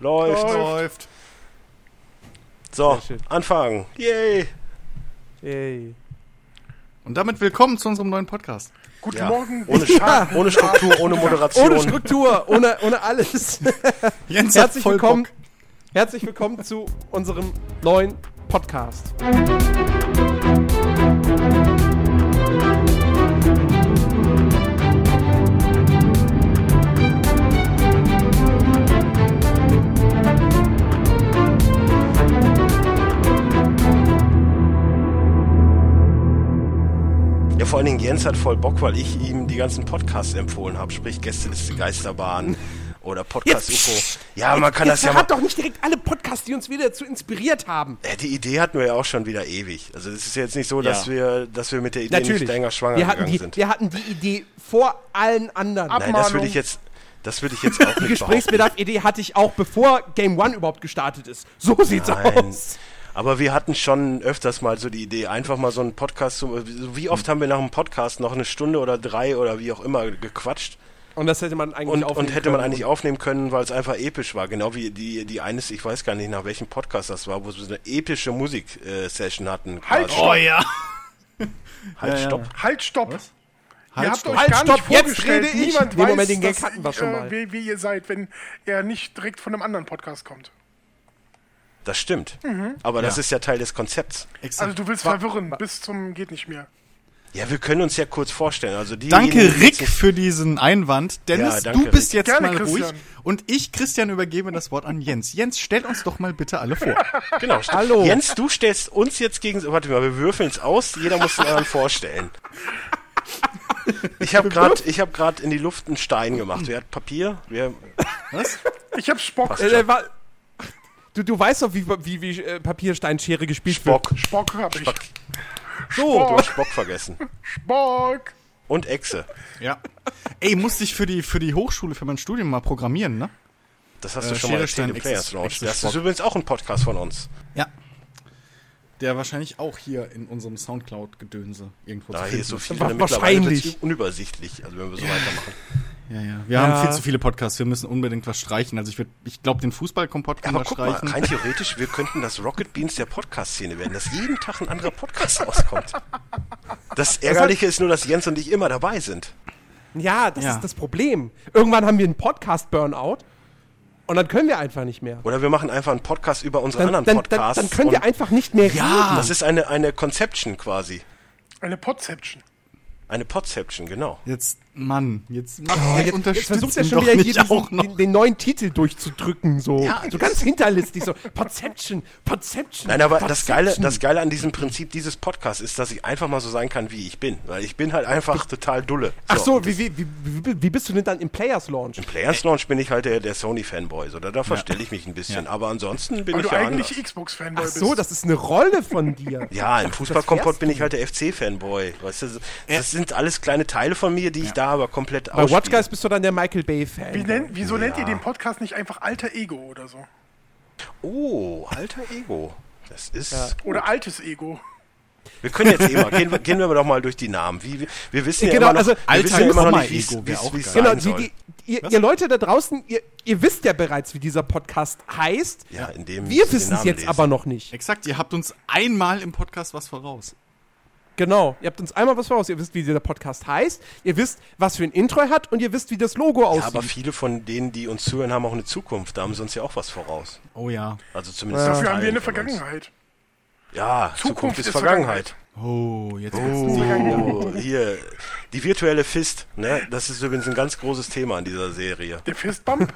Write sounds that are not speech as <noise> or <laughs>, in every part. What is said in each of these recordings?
Läuft. Läuft. So, anfangen. Yay. Yay. Und damit willkommen zu unserem neuen Podcast. Guten Ja. Morgen. Ohne, Sch- ohne Struktur, ohne Moderation. Ohne Struktur, ohne, ohne alles. <laughs> Jens Herzlich voll willkommen, Bock. herzlich willkommen zu unserem neuen Podcast. Vor allen Dingen Jens hat voll Bock, weil ich ihm die ganzen Podcasts empfohlen habe. Sprich Gästeliste Geisterbahn oder Podcast UFO. Ja, man kann das Jetzt ja mal... verrat doch nicht direkt alle Podcasts, die uns wieder dazu inspiriert haben. Ja, die Idee hatten wir ja auch schon wieder ewig. Also es ist jetzt nicht so, dass Ja. wir, dass wir mit der Idee Natürlich. nicht länger schwanger wir gegangen die, sind. wir hatten die Idee vor allen anderen. Ab- Nein, das würde Abmahnung. ich jetzt, das würde ich jetzt auch Die nicht behaupten. <laughs> Gesprächsbedarf-Idee hatte ich auch bevor Game One überhaupt gestartet ist. So sieht's Nein. aus. Aber wir hatten schon öfters mal so die Idee, einfach mal so einen Podcast zu. Wie oft haben wir nach einem Podcast noch eine Stunde oder drei oder wie auch immer gequatscht Und das hätte man eigentlich und, aufnehmen und hätte man können. eigentlich aufnehmen können, weil es einfach episch war. Genau wie die, die eines, ich weiß gar nicht nach welchem Podcast das war, wo sie so eine epische Musik-Session hatten. Halt, quasi. stopp. Oh ja. <laughs> halt, Ja, ja. stopp. Halt, stopp. Halt, ihr habt stopp. euch Halt, gar stopp, nicht jetzt vorgestellt. rede ich. Niemand Nee, weiß, Moment, den Gag dass, hatten wir schon äh, mal. Wie, wie ihr seid, wenn er nicht direkt von einem anderen Podcast kommt. Das stimmt. Mhm. Aber das Ja. ist ja Teil des Konzepts. Exakt. Also du willst Wa- verwirren wa- bis zum geht nicht mehr. Ja, wir können uns ja kurz vorstellen. Also die Danke, Rick, für diesen Einwand. Dennis, Ja, danke, du bist Rick. jetzt Gerne, mal Christian. ruhig. Und ich, Christian, übergebe das Wort an Jens. Jens, stell uns doch mal bitte alle vor. <laughs> Genau. Hallo. Jens, du stellst uns jetzt gegen. Warte mal, wir würfeln es aus. Jeder muss den anderen vorstellen. Ich habe gerade, ich habe gerade in die Luft einen Stein gemacht. Wer hat Papier? Wer? Was? Ich hab Spock. Äh, war, du, du weißt doch, wie, wie, wie äh, Papiersteinschere gespielt Spock. Spock hab ich. Spock. wird. So, Du hast Spock vergessen. Spock. Und Echse. Ja. Ey, musste ich für die, für die Hochschule, für mein Studium mal programmieren, ne? Das hast Äh, du schon mal erzählt Stein, im Players Launch. Das ist Spock. übrigens auch ein Podcast von uns. Ja. Der wahrscheinlich auch hier in unserem Soundcloud-Gedönse irgendwo Da zu hier finden ist so ist. viel Wa- drin. Mittlerweile wahrscheinlich. unübersichtlich. Also wenn wir so weitermachen. Ja, ja. Wir Ja. haben viel zu viele Podcasts. Wir müssen unbedingt was streichen. Also ich würde, ich glaube, den Fußballkompott können Aber wir guck mal, streichen. rein theoretisch, wir könnten das Rocket Beans der Podcast-Szene werden, dass jeden Tag ein anderer Podcast rauskommt. Das Ärgerliche ist nur, dass Jens und ich immer dabei sind. ja, das Ja. ist das Problem. Irgendwann haben wir einen Podcast-Burnout und dann können wir einfach nicht mehr. Oder wir machen einfach einen Podcast über unsere Dann, anderen dann, dann, Podcasts. dann können wir einfach nicht mehr Ja. reden. Das ist eine, eine Conception quasi. Eine Podception. Eine Podception, genau. Jetzt, Mann, jetzt mach Oh, jetzt, jetzt, versucht er schon wieder hier diesen, auch noch. den, den neuen Titel durchzudrücken, so, Ja, so ganz hinterlistig, so Perception, Perception. Nein, aber das Geile, Perception. das Geile an diesem Prinzip dieses Podcasts ist, dass ich einfach mal so sein kann, wie ich bin. Weil ich bin halt einfach total dulle. Ach so, wie, wie, wie, wie, bist du denn dann im Players Launch? Im Players Launch bin ich halt der, der Sony-Fanboy. So, da, da verstelle ich mich ein bisschen. Aber ansonsten bin Weil ich du ja eigentlich anders. Xbox-Fanboy Ach bist. so, das ist eine Rolle von dir. Ja, im Fußballkompott bin ich halt der FC-Fanboy. Weißt du, das sind alles kleine Teile von mir, die ich da aber komplett Bei Watch. Guys bist du dann der Michael Bay-Fan. Wie nennt, wieso nennt ihr Ja. den Podcast nicht einfach Alter Ego oder so? Oh, alter Ego. Das ist. Oder altes Ego? Wir können jetzt eh mal, gehen, wir- gehen wir doch mal durch die Namen. Wie, wir- wir wissen ja Genau, immer noch, also wir alter wissen ja immer noch nicht, wie es sein Genau, die, soll. die, ihr, ihr Leute da draußen, ihr, ihr wisst ja bereits, wie dieser Podcast heißt. ja, indem Wir den wissen es jetzt lesen. aber noch nicht. Exakt, ihr habt uns einmal im Podcast was voraus. Genau, ihr habt uns einmal was voraus. Ihr wisst, wie dieser Podcast heißt. Ihr wisst, was für ein Intro er hat und ihr wisst, wie das Logo Ja, aussieht. aber viele von denen, die uns zuhören, haben auch eine Zukunft. Da haben sie uns ja auch was voraus. Oh ja. Also zumindest Dafür Teilen haben wir eine. Vergangenheit. Ja, Zukunft, Zukunft ist ist Vergangenheit. Oh, jetzt Oh, hier, die virtuelle Fist, ne? Das ist übrigens ein ganz großes Thema in dieser Serie. Der Fistbump?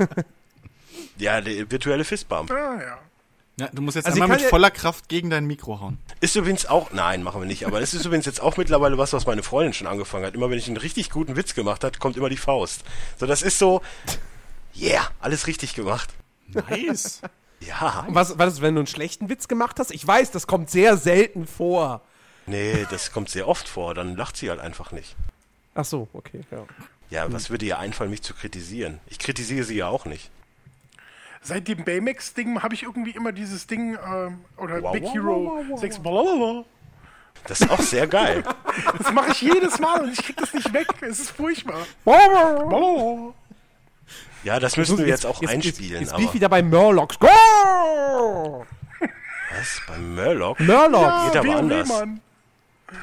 Ja, der virtuelle Fistbump. ah, ja. Ja, du musst jetzt Also ich einmal kann mit ja- voller Kraft gegen dein Mikro hauen. Ist übrigens auch, nein, machen wir nicht, aber es ist übrigens jetzt auch mittlerweile was, was meine Freundin schon angefangen hat. Immer wenn ich einen richtig guten Witz gemacht hat, kommt immer die Faust. So, das ist so, yeah, alles richtig gemacht. Nice. <laughs> Ja, was, was ist, wenn du einen schlechten Witz gemacht hast? Ich weiß, das kommt sehr selten vor. nee, das kommt sehr oft vor, dann lacht sie halt einfach nicht. Ach so, okay, ja. Ja, was würde ihr einfallen, mich zu kritisieren? Ich kritisiere sie ja auch nicht. Seit dem Baymax-Ding habe ich irgendwie immer dieses Ding, ähm, oder Wow, Big wow, Hero wow, wow, 6, blablabla. Das ist auch sehr geil. <laughs> Das mache ich jedes Mal und ich krieg das nicht weg. Es ist furchtbar. Ja, das müssen wir jetzt auch einspielen. Jetzt, jetzt aber bin ich wieder bei Murlocs. Go! was? Beim Murloc? Murlocs! Geht aber anders. Mann.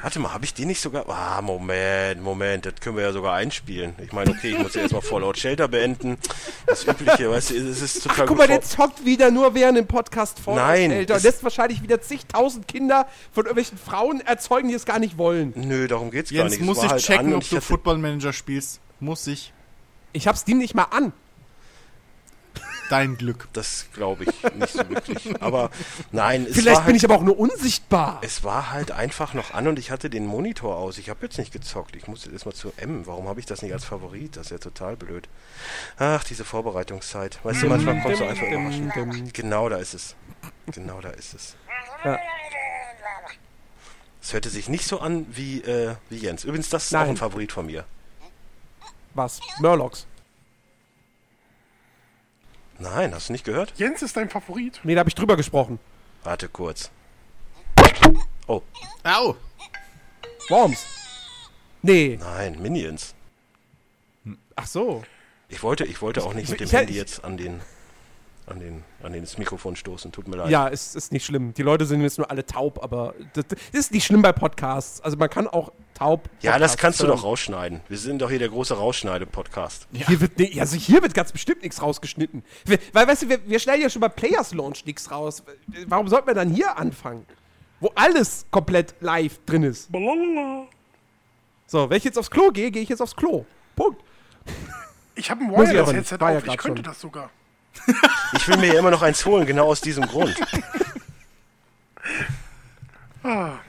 Warte mal, habe ich die nicht sogar... Ah, Moment, Moment, das können wir ja sogar einspielen. Ich meine, okay, ich muss ja erstmal Fallout Shelter beenden. Das Übliche, weißt du, es ist total Guck gut mal, der zockt wieder nur während dem Podcast vor. Nein, Alter, und lässt wahrscheinlich wieder zigtausend Kinder von irgendwelchen Frauen erzeugen, die es gar nicht wollen. Nö, darum geht's gar Jens, nicht. Es muss ich halt checken, ob ich du Football Manager spielst. Muss ich. Ich hab Steam nicht mal an. Dein Glück. Das glaube ich nicht so wirklich. <laughs> Aber nein, es Vielleicht war bin halt, ich aber auch nur unsichtbar. es war halt einfach noch an und ich hatte den Monitor aus. Ich habe jetzt nicht gezockt. Ich musste jetzt mal zu M. Warum habe ich das nicht als Favorit? Das ist ja total blöd. Ach, diese Vorbereitungszeit. Weißt du, manchmal kommt so einfach überraschend. Genau da ist es. Genau da ist es. Ja. Es hörte sich nicht so an wie, äh, wie Jens. Übrigens, das ist auch Nein. ein Favorit von mir. Was? Murlocs. Nein, hast du nicht gehört? Jens ist dein Favorit. Nee, da hab ich drüber gesprochen. Warte kurz. Oh, Au! Worms. Nee. nein, Minions. Ach so. Ich wollte, ich wollte auch nicht mit dem ich- Handy jetzt an den, an den, an den das Mikrofon stoßen. Tut mir leid. Ja, ist, ist nicht schlimm. Die Leute sind jetzt nur alle taub, aber das, das ist nicht schlimm bei Podcasts. Also man kann auch taub. Ja, das kannst du doch rausschneiden. Wir sind doch hier der große Rausschneide-Podcast. Hier wird, nee, also hier wird ganz bestimmt nichts rausgeschnitten. Wir, weil, weißt du, wir, wir schneiden ja schon bei Players Launch nichts raus. Warum sollten wir dann hier anfangen? Wo alles komplett live drin ist. Blablabla. So, wenn ich jetzt aufs Klo gehe, gehe ich jetzt aufs Klo. Punkt. Ich habe ein. Wireless-Headset War ja auf. Ich könnte schon. das sogar. <laughs> Ich will mir ja immer noch eins holen, genau aus diesem Grund. <laughs>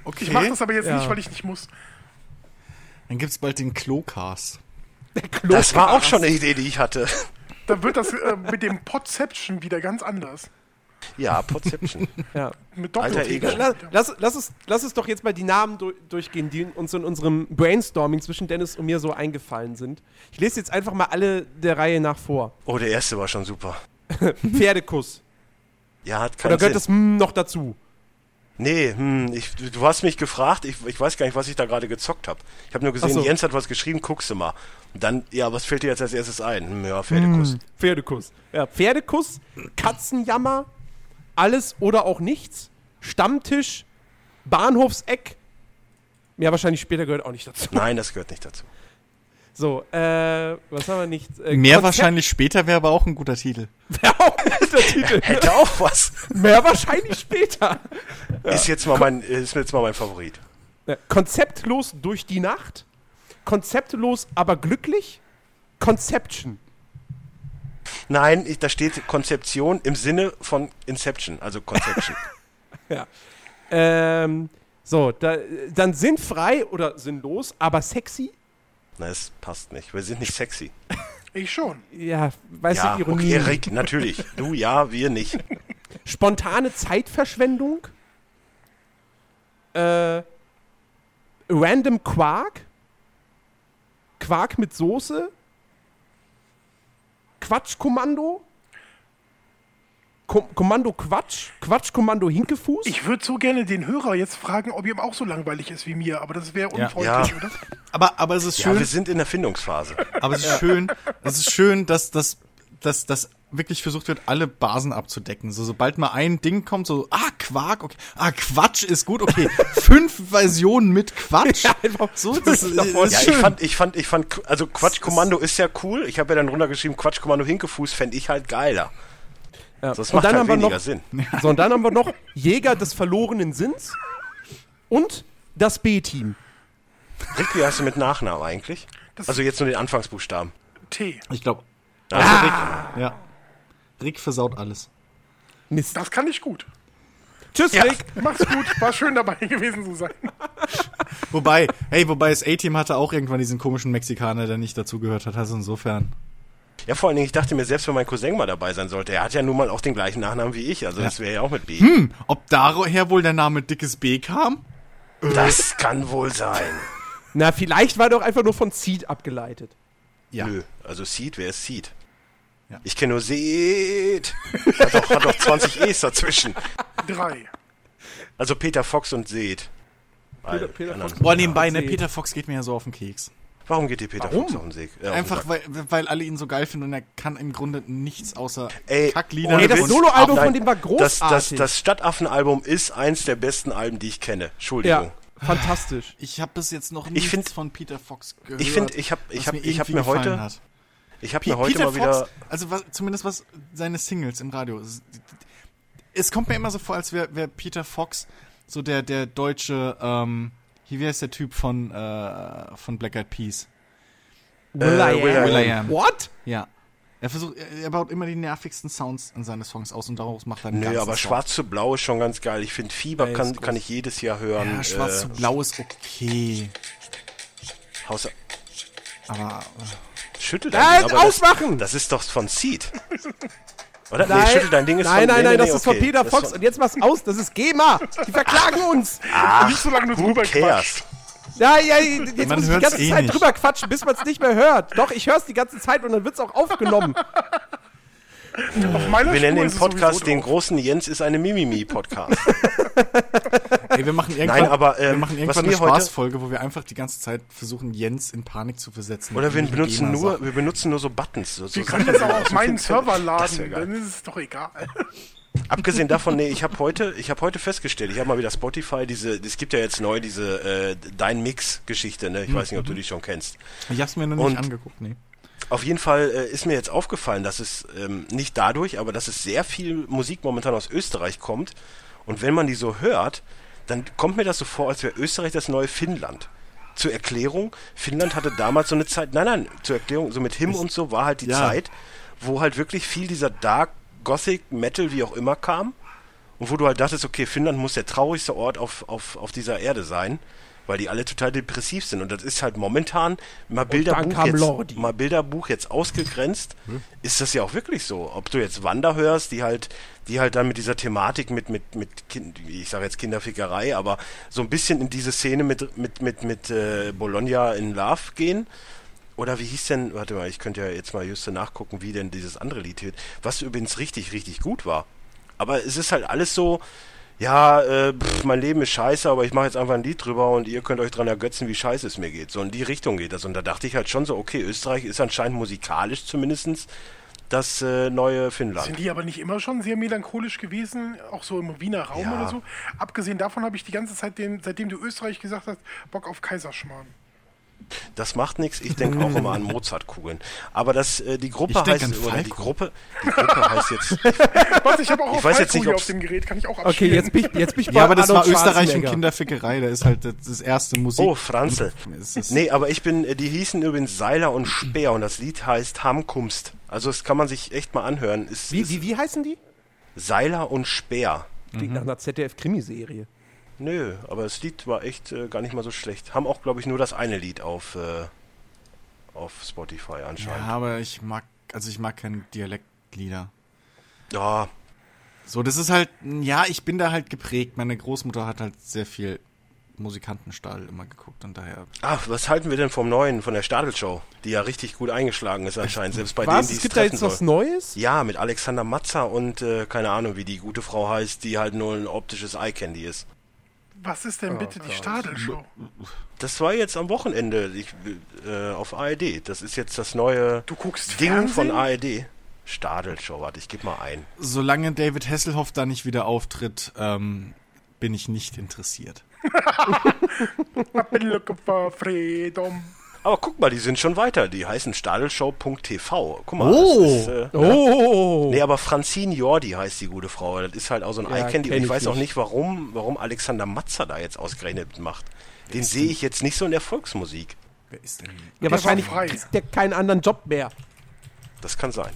Okay. Ich mache das aber jetzt Ja. nicht, weil ich nicht muss. Dann gibt's bald den Klocast. Das war auch schon eine Idee, die ich hatte. Dann wird das äh, mit dem Podception wieder ganz anders. Ja, Podception. <laughs> Ja. Mit Alter Doppel-T. Ego. Lass, lass, lass, es, lass es doch jetzt mal die Namen du durchgehen, die uns in unserem Brainstorming zwischen Dennis und mir so eingefallen sind. Ich lese jetzt einfach mal alle der Reihe nach vor. Oh, der erste war schon super. <laughs> Pferdekuss. Ja, hat Oder keinen gehört Sinn. das hm noch dazu? Nee, hm, ich, du, hast mich gefragt, ich, ich weiß gar nicht, was ich da gerade gezockt habe. Ich habe nur gesehen, so. Jens hat was geschrieben, guckst du mal. Und dann, ja, was fällt dir jetzt als erstes ein? Hm, ja, Pferdekuss. Pferdekuss. Ja, Pferdekuss, Katzenjammer, alles oder auch nichts, Stammtisch, Bahnhofseck. Ja, wahrscheinlich später gehört auch nicht dazu. Nein, das gehört nicht dazu. So, äh, was haben wir nicht? Äh, Mehr Konzept- wahrscheinlich später wäre aber auch ein guter Titel. <laughs> Wäre auch ein guter Titel. <laughs> Hätte auch was. Mehr wahrscheinlich später. <laughs> Ist jetzt mal mein, ist jetzt mal mein Favorit. Ja, konzeptlos durch die Nacht, konzeptlos aber glücklich, Conception. Nein, ich, da steht Konzeption im Sinne von Inception, also Conception. Ja. Ähm, so, da, dann sinnfrei oder sinnlos, aber sexy. Na, es passt nicht. Wir sind nicht sexy. Ich schon. Ja, weißt Ja, du, Ironie. okay, Rick, natürlich. Du ja, wir nicht. Spontane Zeitverschwendung. Äh, random Quark. Quark mit Soße. Quatschkommando. Ko Kommando Quatsch. Quatschkommando Hinkefuß. Ich würde so gerne den Hörer jetzt fragen, ob ihm auch so langweilig ist wie mir, aber das wäre Ja. unfreundlich, Ja. oder? Aber, aber es ist Ja, schön, wir sind in der Findungsphase. aber es ist schön, es ist schön, dass, dass, dass, dass wirklich versucht wird, alle Basen abzudecken. So, sobald mal ein Ding kommt, so, ah, Quark, okay, ah, Quatsch ist gut, okay, <laughs> fünf Versionen mit Quatsch. Ja, einfach so, das ist, davon. ist Ja, schön. ich fand, ich fand, ich fand, also Quatschkommando ist ja cool. Ich habe ja dann runtergeschrieben, Quatschkommando Hinkefuß fände ich halt geiler. Ja. Das Und macht dann halt haben wir weniger noch, Sinn. <laughs> So, und dann haben wir noch Jäger des verlorenen Sinns und das B-Team. Rick, wie heißt du mit Nachnamen eigentlich? Das- Also jetzt nur den Anfangsbuchstaben. T. ich glaube, Also Rick, ja. Rick versaut alles. Mist. Das kann ich gut. Tschüss, Ja. Rick. Mach's gut. War schön dabei gewesen zu sein. Wobei, hey, wobei das A-Team hatte auch irgendwann diesen komischen Mexikaner, der nicht dazugehört hat. Also insofern. Ja, vor allen Dingen, ich dachte mir, selbst wenn mein Cousin mal dabei sein sollte, er hat ja nun mal auch den gleichen Nachnamen wie ich, also das wäre ja auch mit B. Hm, ob daher wohl der Name Dickes B kam? Das kann wohl sein. <laughs> Na, vielleicht war er doch einfach nur von Seed abgeleitet. Ja. Nö, also Seed, wer ist Seed? Ja. Ich kenne nur Seed. Hat doch, hat doch 20 E's dazwischen. Drei. Also Peter Fox und Seed. Peter- Peter Fox. Boah, nebenbei, ne. Peter Fox geht mir ja so auf den Keks. Warum geht dir Peter Warum? Fuchs auf den Sieg? Äh, den Einfach, Sack? weil, weil alle ihn so geil finden und er kann im Grunde nichts außer Ey, Kacklieder. Ey, das. Soloalbum von dem war Das, großartig. das, das Stadtaffen-Album ist eins der besten Alben, die ich kenne. Entschuldigung. ja, fantastisch. Ich habe bis jetzt noch nichts find- von Peter Fox gehört. Ich finde, ich habe ich hab, mir ich hab mir heute, hat. ich habe mir heute Peter mal wieder, Fox, also was, zumindest was seine Singles im Radio. Es, es kommt mir immer so vor, als wäre wär Peter Fox so der der deutsche, ähm, hier wie heißt der Typ von äh, von Black Eyed Peas? Will Äh, I Will am. I Will I am. What? Ja. Er versucht, er, er baut immer die nervigsten Sounds in seine Songs aus und daraus macht er einen nö, ganzen aber. Schwarz zu Blau ist schon ganz geil. Ich finde Fieber kann, kann ich jedes Jahr hören. Ja, Schwarz zu äh, Blau ist okay, Haus, aber schüttel Ja, dein Ding, jetzt aber das, ausmachen! das ist doch von Seed. <laughs> Oder? Nein, nee, schüttel dein Ding ist nein, von nein, nee, nein, nee, das nee, ist von okay. Peter Das Fox. von- Und jetzt mach's aus, das ist GEMA. Die verklagen uns. nicht so lange drüber cares? quatschen. Ja, ja, jetzt Man muss ich die ganze eh Zeit nicht. drüber quatschen, bis man es nicht mehr hört. Doch, ich hör's die ganze Zeit und dann wird's auch aufgenommen. Auf meiner Wir nennen Spur den ist es Podcast den großen Jens ist eine Mimimi-Podcast. <laughs> ey, wir machen irgendwann, Nein, aber, wir ähm, machen was irgendwann eine Spaßfolge, wo wir einfach die ganze Zeit versuchen, Jens in Panik zu versetzen. Oder wir benutzen nur, wir benutzen nur so Buttons. So, so Wir können das auch auf meinen Server laden, dann ist es doch egal. <laughs> Abgesehen davon, nee, ich habe heute, ich habe heute festgestellt, ich habe mal wieder Spotify, diese, es gibt ja jetzt neu diese äh, Dein Mix-Geschichte, ne? Ich weiß nicht, ob du die schon kennst. Ich hab's mir noch nicht Und- angeguckt, nee. Auf jeden Fall äh, ist mir jetzt aufgefallen, dass es ähm, nicht dadurch, aber dass es sehr viel Musik momentan aus Österreich kommt. Und wenn man die so hört, dann kommt mir das so vor, als wäre Österreich das neue Finnland. Zur Erklärung, Finnland hatte damals so eine Zeit, nein, nein, zur Erklärung, so mit Him und so war halt die Ja. Zeit, wo halt wirklich viel dieser Dark, Gothic, Metal, wie auch immer kam. Und wo du halt dachtest, okay, Finnland muss der traurigste Ort auf, auf, auf dieser Erde sein, weil die alle total depressiv sind. Und das ist halt momentan mal Bilderbuch jetzt, Lordi. mal Bilderbuch jetzt ausgegrenzt, ist das ja auch wirklich so. Ob du jetzt Wander hörst, die halt, die halt dann mit dieser Thematik mit, mit, mit kind, ich sage jetzt Kinderfickerei, aber so ein bisschen in diese Szene mit, mit, mit, mit äh, Bologna in Love gehen. Oder wie hieß denn, warte mal, ich könnte ja jetzt mal just nachgucken, wie denn dieses andere Lied wird, was übrigens richtig, richtig gut war. Aber es ist halt alles so, ja, äh, pff, mein Leben ist scheiße, aber ich mache jetzt einfach ein Lied drüber und ihr könnt euch dran ergötzen, wie scheiße es mir geht. So in die Richtung geht das. Und da dachte ich halt schon so, okay, Österreich ist anscheinend musikalisch zumindestens das äh, neue Finnland. Sind die aber nicht immer schon sehr melancholisch gewesen, auch so im Wiener Raum Ja. oder so? Abgesehen davon habe ich die ganze Zeit, den, seitdem du Österreich gesagt hast, Bock auf Kaiserschmarrn. Das macht nichts. Ich denke auch immer an <laughs> Mozartkugeln. Aber das, äh, die Gruppe Ich heißt, oder die. Gruppe, die Gruppe heißt jetzt, <laughs> Was, ich habe auch Ich auf weiß jetzt nicht, auf dem Gerät, kann ich auch Okay, abspielen. jetzt bin ich, jetzt bin ich <laughs> bei Ja, aber das war Arnold Österreich und. Kinderfickerei, da ist halt das, das erste Musik. oh, Franzl. Nee, aber ich bin, äh, die hießen übrigens Seiler und Speer und das Lied heißt Hamkumst. Also das kann man sich echt mal anhören. Ist, Wie, ist wie, wie heißen die? Seiler und Speer. Klingt nach einer ZDF-Krimiserie. Nö, aber das Lied war echt äh, gar nicht mal so schlecht. Haben auch, glaube ich, nur das eine Lied auf, äh, auf Spotify ja, anscheinend. aber ich mag, also ich mag keine Dialektlieder. Ja, So, das ist halt, ja, ich bin da halt geprägt. Meine Großmutter hat halt sehr viel Musikantenstadel immer geguckt und daher. Ah, was halten wir denn vom neuen, von der Stadelshow, die ja richtig gut eingeschlagen ist anscheinend, selbst bei denen, Was? die Es gibt da jetzt was soll. Neues? Ja, mit Alexander Matzer und äh, keine Ahnung, wie die gute Frau heißt, die halt nur ein optisches Eye-Candy ist. Was ist denn bitte die Stadelshow? Das war jetzt am Wochenende ich, äh, auf ARD. Das ist jetzt das neue Du guckst Ding Fernsehen? von ARD. Stadelshow, warte, ich gebe mal ein. Solange David Hasselhoff da nicht wieder auftritt, ähm, bin ich nicht interessiert. I've been looking for freedom. Aber guck mal, die sind schon weiter. Die heißen stadelshow.tv. Guck mal, Oh. das ist, äh, Oh! Nee, aber Francine Jordi heißt die gute Frau. Das ist halt auch so ein Ja, Eye-Candy. Und ich ich weiß auch nicht. warum, warum Alexander Matzer da jetzt ausgerechnet macht. Den sehe ich jetzt nicht so in der Volksmusik. Wer ist denn? ja, war wahrscheinlich kriegt der keinen anderen Job mehr. Das kann sein.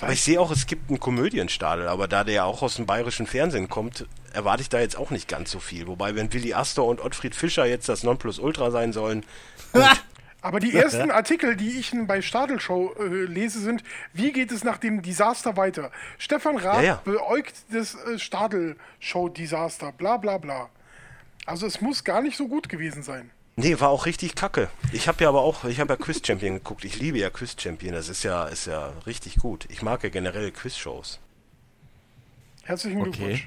Aber ich sehe auch, es gibt einen Komödienstadel, aber da der ja auch aus dem bayerischen Fernsehen kommt, erwarte ich da jetzt auch nicht ganz so viel. Wobei, wenn Willi Astor und Ottfried Fischer jetzt das Nonplusultra sein sollen, Aber die ersten <laughs> Artikel, die ich bei Stadelshow äh, lese, sind, wie geht es nach dem Desaster weiter? Stefan Raab Ja, ja. beäugt das äh, Stadelshow-Desaster, bla bla bla. Also es muss gar nicht so gut gewesen sein. Nee, war auch richtig kacke. Ich habe ja aber auch, ich habe ja Quiz Champion geguckt. Ich liebe ja Quiz Champion. Das ist ja, ist ja richtig gut. Ich mag ja generell Quiz-Shows. Herzlichen Okay.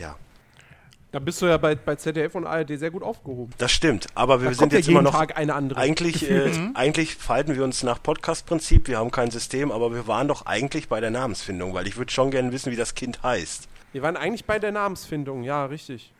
Ja. Da bist du ja bei, bei ZDF und ARD sehr gut aufgehoben. Das stimmt, aber wir Da sind kommt ja jetzt immer noch. Tag eine andere. Eigentlich, äh, eigentlich verhalten wir uns nach Podcast-Prinzip. Wir haben kein System, aber wir waren doch eigentlich bei der Namensfindung, weil ich würde schon gerne wissen, wie das Kind heißt. Wir waren eigentlich bei der Namensfindung, ja, richtig.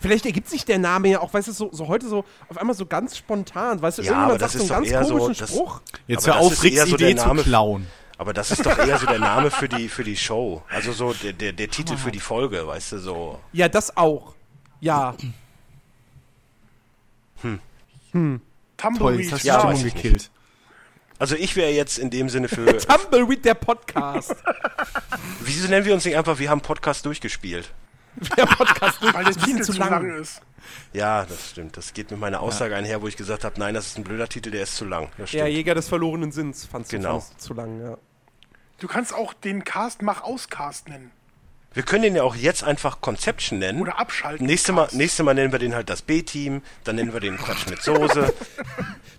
Vielleicht ergibt sich der Name ja auch, weißt du, so, so heute so auf einmal so ganz spontan, weißt du, Ja, irgendjemand aber das sagt so einen ist ganz eher so, komischen das- Spruch. Jetzt Aber hör auf, Ricks eher so der Idee zu klauen. Aber das ist doch eher so der Name für die, für die Show. Also so der, der, der Titel für die Folge, weißt du, so. Ja, das auch. Ja. Toll, Tumbleweed. jetzt hast du Ja, Stimmung gekillt. Also ich wäre jetzt in dem Sinne für. <laughs> Tumbleweed, der Podcast. <laughs> wieso nennen wir uns nicht einfach, wir haben Podcast durchgespielt? der Podcast. <laughs> weil der Titel zu lang ist. Ja, das stimmt. Das geht mit meiner Aussage einher, wo ich gesagt habe, nein, das ist ein blöder Titel, der ist zu lang. Ja. Jäger des verlorenen Sinns fandst Genau. du zu lang, ja. Du kannst auch den Cast Mach aus Cast nennen. Wir können den ja auch jetzt einfach Conception nennen. Oder abschalten. Nächste Mal, nächste Mal nennen wir den halt das B-Team, dann nennen wir den Quatsch mit Soße. <laughs>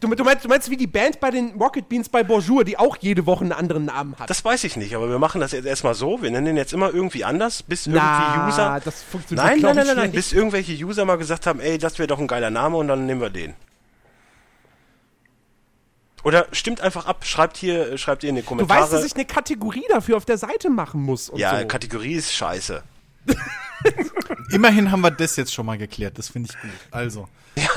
Du, du, meinst, du meinst wie die Band bei den Rocket Beans bei Bonjour, die auch jede Woche einen anderen Namen hat. Das weiß ich nicht, aber wir machen das jetzt erstmal so. Wir nennen den jetzt immer irgendwie anders, bis irgendwie Na, User. das funktioniert, Nein, nein, nein, nein, nein, bis irgendwelche User mal gesagt haben, ey, das wäre doch ein geiler Name und dann nehmen wir den. Oder stimmt einfach ab, schreibt hier, schreibt ihr in die Du Kommentare. weißt, dass ich eine Kategorie dafür auf der Seite machen muss. Und ja, so. Kategorie ist scheiße. <laughs> Immerhin haben wir das jetzt schon mal geklärt. Das finde ich gut. Also,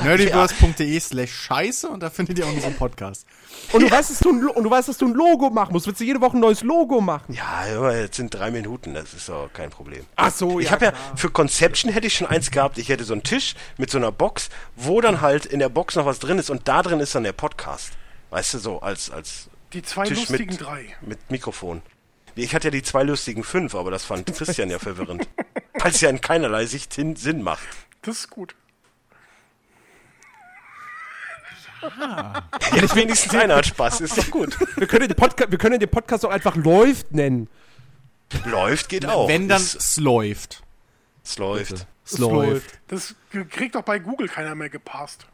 nerdiverse.de slash scheiße und da findet ihr auch unseren Podcast. Und du weißt, dass du ein, und du weißt, dass du ein Logo machen musst. Willst du jede Woche ein neues Logo machen? Ja, jetzt sind drei Minuten, das ist doch kein Problem. Ach so, Ich habe ja, für Conception hätte ich schon eins gehabt. Ich hätte so einen Tisch mit so einer Box, wo dann halt in der Box noch was drin ist und da drin ist dann der Podcast. Weißt du, so als, als Die zwei Tisch lustigen mit, drei. mit Mikrofon. Ich hatte ja die zwei lustigen fünf, aber das fand Christian ja verwirrend. <laughs> Weil es ja in keinerlei Sicht hin, Sinn macht. Das ist gut. Ja, wenigstens <laughs> einer hat Spaß, ist doch gut. Wir können, den Podca wir können den Podcast auch einfach Läuft nennen. Läuft, geht auch. Wenn dann es läuft. es läuft. Es läuft. Das kriegt doch bei Google keiner mehr gepasst.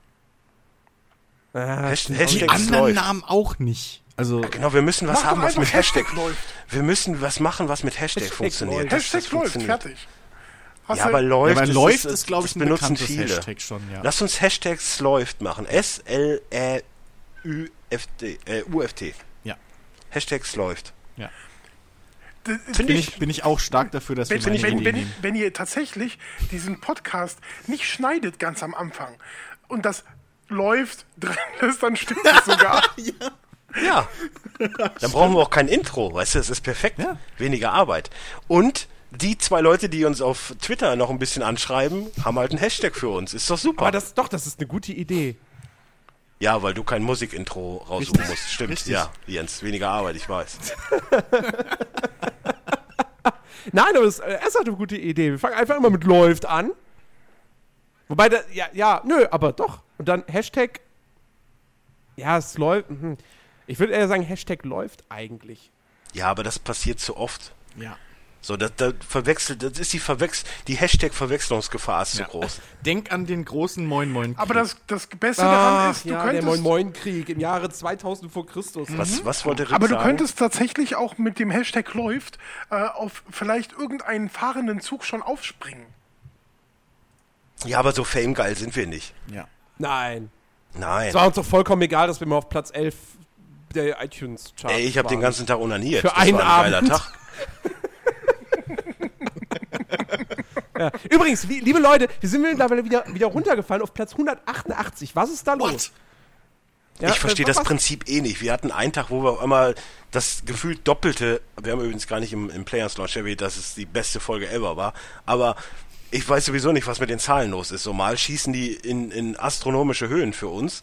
Hasht- Die anderen läuft. Namen auch nicht. Also, Genau, wir müssen was haben, was mit Hashtag. Hashtag läuft. Wir müssen was machen, was mit Hashtag, Hashtag funktioniert. läuft. Hashtag das läuft, funktioniert. fertig. Hast Ja, aber ja, läuft, ist, läuft das, ist, glaube ich, das ein benutzen viele. Hashtag schon, ja. Lass uns Hashtags läuft machen. S-L-Ä-U-F-T. Äh, U-F-T. Ja. Hashtags läuft. ja. Bin ich. bin ich auch stark dafür, dass wir wenn, meine wenn, Idee wenn, nehmen. wenn ihr tatsächlich diesen Podcast nicht schneidet ganz am Anfang und das läuft <laughs> drin ist, dann stimmt es sogar. <laughs> Ja. Dann brauchen wir auch kein Intro, weißt du, das ist perfekt. Ja. Weniger Arbeit. Und die zwei Leute, die uns auf Twitter noch ein bisschen anschreiben, haben halt einen Hashtag für uns. Ist doch super. Aber das, doch, das ist eine gute Idee. ja, weil du kein Musikintro raussuchen Richtig. musst. Stimmt, Richtig. ja, Jens. Weniger Arbeit, ich weiß. <laughs> Nein, aber es, äh, es hat eine gute Idee. Wir fangen einfach immer mit läuft an. Wobei, da, ja, ja, nö, aber doch. Und dann Hashtag, ja, es läuft. mhm. Ich würde eher sagen, Hashtag läuft eigentlich. Ja, aber das passiert zu oft. Ja. So, das, das verwechselt, das ist die Verwechsel, die Hashtag-Verwechslungsgefahr ist zu groß. <laughs> Denk an den großen Moin Moin. Aber das, das Beste daran Ach, ist, du ja, der könntest. Moin-Moin-Krieg im Jahre 2000 vor Christus. Was, was wollte Rick aber du sagen? könntest tatsächlich auch mit dem Hashtag läuft äh, auf vielleicht irgendeinen fahrenden Zug schon aufspringen. Ja, aber so famegeil sind wir nicht. Ja. Nein. Nein. Es war uns doch vollkommen egal, dass wir mal auf Platz 11 der iTunes-Charts Ey, ich habe den ganzen Tag onaniert. Für das einen war ein Abend. Tag. <laughs> Ja. Übrigens, li- liebe Leute, wir sind mittlerweile wieder, wieder runtergefallen auf Platz 188. Was ist da los? Ja, ich verstehe äh, das was- Prinzip eh nicht. Wir hatten einen Tag, wo wir auf einmal das gefühlt doppelte, wir haben übrigens gar nicht im, im Players Launch erwähnt, dass es die beste Folge ever war, aber ich weiß sowieso nicht, was mit den Zahlen los ist. So mal schießen die in, in astronomische Höhen für uns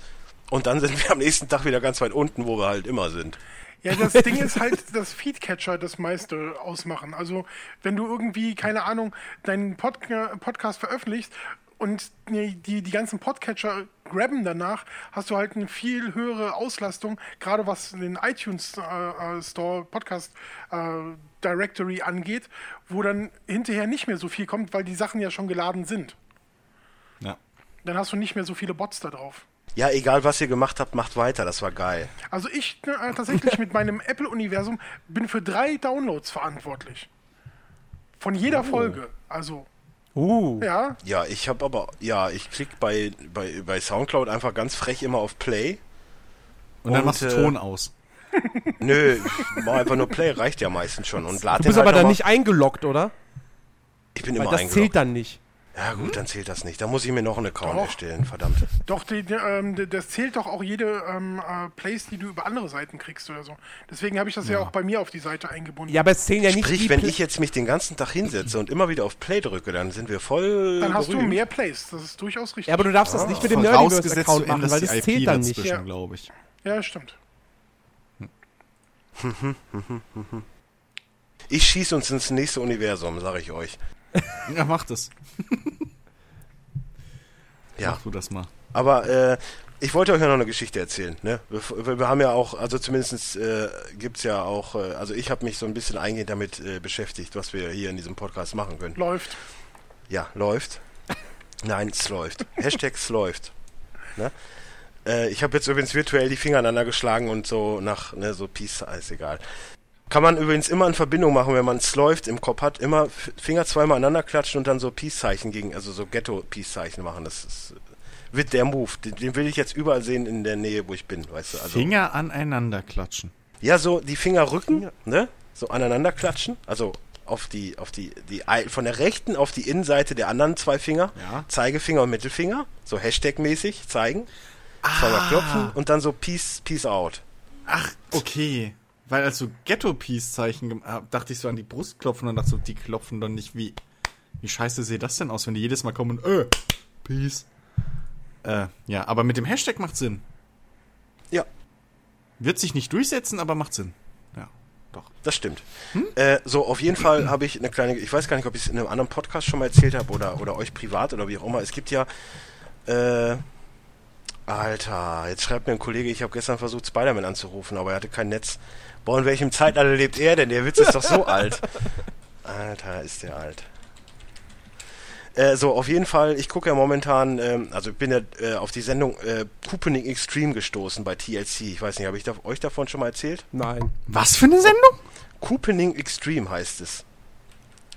und dann sind wir am nächsten Tag wieder ganz weit unten, wo wir halt immer sind. Ja, das <laughs> Ding ist halt, dass Feedcatcher das meiste ausmachen. Also, wenn du irgendwie, keine Ahnung, deinen Podca Podcast veröffentlichst und die, die, die ganzen Podcatcher grabben danach, hast du halt eine viel höhere Auslastung, gerade was den iTunes äh, äh, Store Podcast äh, Directory angeht, wo dann hinterher nicht mehr so viel kommt, weil die Sachen ja schon geladen sind. Ja. Dann hast du nicht mehr so viele Bots da drauf. Ja, egal was ihr gemacht habt, macht weiter, das war geil. Also ich äh, tatsächlich mit meinem <laughs> Apple-Universum bin für drei Downloads verantwortlich. Von jeder Folge. Also Uh. Ja, Ja, ich habe aber, ja, ich klick bei, bei, bei Soundcloud einfach ganz frech immer auf Play. Und dann Und, machst du äh, Ton aus. Nö, ich mach einfach nur Play, reicht ja meistens schon. Und lad Du bist halt aber dann nicht eingeloggt, oder? Ich bin Weil immer das eingeloggt. zählt dann nicht. Ja gut, dann zählt das nicht. Da muss ich mir noch einen Account Doch. erstellen, verdammt. doch, die, die, ähm, das zählt doch auch jede ähm, äh, Plays, die du über andere Seiten kriegst oder so. Deswegen habe ich das ja. auch bei mir auf die Seite eingebunden. Ja, aber es zählen ja nicht Sprich, die wenn Pl- ich jetzt mich den ganzen Tag hinsetze und immer wieder auf Play drücke, dann sind wir voll Dann hast du berühmt. mehr Plays. Das ist durchaus richtig. Ja, aber du darfst das nicht mit dem du Nerdiverse-Account machen, weil das zählt dann nicht. Ja. glaube ich. ja, stimmt. Ich schieße uns ins nächste Universum, sage ich euch. <laughs> Ja, mach das. <laughs> Ja, Mach du das mal. aber äh, ich wollte euch ja noch eine Geschichte erzählen. Ne? Wir, wir- haben ja auch, also zumindest äh, gibt's ja auch, äh, also ich habe mich so ein bisschen eingehend damit äh, beschäftigt, was wir hier in diesem Podcast machen können. Läuft. Ja, läuft. Nein, es läuft. <laughs> Hashtag es läuft. Ne? Äh, ich habe jetzt übrigens virtuell die Finger aneinander geschlagen und so nach, ne, so Peace, ist egal. Kann man übrigens immer in Verbindung machen, wenn man es läuft im Kopf hat, immer Finger zweimal aneinander klatschen und dann so Peace-Zeichen gegen, also so Ghetto-Peace-Zeichen machen. Das ist, wird der Move. Den, den will ich jetzt überall sehen in der Nähe, wo ich bin, weißt du. Also, Finger aneinander klatschen. ja, so die Finger rücken, ne? So aneinander klatschen. Also auf die, auf die, die, von der rechten auf die Innenseite der anderen zwei Finger. Ja. Zeigefinger und Mittelfinger. So Hashtag-mäßig zeigen. Zweimal klopfen und dann so Peace, Peace out. Ach, okay. Weil als du Ghetto-Peace-Zeichen hab, dachte ich so an die Brust klopfen und dachte so, die klopfen doch nicht wie. Wie scheiße sieht das denn aus, wenn die jedes Mal kommen und, äh, Peace. Äh, ja, aber mit dem Hashtag macht Sinn. Ja, Wird sich nicht durchsetzen, aber macht Sinn. Ja, doch. das stimmt. Äh, so, auf jeden Fall habe ich eine kleine, ich weiß gar nicht, ob ich es in einem anderen Podcast schon mal erzählt habe oder, oder euch privat oder wie auch immer. Es gibt ja, äh, Alter, jetzt schreibt mir ein Kollege, ich habe gestern versucht, Spider-Man anzurufen, aber er hatte kein Netz. Boah, in welchem Zeitalter lebt er denn? Der Witz ist doch so <laughs> alt. Alter, ist der alt. Äh, so, auf jeden Fall, ich gucke ja momentan, ähm, also ich bin ja äh, auf die Sendung äh, Couponing Extreme gestoßen bei TLC. Ich weiß nicht, habe ich da, euch davon schon mal erzählt? Nein. Was für eine Sendung? Couponing Extreme heißt es.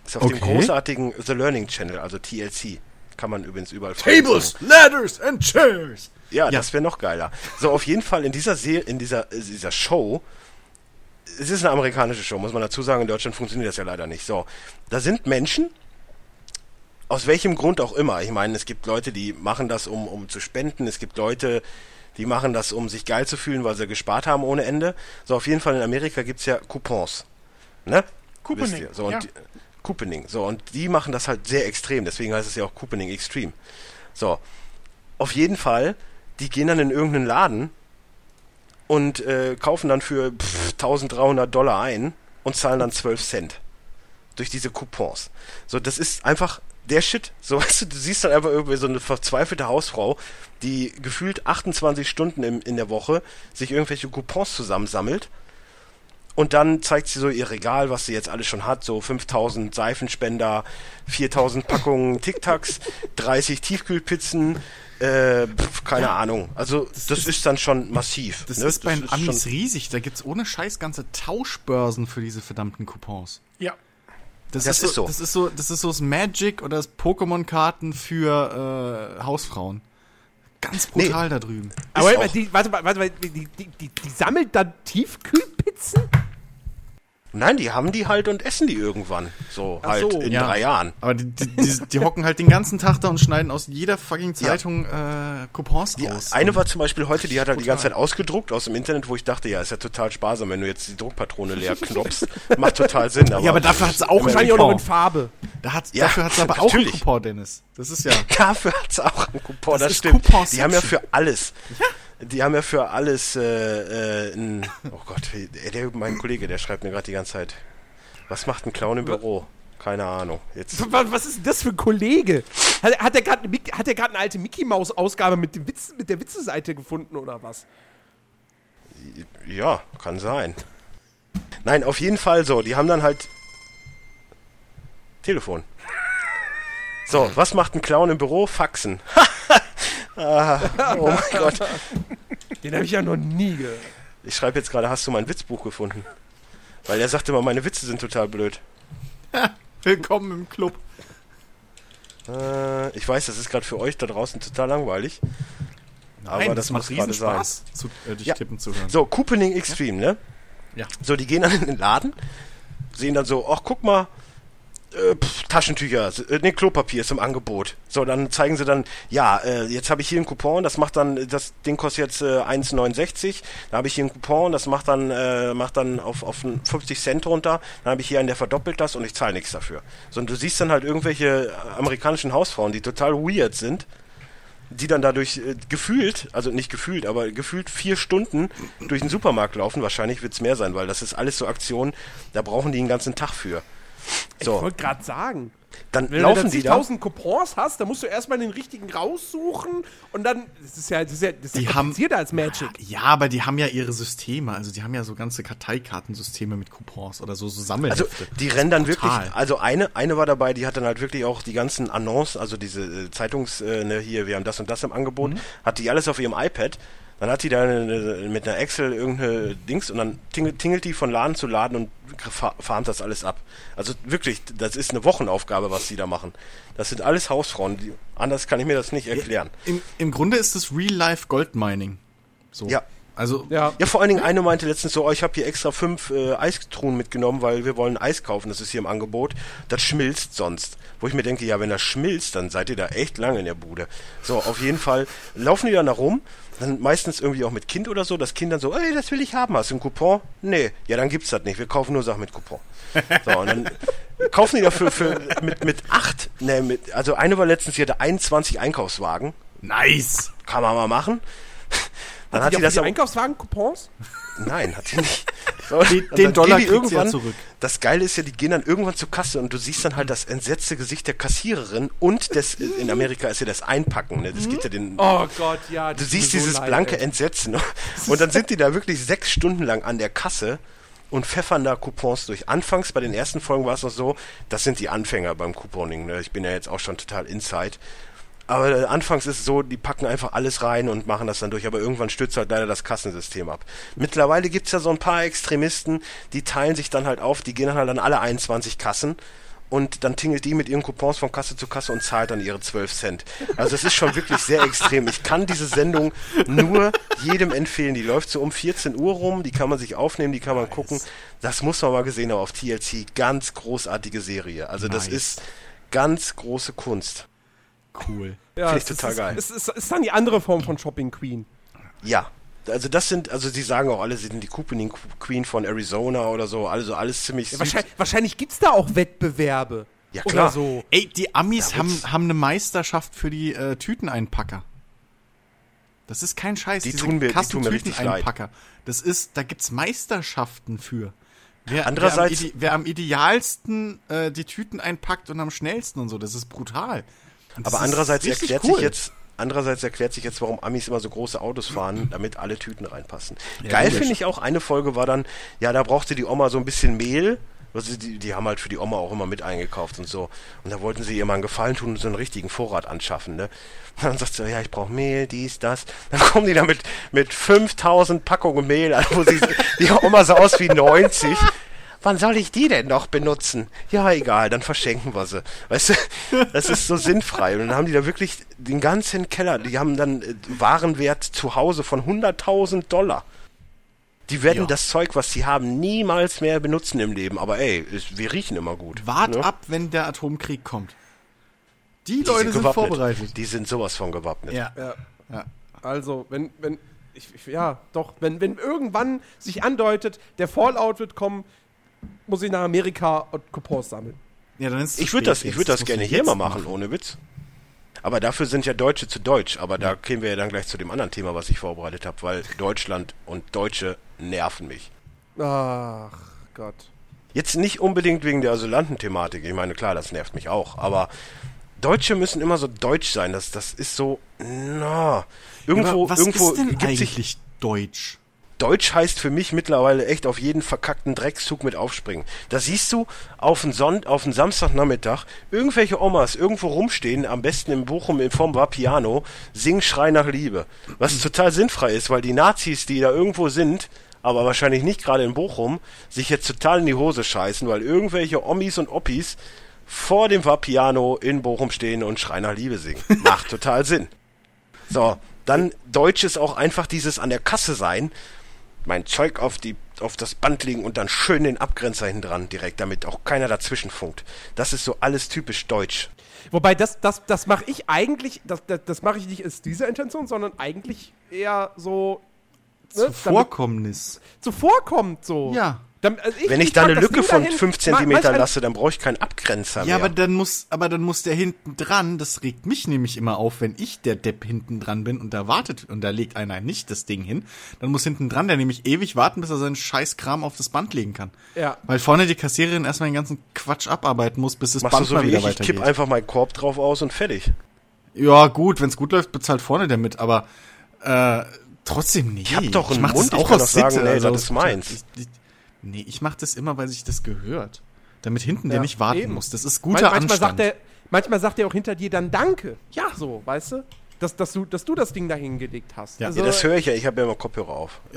Ist auf dem Okay. großartigen The Learning Channel, also TLC. Kann man übrigens überall. Tables, Ladders and Chairs. Ja, Ja. das wäre noch geiler. So, auf jeden Fall in dieser Serie, in dieser, äh, dieser Show, es ist eine amerikanische Show, muss man dazu sagen, in Deutschland funktioniert das ja leider nicht. So, da sind Menschen, aus welchem Grund auch immer. Ich meine, es gibt Leute, die machen das, um, um zu spenden, es gibt Leute, die machen das, um sich geil zu fühlen, weil sie gespart haben ohne Ende. So, auf jeden Fall in Amerika gibt's ja Coupons. Ne? Couponing, ihr. So, ja. Die, Couponing. So, und die machen das halt sehr extrem, deswegen heißt es ja auch Couponing Extreme. So, auf jeden Fall, die gehen dann in irgendeinen Laden und äh, kaufen dann für pff, 1300 Dollar ein und zahlen dann 12 Cent. Durch diese Coupons. So, das ist einfach der Shit. So, <laughs> weißt du, du siehst dann einfach irgendwie so eine verzweifelte Hausfrau, die gefühlt 28 Stunden im, in der Woche sich irgendwelche Coupons zusammensammelt. Und dann zeigt sie so ihr Regal, was sie jetzt alles schon hat, so 5000 Seifenspender, 4000 Packungen Tic Tacs, 30 Tiefkühlpizzen, äh, pf, keine Ahnung. Also das, ist, dann schon massiv. Das ne? ist bei den Amis schon- riesig. Da gibt's ohne Scheiß ganze Tauschbörsen für diese verdammten Coupons. Ja. Das, Das ist, ist so, so. Das ist so, das ist so das Magic oder das Pokémon-Karten für äh, Hausfrauen. Ganz brutal da drüben. Aber warte, warte mal, warte mal, die, die, die, die sammelt dann Tiefkühlpizzen? Nein, die haben die halt und essen die irgendwann. So Ach halt so, in ja. drei Jahren. Aber die, die, die, die hocken halt den ganzen Tag da und schneiden aus jeder fucking Zeitung äh, Coupons Die aus. eine war zum Beispiel heute, die hat halt die ganze. Zeit ausgedruckt aus dem Internet, wo ich dachte, ja, ist ja total sparsam, wenn du jetzt die Druckpatrone leer knopfst. <laughs> Macht total Sinn. Aber Ja, aber dafür hat's auch einen Wahrscheinlich auch noch in Coupon. Farbe. Da hat's, Ja, dafür hat's aber auch einen natürlich. Coupon, Dennis. Das ist ja. <laughs> Dafür hat's auch einen Coupon, Das das, ist stimmt. Couponception. Die haben ja für alles. Die haben ja für alles äh, äh, ein, Oh Gott, der, mein Kollege, der schreibt mir gerade die ganze Zeit. Was macht ein Clown im Büro? Keine Ahnung. Jetzt. Was, was ist denn das für ein Kollege? Hat, hat er gerade eine, Mick- hat er gerade eine alte Mickey Maus Ausgabe mit dem Witz, mit der Witzeseite gefunden oder was? Ja, kann sein. Nein, auf jeden Fall so. Die haben dann halt. Telefon. So, was macht ein Clown im Büro? Faxen. <laughs> ah, oh mein Gott. Den habe ich ja noch nie gehört. Ich schreibe jetzt gerade, hast du mein Witzbuch gefunden? Weil er sagte immer, meine Witze sind total blöd. <laughs> Willkommen im Club. Äh, ich weiß, das ist gerade für euch da draußen total langweilig. Aber Nein, das, muss macht gerade sein. Spaß, zu, äh, dich Ja. tippen zu hören. So, Couponing Extreme, ne? Ja. So, die gehen dann in den Laden, sehen dann so, ach, guck mal, äh, Taschentücher, ne, Klopapier ist im Angebot. So, dann zeigen sie dann, ja, äh, jetzt habe ich hier einen Coupon, das macht dann, das Ding kostet jetzt äh, 1,69, da habe ich hier einen Coupon, das macht dann, äh, macht dann auf, auf einen 50 Cent runter, dann habe ich hier einen, der verdoppelt das und ich zahle nichts dafür. So, und du siehst dann halt irgendwelche amerikanischen Hausfrauen, die total weird sind, die dann dadurch gefühlt, also nicht gefühlt, aber gefühlt vier Stunden durch den Supermarkt laufen. Wahrscheinlich wird es mehr sein, weil das ist alles so Aktionen, da brauchen die einen ganzen Tag für. Ich So, wollte gerade sagen. dann Wenn laufen du die da da. 1000 Coupons hast, dann musst du erstmal den richtigen raussuchen und dann, das ist ja, das ist ja, das ist Die ja haben- komplizierter als Magic. Ja, aber die haben ja ihre Systeme. Also die haben ja so ganze Karteikartensysteme mit Coupons oder so, so Also Sammelhefte. die rennen dann Brutal. wirklich, also eine, eine war dabei, die hat dann halt wirklich auch die ganzen Annoncen, also diese äh, Zeitungs, äh, ne, hier, wir haben das und das im Angebot, Mhm. hat die alles auf ihrem iPad. Dann hat die da eine, mit einer Excel irgendeine Dings und dann tingelt, tingelt die von Laden zu Laden und fa- farmt das alles ab. Also wirklich, das ist eine Wochenaufgabe, was die da machen. Das sind alles Hausfrauen. Die, anders kann ich mir das nicht erklären. Im, Im Grunde ist es Real-Life Goldmining. So. Ja. Also, Ja. Ja, vor allen Dingen eine meinte letztens so, oh, ich habe hier extra fünf äh, Eistruhen mitgenommen, weil wir wollen Eis kaufen, das ist hier im Angebot. Das schmilzt sonst. Wo ich mir denke, ja, wenn das schmilzt, dann seid ihr da echt lange in der Bude. So, auf jeden Fall laufen die dann da rum, dann meistens irgendwie auch mit Kind oder so, das Kind dann so, ey, das will ich haben, hast du einen Coupon? Nee, ja, dann gibt's das nicht, wir kaufen nur Sachen mit Coupon. So, und dann <laughs> kaufen die dafür für, mit, mit acht, ne, mit, also eine war letztens, die hatte 21 Einkaufswagen, nice. kann man mal machen. Dann Hat die, die auf die aber- Einkaufswagen-Coupons? Nein, hat die <laughs> nicht. So, Den- den Dollar gehen die kriegt sie ja zurück. Das Geile ist ja, die gehen dann irgendwann zur Kasse und du siehst dann halt das entsetzte Gesicht der Kassiererin und des, in Amerika ist ja das Einpacken, ne? Das geht ja den, Oh Gott, ja. du siehst dieses blanke Entsetzen. <laughs> Und dann sind die da wirklich sechs Stunden lang an der Kasse und pfeffern da Coupons durch. Anfangs bei den ersten Folgen war es noch so, das sind die Anfänger beim Couponing. Ne? Ich bin ja jetzt auch schon total inside. Aber äh, anfangs ist es so, die packen einfach alles rein und machen das dann durch, aber irgendwann stürzt halt leider das Kassensystem ab. Mittlerweile gibt's ja so ein paar Extremisten, die teilen sich dann halt auf, die gehen dann halt an alle 21 Kassen und dann tingelt die mit ihren Coupons von Kasse zu Kasse und zahlt dann ihre 12 Cent. Also das ist schon wirklich sehr extrem. Ich kann diese Sendung nur jedem empfehlen. Die läuft so um 14 Uhr rum, die kann man sich aufnehmen, die kann man gucken. Das muss man mal gesehen haben auf TLC. Ganz großartige Serie. Also das Nice. ist ganz große Kunst. Cool. <laughs> Ja, Finde ich es total ist, geil. Es ist, es ist dann die andere Form von Shopping Queen. Ja. Also das sind, also sie sagen auch alle, sie sind die Couponing Queen von Arizona oder so, also alles ziemlich Ja, wahrscheinlich wahrscheinlich gibt es da auch Wettbewerbe. Ja, Oder klar. so. Ey, die Amis Da haben, haben eine Meisterschaft für die äh, Tüteneinpacker. Das ist kein Scheiß. Die diese tun mir- die tun mir richtig Kassentüteneinpacker. Das ist, da gibt's Meisterschaften für. Wer, Andererseits- wer am, ide wer am idealsten äh, die Tüten einpackt und am schnellsten und so, das ist brutal. Aber andererseits erklärt cool. sich jetzt, andererseits erklärt sich jetzt, warum Amis immer so große Autos fahren, damit alle Tüten reinpassen. Geil logisch. finde ich auch, eine Folge war dann, ja, da brauchte die Oma so ein bisschen Mehl. Also die, die haben halt für die Oma auch immer mit eingekauft und so. Und da wollten sie ihr mal einen Gefallen tun und so einen richtigen Vorrat anschaffen, ne? Und dann sagt sie, ja, ich brauche Mehl, dies, das. Dann kommen die da mit, mit 5000 Packungen Mehl an, wo sie, die Oma sah aus wie 90. Wann soll ich die denn noch benutzen? Ja, egal, dann verschenken wir sie. Weißt du, das ist so sinnfrei. Und dann haben die da wirklich den ganzen Keller, die haben dann äh, Warenwert zu Hause von 100.000 Dollar. Die werden Ja. das Zeug, was sie haben, niemals mehr benutzen im Leben. Aber ey, wir riechen immer gut. Wart ne? ab, wenn der Atomkrieg kommt. Die, Die Leute sind gewappnet. vorbereitet. Die sind sowas von gewappnet. Ja. Ja. ja. Also, wenn, wenn, ich, ich, ja, doch, wenn, wenn irgendwann sich andeutet, der Fallout wird kommen, muss ich nach Amerika und Coupons sammeln. ja dann ist Ich würde das, ich würde das gerne hier mal machen, ohne Witz. Aber dafür sind ja Deutsche zu Deutsch. Aber da kämen wir ja dann gleich zu dem anderen Thema, was ich vorbereitet habe, weil Deutschland und Deutsche nerven mich. Ach Gott. Jetzt nicht unbedingt wegen der Asylantenthematik. Ich meine, klar, das nervt mich auch. Aber Deutsche müssen immer so deutsch sein. Das, das ist so, na, irgendwo, Aber was irgendwo ist denn gibt sich eigentlich Deutsch? Deutsch heißt für mich mittlerweile echt auf jeden verkackten Dreckszug mit aufspringen. Da siehst du auf einen, Sonn auf einen Samstagnachmittag irgendwelche Omas irgendwo rumstehen, am besten im Bochum in Form war Piano, singen Schrei nach Liebe. Was total sinnfrei ist, weil die Nazis, die da irgendwo sind, aber wahrscheinlich nicht gerade in Bochum, sich jetzt total in die Hose scheißen, weil irgendwelche Omis und Oppis vor dem Vapiano in Bochum stehen und Schrei nach Liebe singen. <laughs> Macht total Sinn. So, dann Deutsch ist auch einfach dieses an der Kasse sein, mein Zeug auf die auf das Band legen und dann schön den Abgrenzer hinten dran direkt, damit auch keiner dazwischen funkt. Das ist so alles typisch deutsch. Wobei das, das, das mache ich eigentlich, das, das, das mache ich nicht aus dieser Intention, sondern eigentlich eher so ne, Zuvorkommnis. zuvorkommt so. Ja. Damit- also Wenn ich pack da eine Lücke von dahin, 5 ma- cm lasse, dann brauche ich keinen Abgrenzer Ja, mehr. aber dann muss, aber dann muss der hinten dran, das regt mich nämlich immer auf, wenn ich der Depp hinten dran bin und da wartet und da legt einer nicht das Ding hin, dann muss hinten dran der nämlich ewig warten, bis er seinen Scheißkram auf das Band legen kann. Ja. Weil vorne die Kassiererin erstmal den ganzen Quatsch abarbeiten muss, bis das Machst du Band so mal wie wieder ich, ich kipp weitergeht. einfach meinen Korb drauf aus und fertig. Ja, gut, wenn's gut läuft, bezahlt vorne der mit, aber äh, trotzdem nicht. Ich hab doch einen mach Mund, das ich auch kann aus doch sagen, Sitte, nee, also das ist meins. Ich, ich, nee, ich mach das immer, weil sich das gehört. Damit hinten der Ja, nicht warten eben. muss. Das ist guter manchmal Anstand. sagt er, manchmal sagt er auch hinter dir dann Danke. Ja, so, weißt du? Dass, dass, du, dass du das Ding da hingelegt hast. Ja. Also, Ja, das höre ich ja, ich habe ja immer Kopfhörer auf. <laughs>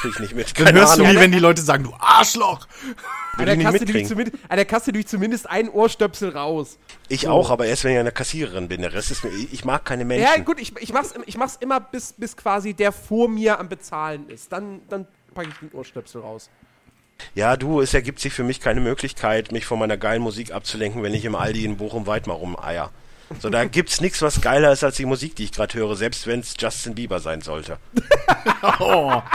Krieg ich nicht mit. Dann Keine hörst du, Ahnung. wie wenn die Leute sagen, du Arschloch. an, Will der ich nicht Kasse durch mitkriegen. zumindest, an der Kasse durch zumindest ein Ohrstöpsel raus. Ich auch, aber erst wenn ich eine Kassiererin bin. Der Rest ist mir, ich mag keine Menschen. Ja, gut, ich, ich, mach's, ich mach's immer, bis, bis quasi der vor mir am Bezahlen ist. Dann, dann packe ich den Ohrstöpsel raus. Ja, du, es ergibt sich für mich keine Möglichkeit, mich von meiner geilen Musik abzulenken, wenn ich im Aldi in Bochum weit mal rumeier. So, da gibt's nichts, was geiler ist als die Musik, die ich gerade höre, selbst wenn es Justin Bieber sein sollte. Oh. <laughs>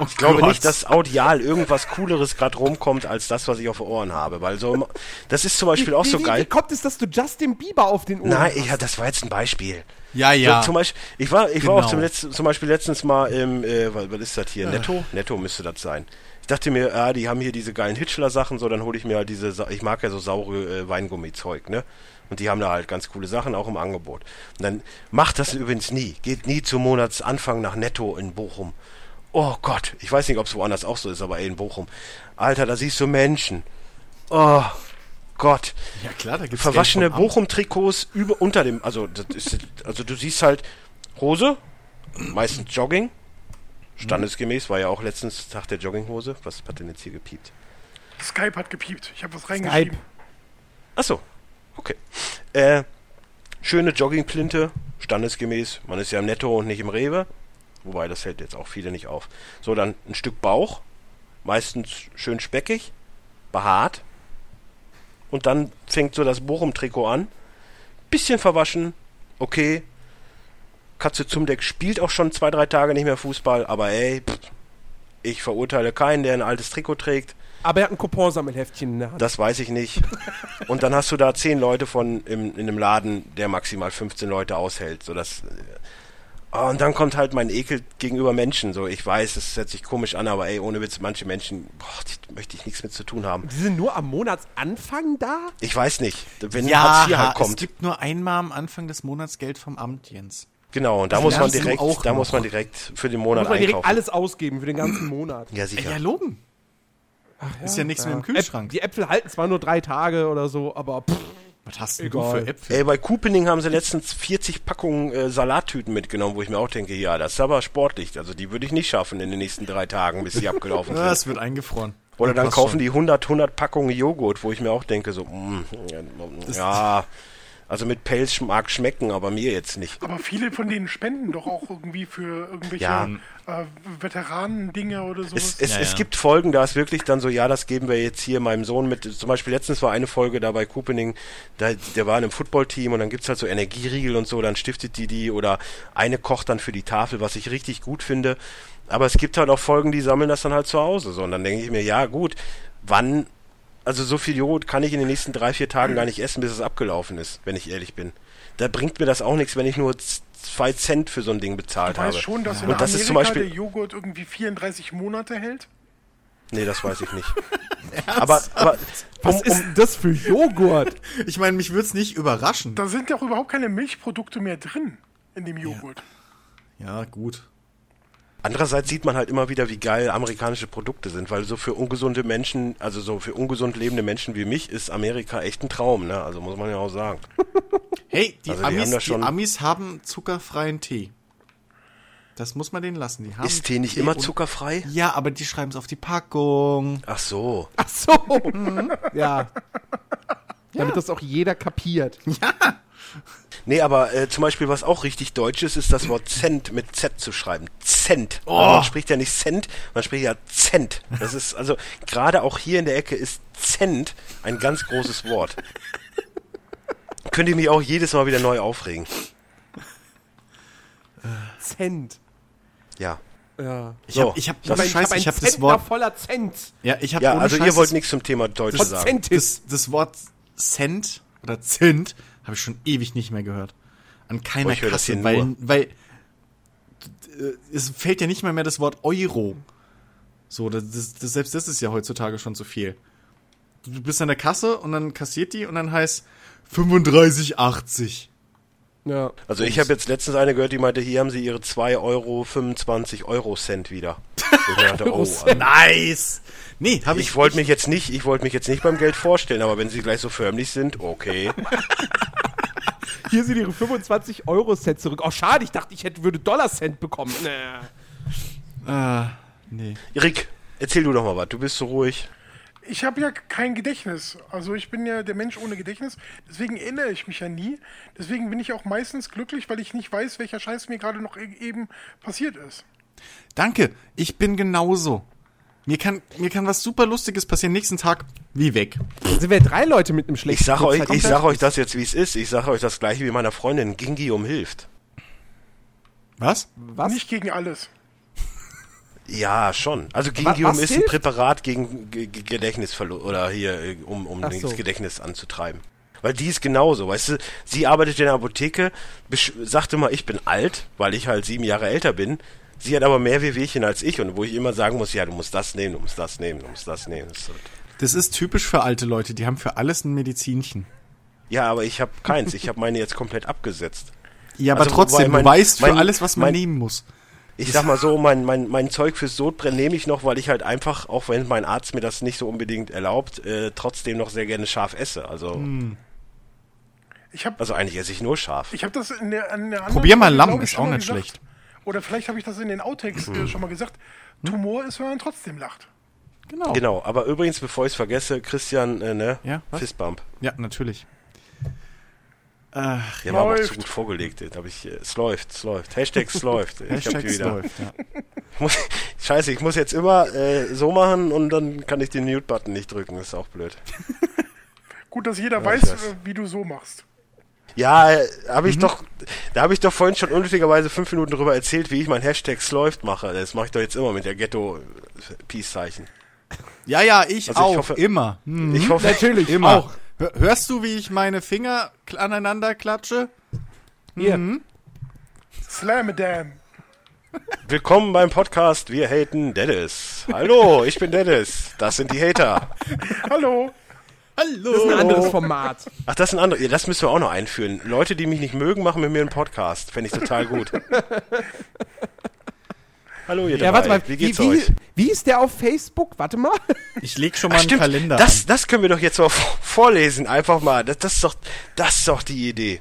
Oh Ich glaube Gott. nicht, dass audial irgendwas Cooleres gerade rumkommt, als das, was ich auf den Ohren habe. Weil so, im- das ist zum Beispiel auch wie, so wie, geil. Wie kommt es, dass du Justin Bieber auf den Ohren Nein, hast? ja, das war jetzt ein Beispiel. Ja, ja. So, zum Beispiel, ich war, ich war auch Genau. zum, Letz-, zum Beispiel letztens mal im, äh, was, was ist das hier? Netto? Netto müsste das sein. Ich dachte mir, ja, die haben hier diese geilen Hitchler-Sachen, so, dann hole ich mir halt diese, ich mag ja so saure äh, Weingummi-Zeug, ne? Und die haben da halt ganz coole Sachen auch im Angebot. Und dann macht das übrigens nie. Geht nie zum Monatsanfang nach Netto in Bochum. Oh Gott, ich weiß nicht, ob es woanders auch so ist, aber ey, in Bochum. Alter, da siehst du Menschen. Oh Gott ja, klar, da gibt's verwaschene. Bochum-Trikots über unter dem, also das ist, also du siehst halt Hose, meistens Jogging, standesgemäß, war ja auch letztens Tag der Jogginghose. Was hat denn jetzt hier gepiept? Skype hat gepiept. Ich habe was reingeschrieben. Achso, okay. Äh, schöne Joggingplinte, standesgemäß. Man ist ja im Netto und nicht im Rewe. Wobei, das hält jetzt auch viele nicht auf. So, dann ein Stück Bauch, meistens schön speckig, behaart. Und dann fängt so das Bochum-Trikot an. Bisschen verwaschen, okay. Katze zum Deck spielt auch schon zwei, drei Tage nicht mehr Fußball, aber ey, pff, ich verurteile keinen, der ein altes Trikot trägt. Aber er hat ein Couponsammelheftchen in der Hand. Das weiß ich nicht. <laughs> Und dann hast du da zehn Leute von im, in einem Laden, der maximal 15 Leute aushält. So das, äh, oh, und dann kommt halt mein Ekel gegenüber Menschen. So, ich weiß, es hört sich komisch an, aber ey, ohne Witz, manche Menschen, boah, die möchte ich nichts mit zu tun haben. Die sind nur am Monatsanfang da? Ich weiß nicht, wenn Ja, Hartz IV halt es kommt. gibt nur einmal am Anfang des Monats Geld vom Amt, Jens. Genau, und da Das muss man direkt, auch da noch. muss man direkt für den Da Monat muss man direkt einkaufen. alles ausgeben für den ganzen Monat. Ja, sicher. Ja, loben. ist ja nichts mehr im Kühlschrank. Äp- Die Äpfel halten zwar nur drei Tage oder so, aber pff, Was hast du für Äpfel? Ey, bei Coupening haben sie letztens 40 Packungen äh, Salattüten mitgenommen, wo ich mir auch denke, ja, das ist aber sportlich. Also die würde ich nicht schaffen in den nächsten drei Tagen, bis sie abgelaufen Ja, <laughs> sind. es wird eingefroren. Oder dann kaufen schon. die 100, 100 Packungen Joghurt, wo ich mir auch denke, so, mm, ja, also mit Pelz mag schmecken, aber mir jetzt nicht. Aber viele von denen spenden doch auch irgendwie für irgendwelche Ja. äh, Veteranen-Dinge oder sowas. Es, es, Ja, es ja. gibt Folgen, da ist wirklich dann so, ja, das geben wir jetzt hier meinem Sohn mit. Zum Beispiel letztens war eine Folge da bei Coupening, da, der war in einem Footballteam und dann gibt's halt so Energieriegel und so, dann stiftet die die oder eine kocht dann für die Tafel, was ich richtig gut finde. Aber es gibt halt auch Folgen, die sammeln das dann halt zu Hause. So, und dann denke ich mir, ja gut, wann, also so viel Joghurt kann ich in den nächsten drei, vier Tagen gar nicht essen, bis es abgelaufen ist, wenn ich ehrlich bin. Da bringt mir das auch nichts, wenn ich nur z- zwei Cent für so ein Ding bezahlt Du weißt habe. schon, dass in und das ist zum Beispiel, der Joghurt irgendwie 34 Monate hält? Nee, das weiß ich nicht. <laughs> aber, aber was um, ist denn das für Joghurt? <laughs> Ich meine, mich würde es nicht überraschen. Da sind ja auch überhaupt keine Milchprodukte mehr drin in dem Joghurt. Ja, gut. Andererseits sieht man halt immer wieder, wie geil amerikanische Produkte sind, weil so für ungesunde Menschen, also so für ungesund lebende Menschen wie mich, ist Amerika echt ein Traum, ne? Also muss man ja auch sagen. <laughs> Hey, die, Also die Amis, haben schon- die Amis haben zuckerfreien Tee. Das muss man denen lassen. Die haben Ist Tee nicht immer und- zuckerfrei? Ja, aber die schreiben es auf die Packung. Ach so. Ach so. <laughs> Ja. Damit das auch jeder kapiert. <laughs> Nee, aber äh, zum Beispiel, was auch richtig deutsch ist, ist das Wort Cent mit Z zu schreiben. Cent. Also man spricht ja nicht Cent, man spricht ja Cent. Das ist, also, gerade auch hier in der Ecke ist Cent ein ganz großes Wort. Könnt ihr mich auch jedes Mal wieder neu aufregen. Cent. Ja. Ja. Ich So, hab, ich hab, Ich habe ich hab ich hab das Wort, voller Cent. ja, ich hab Ja, also Scheiß ihr wollt nichts zum Thema Deutsch sagen. Das, das Wort Cent oder Cent habe ich schon ewig nicht mehr gehört. An keiner Oh, Kasse, weil, weil äh, es fällt ja nicht mal mehr das Wort Euro. So, das, das, selbst das ist ja heutzutage schon zu viel. Du bist an der Kasse und dann kassiert die und dann heißt 35,80. Ja. Also ich habe jetzt letztens eine gehört, die meinte, hier haben sie ihre 2 Euro 25 Euro Cent wieder. <laughs> Dachte, oh, also Nice! Nee, habe ich. ich wollte mich jetzt nicht, ich wollte mich jetzt nicht beim Geld vorstellen, aber wenn sie gleich so förmlich sind, okay. <laughs> Hier sind ihre 25 Euro Cent zurück. Oh, schade, ich dachte, ich hätte, würde Dollar Cent bekommen. Nee. Ah, nee. Rick, erzähl du doch mal was, du bist so ruhig. Ich habe ja kein Gedächtnis. Also ich bin ja der Mensch ohne Gedächtnis. Deswegen erinnere ich mich ja nie. Deswegen bin ich auch meistens glücklich, weil ich nicht weiß, welcher Scheiß mir gerade noch e- eben passiert ist. Danke, ich bin genauso. Mir kann, mir kann was super Lustiges passieren. Nächsten Tag, wie weg. Dann sind wir drei Leute mit einem schlechten Ich sag euch, ich sag euch das jetzt, wie es ist. Ich sag euch das gleiche wie meiner Freundin. Gingi um hilft. Was? Was? Nicht gegen alles. Ja, schon. Also Gingium ist ein hilft? Präparat gegen G Gedächtnisverlust oder hier, äh, um, um Ach das so. Gedächtnis anzutreiben. Weil die ist genauso, weißt du, sie arbeitet in der Apotheke, sagt immer, ich bin alt, weil ich halt sieben Jahre älter bin. Sie hat aber mehr Wehwehchen als ich und wo ich immer sagen muss, ja, du musst das nehmen, du musst das nehmen, du musst das nehmen. Das ist Das ist typisch für alte Leute, die haben für alles ein Medizinchen. ja, aber ich habe keins, ich habe meine jetzt komplett abgesetzt. Ja, aber Also, trotzdem, mein- du weißt für mein- alles, was man mein- nehmen muss. Ich sag mal so, mein, mein, mein Zeug fürs Sodbrennen nehme ich noch, weil ich halt einfach, auch wenn mein Arzt mir das nicht so unbedingt erlaubt, äh, trotzdem noch sehr gerne scharf esse. Also, Ich habe also eigentlich esse ich nur scharf. ich hab das in der, in der anderen Probier mal Lamm, ist auch nicht gesagt. schlecht. Oder vielleicht habe ich das in den Outtakes äh, schon mal gesagt. Tumor ist, wenn man trotzdem lacht. Genau. Genau, aber übrigens, bevor ich es vergesse, Christian, äh, ne? Ja, was? Fistbump. Ja, natürlich. Ach, Der war aber auch Läuft. zu gut vorgelegt. Den hab ich, äh, es läuft, es läuft. Hashtag es läuft. Ich hab Hashtag die es wieder. läuft, ja. <laughs> Muss, scheiße, ich muss jetzt immer äh, so machen und dann kann ich den Mute-Button nicht drücken. Das ist auch blöd. <laughs> Gut, dass jeder Ja, weiß, ich weiß. äh, wie du so machst. Ja, äh, habe ich doch, da habe ich doch vorhin schon unnötigerweise fünf Minuten drüber erzählt, wie ich mein Hashtag es läuft mache. Das mache ich doch jetzt immer mit der Ghetto-Peace-Zeichen. Ja, ja, ich Also ich auch, hoffe- immer. Hm. Ich hoffe, Natürlich, Immer. auch. Hör- Hörst du, wie ich meine Finger aneinander klatsche? Hier. Slamedam. Willkommen beim Podcast Wir haten Dennis. Hallo, ich bin Dennis. Das sind die Hater. Hallo. Hallo. Das ist ein anderes Format. Ach, das ist ein anderes. Ja, das müssen wir auch noch einführen. Leute, die mich nicht mögen, machen mit mir einen Podcast. Fände ich total gut. <laughs> Hallo, ihr Ja, warte mal, Wie geht's wie, euch? wie ist der auf Facebook? Warte mal. Ich leg schon Ach, mal einen stimmt. Kalender Das, das können wir doch jetzt mal vorlesen. Einfach mal. Das, das, ist, doch, das ist doch die Idee.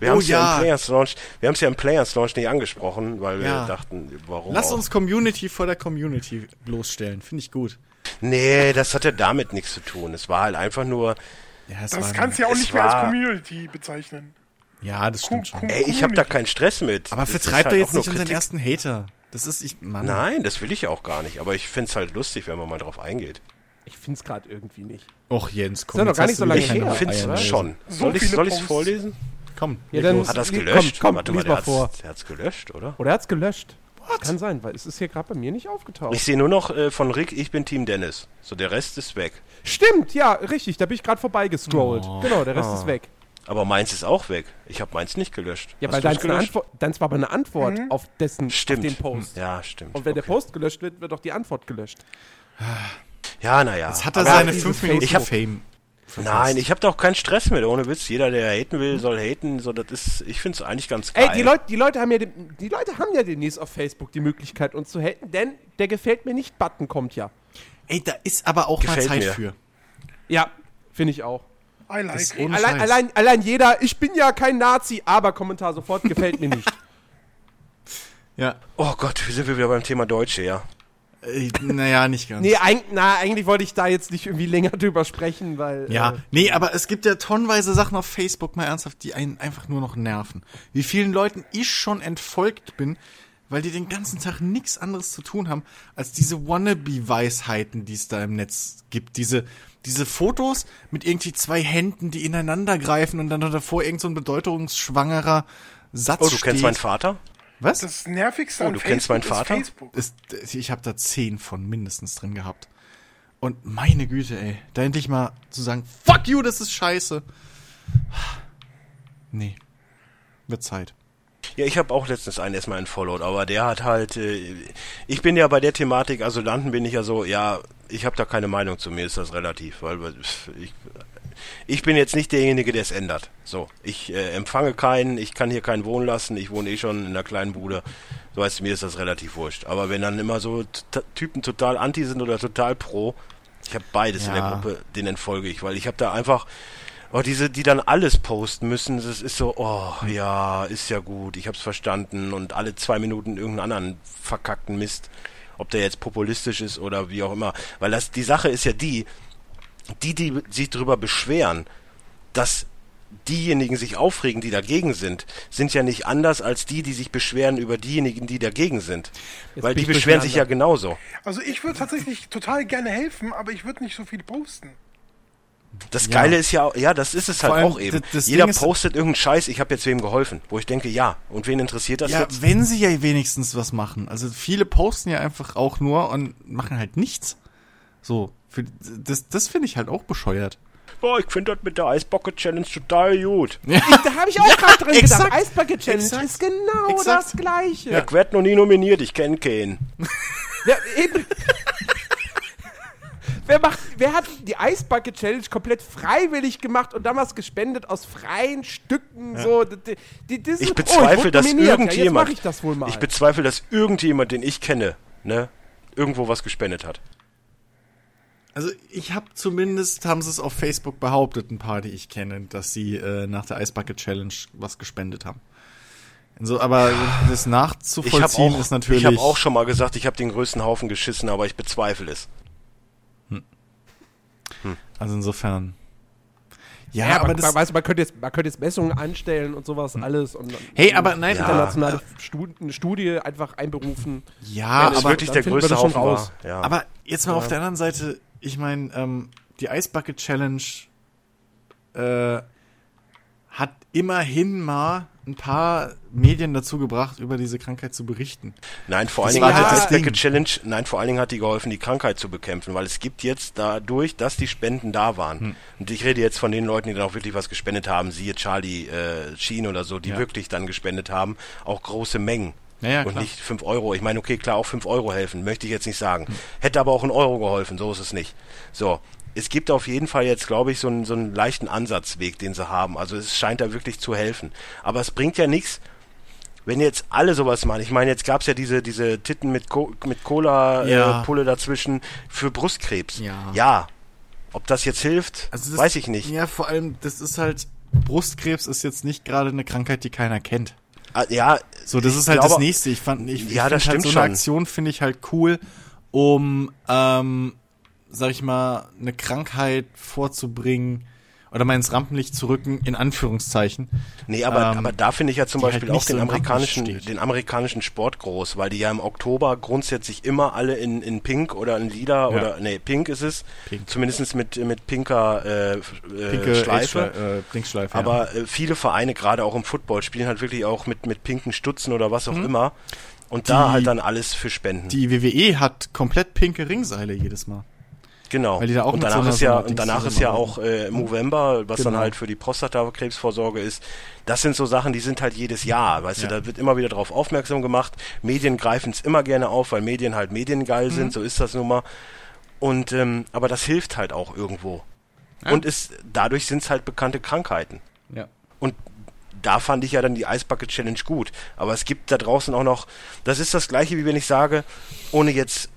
Wir Oh haben es ja. ja. im Players Launch, wir haben es ja im Players Launch nicht angesprochen, weil wir Ja. dachten, warum. Lass auch? uns Community vor der Community bloßstellen. Finde ich gut. Nee, das hat ja damit nichts zu tun. Es war halt einfach nur, Ja, es Das kannst du ja auch nicht mehr als Community bezeichnen. Ja, das stimmt schon. ey, ich habe da keinen Stress mit. Aber vertreibt halt doch auch jetzt nicht unseren Kritik. ersten Hater. Das ist, ich, Mann. Nein, das will ich auch gar nicht. Aber ich find's halt lustig, wenn man mal drauf eingeht. Ich finde es gerade irgendwie nicht. Och, Jens, komm. doch jetzt gar hast nicht so lange her. Eier Find's mehr. schon. So soll ich viele soll ich's Posts. vorlesen? Komm, Ja, dann-. Hat Komm, gelöscht? komm, Warte mal, lies der mal hat's, vor. der hat's gelöscht, oder? Oder er hat's gelöscht. Das kann sein, weil es ist hier gerade bei mir nicht aufgetaucht. Ich sehe nur noch äh, von Rick, ich bin Team Dennis. So, der Rest ist weg. Stimmt, ja, richtig. Da bin ich gerade vorbeigescrollt. Oh. Genau, der Rest ist weg. Aber meins ist auch weg. Ich habe meins nicht gelöscht. Ja, Hast weil deins, eine Antwort, deins war aber eine Antwort auf dessen Stimmt. auf den Post. Ja, stimmt. Und wenn der Okay. Post gelöscht wird, wird doch die Antwort gelöscht. Ja, naja. Jetzt hat er Aber seine dieses 5 Minuten Ich hab- Fame. Nein, ich habe da auch keinen Stress mit. Ohne Witz. Jeder, der haten will, soll haten. So, das ist, ich finde es eigentlich ganz geil. Ey, die Leute, die Leute haben ja, den, die Leute haben ja demnächst auf Facebook die Möglichkeit, uns zu haten, denn der gefällt mir nicht Button kommt ja. Ey, da ist aber auch Gefällt mal Zeit mir. für. Ja, finde ich auch. I like. Allein, allein, allein jeder, ich bin ja kein Nazi, aber Kommentar sofort gefällt mir nicht. <laughs> Ja. Oh Gott, wir sind wir wieder beim Thema Deutsche, ja. Äh, naja, nicht ganz. Nee, eig na, eigentlich wollte ich da jetzt nicht irgendwie länger <laughs> drüber sprechen, weil. Ja, Äh, nee, aber es gibt ja tonnenweise Sachen auf Facebook, mal ernsthaft, die einen einfach nur noch nerven. Wie vielen Leuten ich schon entfolgt bin, weil die den ganzen Tag nichts anderes zu tun haben, als diese Wannabe-Weisheiten, die es da im Netz gibt. Diese, diese Fotos mit irgendwie zwei Händen, die ineinander greifen und dann davor irgend so ein bedeutungsschwangerer Satz Oh, du steht. kennst meinen Vater? Was? Das nervigste Oh, an du Facebook kennst meinen ist Vater? Facebook. ist, ich habe da zehn von mindestens drin gehabt. Und meine Güte, ey, da endlich mal zu sagen, fuck you, das ist scheiße. Nee. Wird Zeit. Ja, ich habe auch letztens einen erstmal entfollowed, aber der hat halt, äh, ich bin ja bei der Thematik, also landen bin ich ja so, ja, ich habe da keine Meinung zu, mir ist das relativ, weil ich, ich bin jetzt nicht derjenige, der es ändert. So, ich äh, empfange keinen, ich kann hier keinen wohnen lassen, ich wohne eh schon in einer kleinen Bude. So heißt mir ist das relativ wurscht. Aber wenn dann immer so Typen total anti sind oder total pro, ich habe beides in der Ja. Gruppe, den entfolge ich, weil ich habe da einfach Oh, diese, die dann alles posten müssen, das ist so, oh, ja, ist ja gut, ich hab's verstanden und alle zwei Minuten irgendeinen anderen verkackten Mist, ob der jetzt populistisch ist oder wie auch immer. Weil das, die Sache ist ja die, die, die sich darüber beschweren, dass diejenigen sich aufregen, die dagegen sind, sind ja nicht anders als die, die sich beschweren über diejenigen, die dagegen sind. Jetzt Weil die beschweren sich ja genauso. Also ich würde tatsächlich total gerne helfen, aber ich würde nicht so viel posten. Das Ja. Geile ist ja, ja, das ist es halt Vor auch eben. Jeder Ding postet irgendeinen Scheiß, ich habe jetzt wem geholfen. Wo ich denke, ja, und wen interessiert das Ja, jetzt? wenn sie ja wenigstens was machen. Also viele posten ja einfach auch nur und machen halt nichts. So, für, das, das finde ich halt auch bescheuert. Boah, ich finde das mit der Ice Bucket Challenge total gut. <laughs> ich, da habe ich auch gerade drin exakt. gedacht. Eisbucket Challenge Exakt. ist genau Exakt. das Gleiche. Ich werd noch nie nominiert, ich kenne keinen. Wer, eben, wer, macht, wer hat die Eisbucket Challenge komplett freiwillig gemacht und damals gespendet aus freien Stücken? So, die, die, die Ich oh, bezweifle, wurde dass. Ja, irgendjemand, mache ich das wohl mal. ich bezweifle, dass irgendjemand, den ich kenne, ne, irgendwo was gespendet hat. Also ich habe zumindest, haben sie es auf Facebook behauptet, ein paar, die ich kenne, dass sie äh, nach der Eisbucket Challenge was gespendet haben. So, aber das Ich habe nachzuvollziehen auch, ist natürlich. ich hab auch schon mal gesagt, ich habe den größten Haufen geschissen, aber ich bezweifle es. Also insofern. Ja, ja, aber man, das. man, weißt, du, man, könnte jetzt, man könnte jetzt Messungen anstellen und sowas alles. Und Hey, aber nein, Ja. internationale Studi eine Studie einfach einberufen. ja, Wenn es aber, wirklich der größte das Haufen raus. war. Ja. aber jetzt mal auf der anderen Seite, ich meine, ähm, die Eisbucket Challenge äh, hat immerhin mal ein paar Medien dazu gebracht, über diese Krankheit zu berichten. Nein, vor allen Dingen hat die Ding. Challenge, nein, vor allen Dingen hat die geholfen, die Krankheit zu bekämpfen, weil es gibt jetzt dadurch, dass die Spenden da waren. Hm. Und ich rede jetzt von den Leuten, die dann auch wirklich was gespendet haben, siehe Charlie äh, Sheen oder so, die Ja. wirklich dann gespendet haben, auch große Mengen. Ja, ja, und klar. nicht 5 Euro. Ich meine, okay, klar, auch 5 Euro helfen, möchte ich jetzt nicht sagen. Hm. Hätte aber auch ein Euro geholfen, so ist es nicht. So. Es gibt auf jeden Fall jetzt, glaube ich, so einen, so einen leichten Ansatzweg, den sie haben. Also es scheint da wirklich zu helfen. Aber es bringt ja nichts, wenn jetzt alle sowas machen, ich meine, jetzt gab's ja diese, diese Titten mit, Co mit Cola-Pulle Ja. äh, Pulle dazwischen für Brustkrebs. Ja. ja. Ob das jetzt hilft, Also das, weiß ich nicht. Ja, vor allem, das ist halt, Brustkrebs ist jetzt nicht gerade eine Krankheit, die keiner kennt. Ah, Ja, So, das ich ist halt das glaube- nächste. Ich fand, ich, ich Ja, find das halt stimmt so schon. eine Aktion finde ich halt cool, um, ähm, sag ich mal, eine Krankheit vorzubringen oder mal ins Rampenlicht zu rücken, in Anführungszeichen. Nee, aber, ähm, aber da finde ich ja zum halt Beispiel nicht auch den amerikanischen, den amerikanischen Sport groß, weil die ja im Oktober grundsätzlich immer alle in, in Pink oder in Lila Ja. oder, nee, Pink ist es, Pink. zumindest mit, mit pinker äh, äh, Pinke Schleife. Schleife. Äh, Blinkschleife. Aber äh, viele Vereine, gerade auch im Football, spielen halt wirklich auch mit, mit pinken Stutzen oder was auch immer. Und da Mhm. Die- halt dann alles für Spenden. die WWE hat komplett pinke Ringseile jedes Mal. Genau. und danach so ist ja, und danach ist ja auch äh, Movember, was dann Genau. halt für die Prostatakrebsvorsorge ist. Das sind so Sachen, die sind halt jedes Jahr. Weißt Ja. du, da wird immer wieder drauf aufmerksam gemacht. Medien greifen es immer gerne auf, weil Medien halt mediengeil Mhm. sind, so ist das nun mal. Und ähm, aber das hilft halt auch irgendwo. Ja. Und ist, dadurch sind es halt bekannte Krankheiten. Ja. Und da fand ich ja dann die Ice Bucket Challenge gut. Aber es gibt da draußen auch noch, das ist das gleiche, wie wenn ich sage, ohne jetzt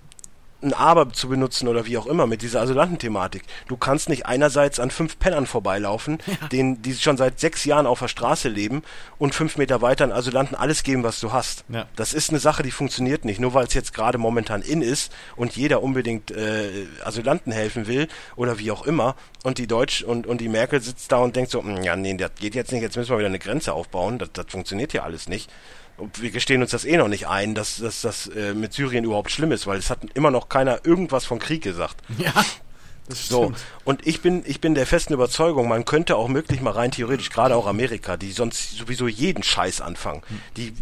ein Aber zu benutzen oder wie auch immer mit dieser Asylantenthematik. Du kannst nicht einerseits an fünf Pennern vorbeilaufen, denen, die schon seit sechs Jahren auf der Straße leben und fünf Meter weiter an Asylanten alles geben, was du hast. Ja. Das ist eine Sache, die funktioniert nicht. Nur weil es jetzt gerade momentan in ist und jeder unbedingt äh, Asylanten helfen will oder wie auch immer und die Deutsch und, und die Merkel sitzt da und denkt so, "Hm, ja nee, das geht jetzt nicht, jetzt müssen wir wieder eine Grenze aufbauen, das, das funktioniert hier alles nicht. Wir gestehen uns das eh noch nicht ein, dass, dass das äh, mit Syrien überhaupt schlimm ist, weil es hat immer noch keiner irgendwas von Krieg gesagt. <laughs> Ja. Das So, stimmt. und ich bin, ich bin der festen Überzeugung, man könnte auch möglich mal rein theoretisch, gerade auch Amerika, die sonst sowieso jeden Scheiß anfangen. Die,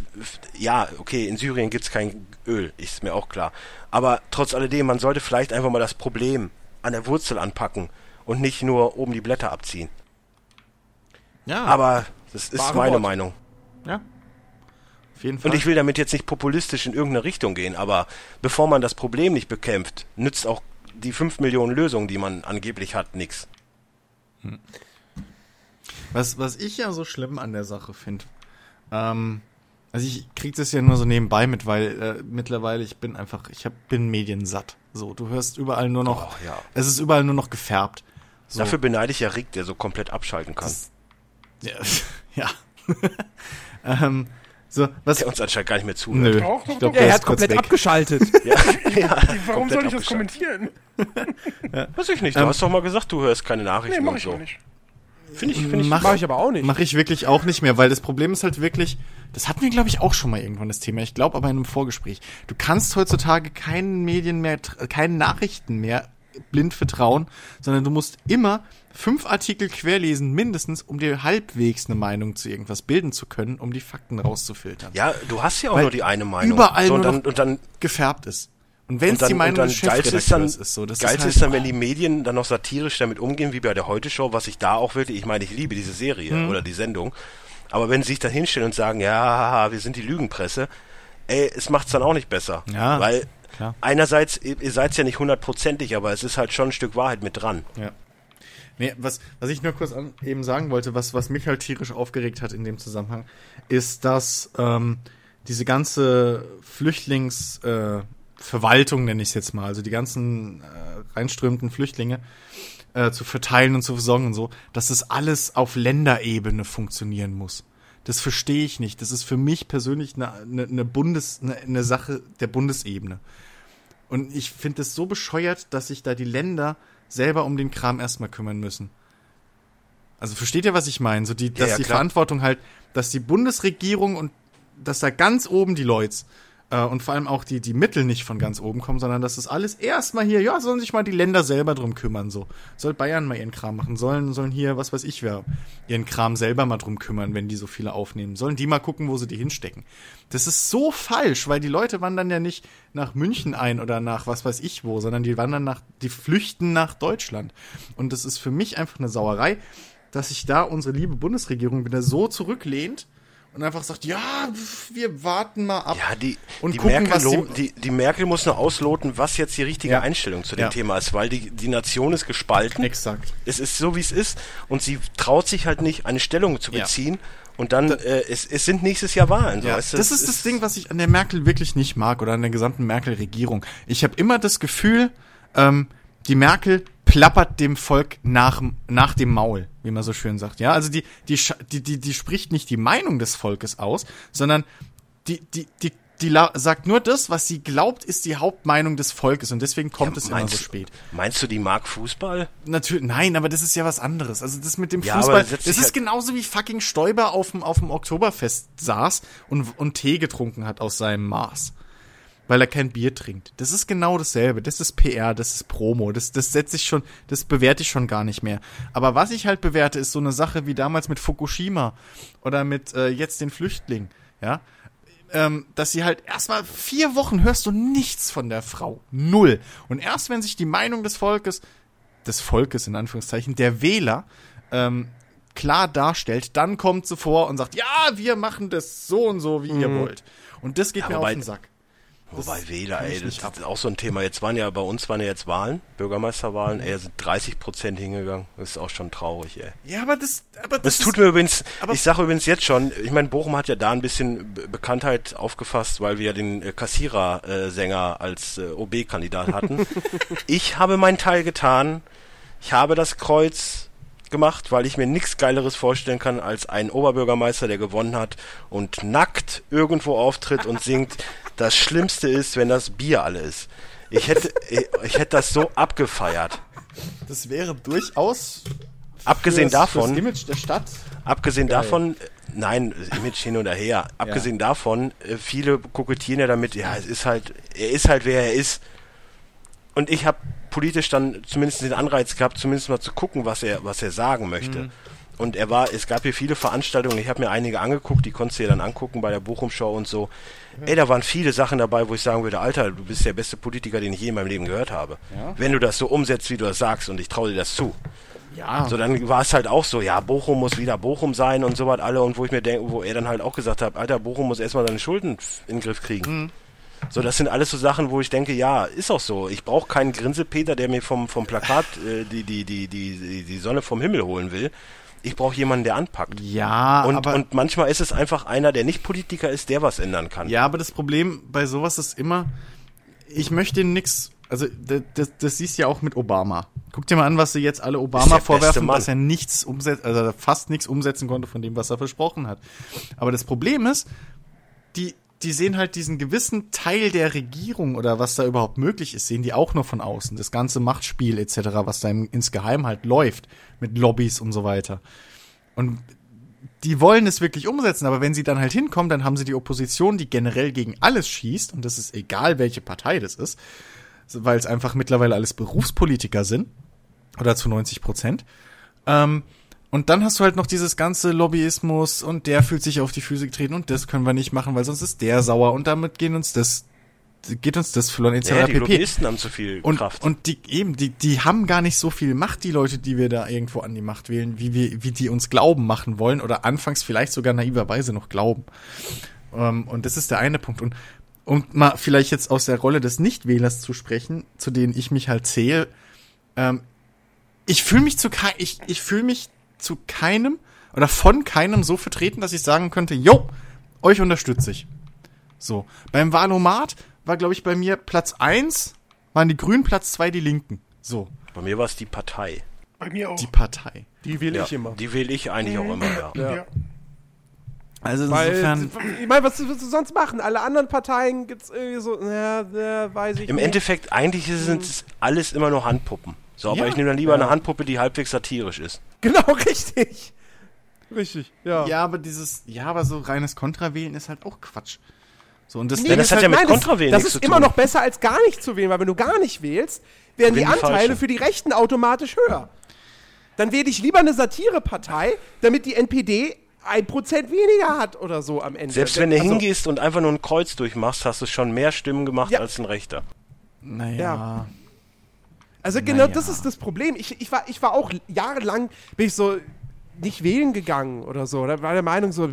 ja, okay, in Syrien gibt's kein Öl, ist mir auch klar. Aber trotz alledem, man sollte vielleicht einfach mal das Problem an der Wurzel anpacken und nicht nur oben die Blätter abziehen. Ja, Aber das ist meine Worte. Meinung. ja. Auf jeden Fall. Und ich will damit jetzt nicht populistisch in irgendeine Richtung gehen, aber bevor man das Problem nicht bekämpft, nützt auch die 5 Millionen Lösungen, die man angeblich hat, nix. Was, was ich ja so schlimm an der Sache finde, ähm, also ich krieg das ja nur so nebenbei mit, weil äh, mittlerweile ich bin einfach, ich hab, bin mediensatt. So, du hörst überall nur noch, Oh, ja. es ist überall nur noch gefärbt. So, Dafür beneide ich ja Rick, der so komplett abschalten kann. ja. <laughs> ja. <laughs> ähm, so, was, Der uns anscheinend gar nicht mehr zuhört. nö, Doch, doch, ich glaub, doch. Ja, er hat komplett weg. abgeschaltet. <laughs> <laughs> Ja, ja, Warum komplett soll ich das kommentieren? Weiß ich nicht. Du Ähm, hast doch mal gesagt, du hörst keine Nee, Nachrichten mach und ich so. auch nicht. Finde ich, finde ich. Mach- Mach ich aber auch nicht. Mache ich wirklich auch nicht mehr, weil das Problem ist halt wirklich, das hatten wir glaube ich auch schon mal irgendwann das Thema. Ich glaube aber in einem Vorgespräch. Du kannst heutzutage keinen Medien mehr, keinen Nachrichten mehr blind vertrauen, sondern du musst immer fünf Artikel querlesen, mindestens, um dir halbwegs eine Meinung zu irgendwas bilden zu können, um die Fakten rauszufiltern. Ja, du hast ja auch Weil nur die eine Meinung. überall so, und nur dann, und dann, Gefärbt ist. Und wenn es die Meinung dann des ist dann, Chefredakteurs ist, so, das geilste ist, halt, ist dann, wenn die Medien dann noch satirisch damit umgehen, wie bei der Heute-Show, was ich da auch wirklich, ich meine, ich liebe diese Serie Mhm. oder die Sendung, aber wenn sie sich dann hinstellen und sagen, ja, wir sind die Lügenpresse, ey, es macht's dann auch nicht besser. Ja, Weil klar. einerseits, ihr seid's ja nicht hundertprozentig, aber es ist halt schon ein Stück Wahrheit mit dran. Ja. Nee, was, was ich nur kurz an, eben sagen wollte, was, was mich halt tierisch aufgeregt hat in dem Zusammenhang, ist, dass ähm, diese ganze Flüchtlings äh, nenne ich es jetzt mal, also die ganzen äh, reinströmenden Flüchtlinge äh, zu verteilen und zu versorgen und so, dass das alles auf Länderebene funktionieren muss. Das verstehe ich nicht. Das ist für mich persönlich eine, eine, eine Bundes, eine, eine Sache der Bundesebene. Und ich finde es so bescheuert, dass sich da die Länder selber um den Kram erstmal kümmern müssen. Also versteht ihr, was ich meine? So die, dass ja, die klar. Verantwortung halt, dass die Bundesregierung und dass da ganz oben die Leute äh, und vor allem auch die, die Mittel nicht von ganz oben kommen, sondern dass das alles erstmal hier, ja, sollen sich mal die Länder selber drum kümmern, so. Soll Bayern mal ihren Kram machen, sollen, sollen hier, was weiß ich wer, ihren Kram selber mal drum kümmern, wenn die so viele aufnehmen. Sollen die mal gucken, wo sie die hinstecken. Das ist so falsch, weil die Leute wandern ja nicht nach München ein oder nach was weiß ich wo, sondern die wandern nach, die flüchten nach Deutschland. Und das ist für mich einfach eine Sauerei, dass sich da unsere liebe Bundesregierung wieder so zurücklehnt und einfach sagt, ja, wir warten mal ab. Ja, die, Und die, gucken, Merkel, die- die, die Merkel muss nur ausloten, was jetzt die richtige Ja. Einstellung zu dem Ja. Thema ist, weil die, die Nation ist gespalten. Exakt. Es ist so, wie es ist. Und sie traut sich halt nicht, eine Stellung zu beziehen. Und dann, äh, es, es sind nächstes Jahr Wahlen. So, Ja, du, das es ist das Ding, was ich an der Merkel wirklich nicht mag oder an der gesamten Merkel-Regierung. Ich habe immer das Gefühl, ähm, die Merkel plappert dem Volk nach, nach dem Maul, wie man so schön sagt. Ja, also die, die, die, die, die spricht nicht die Meinung des Volkes aus, sondern die, die, die, die sagt nur das, was sie glaubt, ist die Hauptmeinung des Volkes und deswegen kommt es immer so spät. Meinst du, die mag Fußball? Natürlich, nein, aber das ist ja was anderes. Also das mit dem Ja, Fußball, das das ist halt- genauso wie fucking Stoiber auf dem, auf dem Oktoberfest saß und, und Tee getrunken hat aus seinem Maß. Weil er kein Bier trinkt. Das ist genau dasselbe. Das ist PR, das ist Promo. Das, das setze ich schon, das bewerte ich schon gar nicht mehr. Aber was ich halt bewerte, ist so eine Sache wie damals mit Fukushima oder mit äh, jetzt den Flüchtlingen. Ja, ähm, dass sie halt erstmal vier Wochen hörst du nichts von der Frau. Null. Und erst wenn sich die Meinung des Volkes, des Volkes in Anführungszeichen, der Wähler, ähm, klar darstellt, dann kommt sie vor und sagt, ja, wir machen das so und so, wie ihr wollt. Und das geht Ja, mir auf den Sack. Wobei Wähler, ey, das ist auch so ein Thema. Jetzt waren ja bei uns waren ja jetzt Wahlen, Bürgermeisterwahlen, ey, da sind 30 Prozent hingegangen. Das ist auch schon traurig, ey. Ja, aber das, aber Das das tut mir übrigens, aber- ich sage übrigens jetzt schon, ich meine, Bochum hat ja da ein bisschen Be- Bekanntheit aufgefasst, weil wir ja den äh, Kassierer-Sänger als äh, OB-Kandidat hatten. <laughs> ich habe meinen Teil getan. Ich habe das Kreuz gemacht, weil ich mir nichts Geileres vorstellen kann als einen Oberbürgermeister, der gewonnen hat und nackt irgendwo auftritt und singt, <laughs> das Schlimmste ist, wenn das Bier alle ist. Ich hätte, ich, hätte das so abgefeiert. das wäre durchaus Abgesehen fürs- davon, fürs Image der Stadt. Abgesehen davon, äh, nein, Image hin oder her. Abgesehen davon, äh, viele kokettieren ja damit, ja, es ist halt, er ist halt wer er ist. Und ich habe politisch dann zumindest den Anreiz gehabt, zumindest mal zu gucken, was er, was er sagen möchte. Und er war, es gab hier viele Veranstaltungen, ich habe mir einige angeguckt, die konntest du dir dann angucken bei der Bochum-Show und so. Ey, da waren viele Sachen dabei, wo ich sagen würde, Alter, du bist der beste Politiker, den ich je in meinem Leben gehört habe. Wenn du das so umsetzt, wie du das sagst, und ich traue dir das zu. Ja. So, dann war es halt auch so, ja, Bochum muss wieder Bochum sein und so was alle und wo ich mir denke, wo er dann halt auch gesagt hat, Alter, Bochum muss erstmal seine Schulden in den Griff kriegen. So, das sind alles so Sachen, wo ich denke, ja, ist auch so. Ich brauche keinen Grinsepeter, der mir vom, vom Plakat äh, die, die, die, die, die, Sonne vom Himmel holen will. Ich brauche jemanden, der anpackt. ja, Und, aber und manchmal ist es einfach einer, der nicht Politiker ist, der was ändern kann. Ja, aber das Problem bei sowas ist immer, ich möchte nix, also das, das, das siehst du ja auch mit Obama. Guck dir mal an, was sie jetzt alle Obama vorwerfen, dass er nichts umsetzt, also fast nichts umsetzen konnte von dem, was er versprochen hat. Aber das Problem ist, die, sehen halt diesen gewissen Teil der Regierung oder was da überhaupt möglich ist, sehen die auch nur von außen. Das ganze Machtspiel etc., was da im, insgeheim halt läuft, mit Lobbys und so weiter. Und die wollen es wirklich umsetzen, aber wenn sie dann halt hinkommen, dann haben sie die Opposition, die generell gegen alles schießt, und das ist egal, welche Partei das ist, weil es einfach mittlerweile alles Berufspolitiker sind, oder zu 90 Prozent. Ähm, und dann hast du halt noch dieses ganze Lobbyismus und der fühlt sich auf die Füße getreten und das können wir nicht machen, weil sonst ist der sauer und damit gehen uns das, geht uns das verloren, etc. Ja, die. Lobbyisten haben zu viel Und, Kraft. und die eben, die, die haben gar nicht so viel Macht, die Leute, die wir da irgendwo an die Macht wählen, wie wir, wie die uns glauben machen wollen oder anfangs vielleicht sogar naiverweise noch glauben. Ähm, und das ist der eine Punkt. Und um mal vielleicht jetzt aus der Rolle des Nichtwählers zu sprechen, zu denen ich mich halt zähle, ähm, ich fühle mich zu ich, ich fühle mich zu keinem oder von keinem so vertreten, dass ich sagen könnte, jo, euch unterstütze ich. So. Beim Wahlomat war, glaube ich, bei mir Platz eins waren die Grünen, Platz zwei die Linken. So. Bei mir war es die Partei. Bei mir auch. Die Partei. Die wähle Ja, ich immer. die wähle ich eigentlich auch immer, ja. ja. Also Weil, insofern. ich meine, was willst du sonst machen? Alle anderen Parteien gibt's irgendwie so, na, na, weiß ich Im nicht. Endeffekt, eigentlich sind es alles immer nur Handpuppen. So, aber Ja. ich nehme dann lieber eine Handpuppe, die halbwegs satirisch ist. <laughs> Genau, richtig. Richtig, ja. Ja, aber dieses, ja, aber so reines Kontrawählen ist halt auch Quatsch. So, und das Ja, das hat ja mit nein, Kontrawählen Das, das ist zu immer tun. noch besser als gar nicht zu wählen, weil wenn du gar nicht wählst, werden die Anteile Falschen. für die Rechten automatisch höher. Dann wähle ich lieber eine Satirepartei, damit die NPD ein Prozent weniger hat oder so am Ende. Selbst wenn du Also, hingehst und einfach nur ein Kreuz durchmachst, hast du schon mehr Stimmen gemacht Ja. als ein Rechter. naja. Ja. Also genau Naja. das ist das Problem. Ich, ich, war, ich war auch jahrelang, bin ich so nicht wählen gegangen oder so. Da war der Meinung so,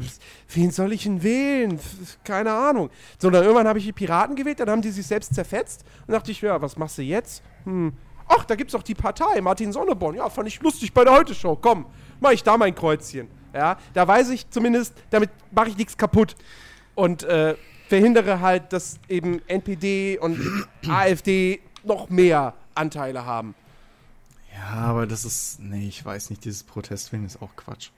wen soll ich denn wählen? Keine Ahnung. Sondern irgendwann habe ich die Piraten gewählt, dann haben die sich selbst zerfetzt und dachte ich, ja, was machst du jetzt? Hm. Ach, da gibt's doch die Partei, Martin Sonneborn. Ja, fand ich lustig bei der Heute-Show. Komm, mach ich da mein Kreuzchen. Ja, da weiß ich zumindest, damit mache ich nichts kaputt. Und äh, verhindere halt, dass eben NPD und <clears throat> AfD noch mehr Anteile haben. Ja, aber das ist, nee, ich weiß nicht, dieses Protestwillen ist auch Quatsch.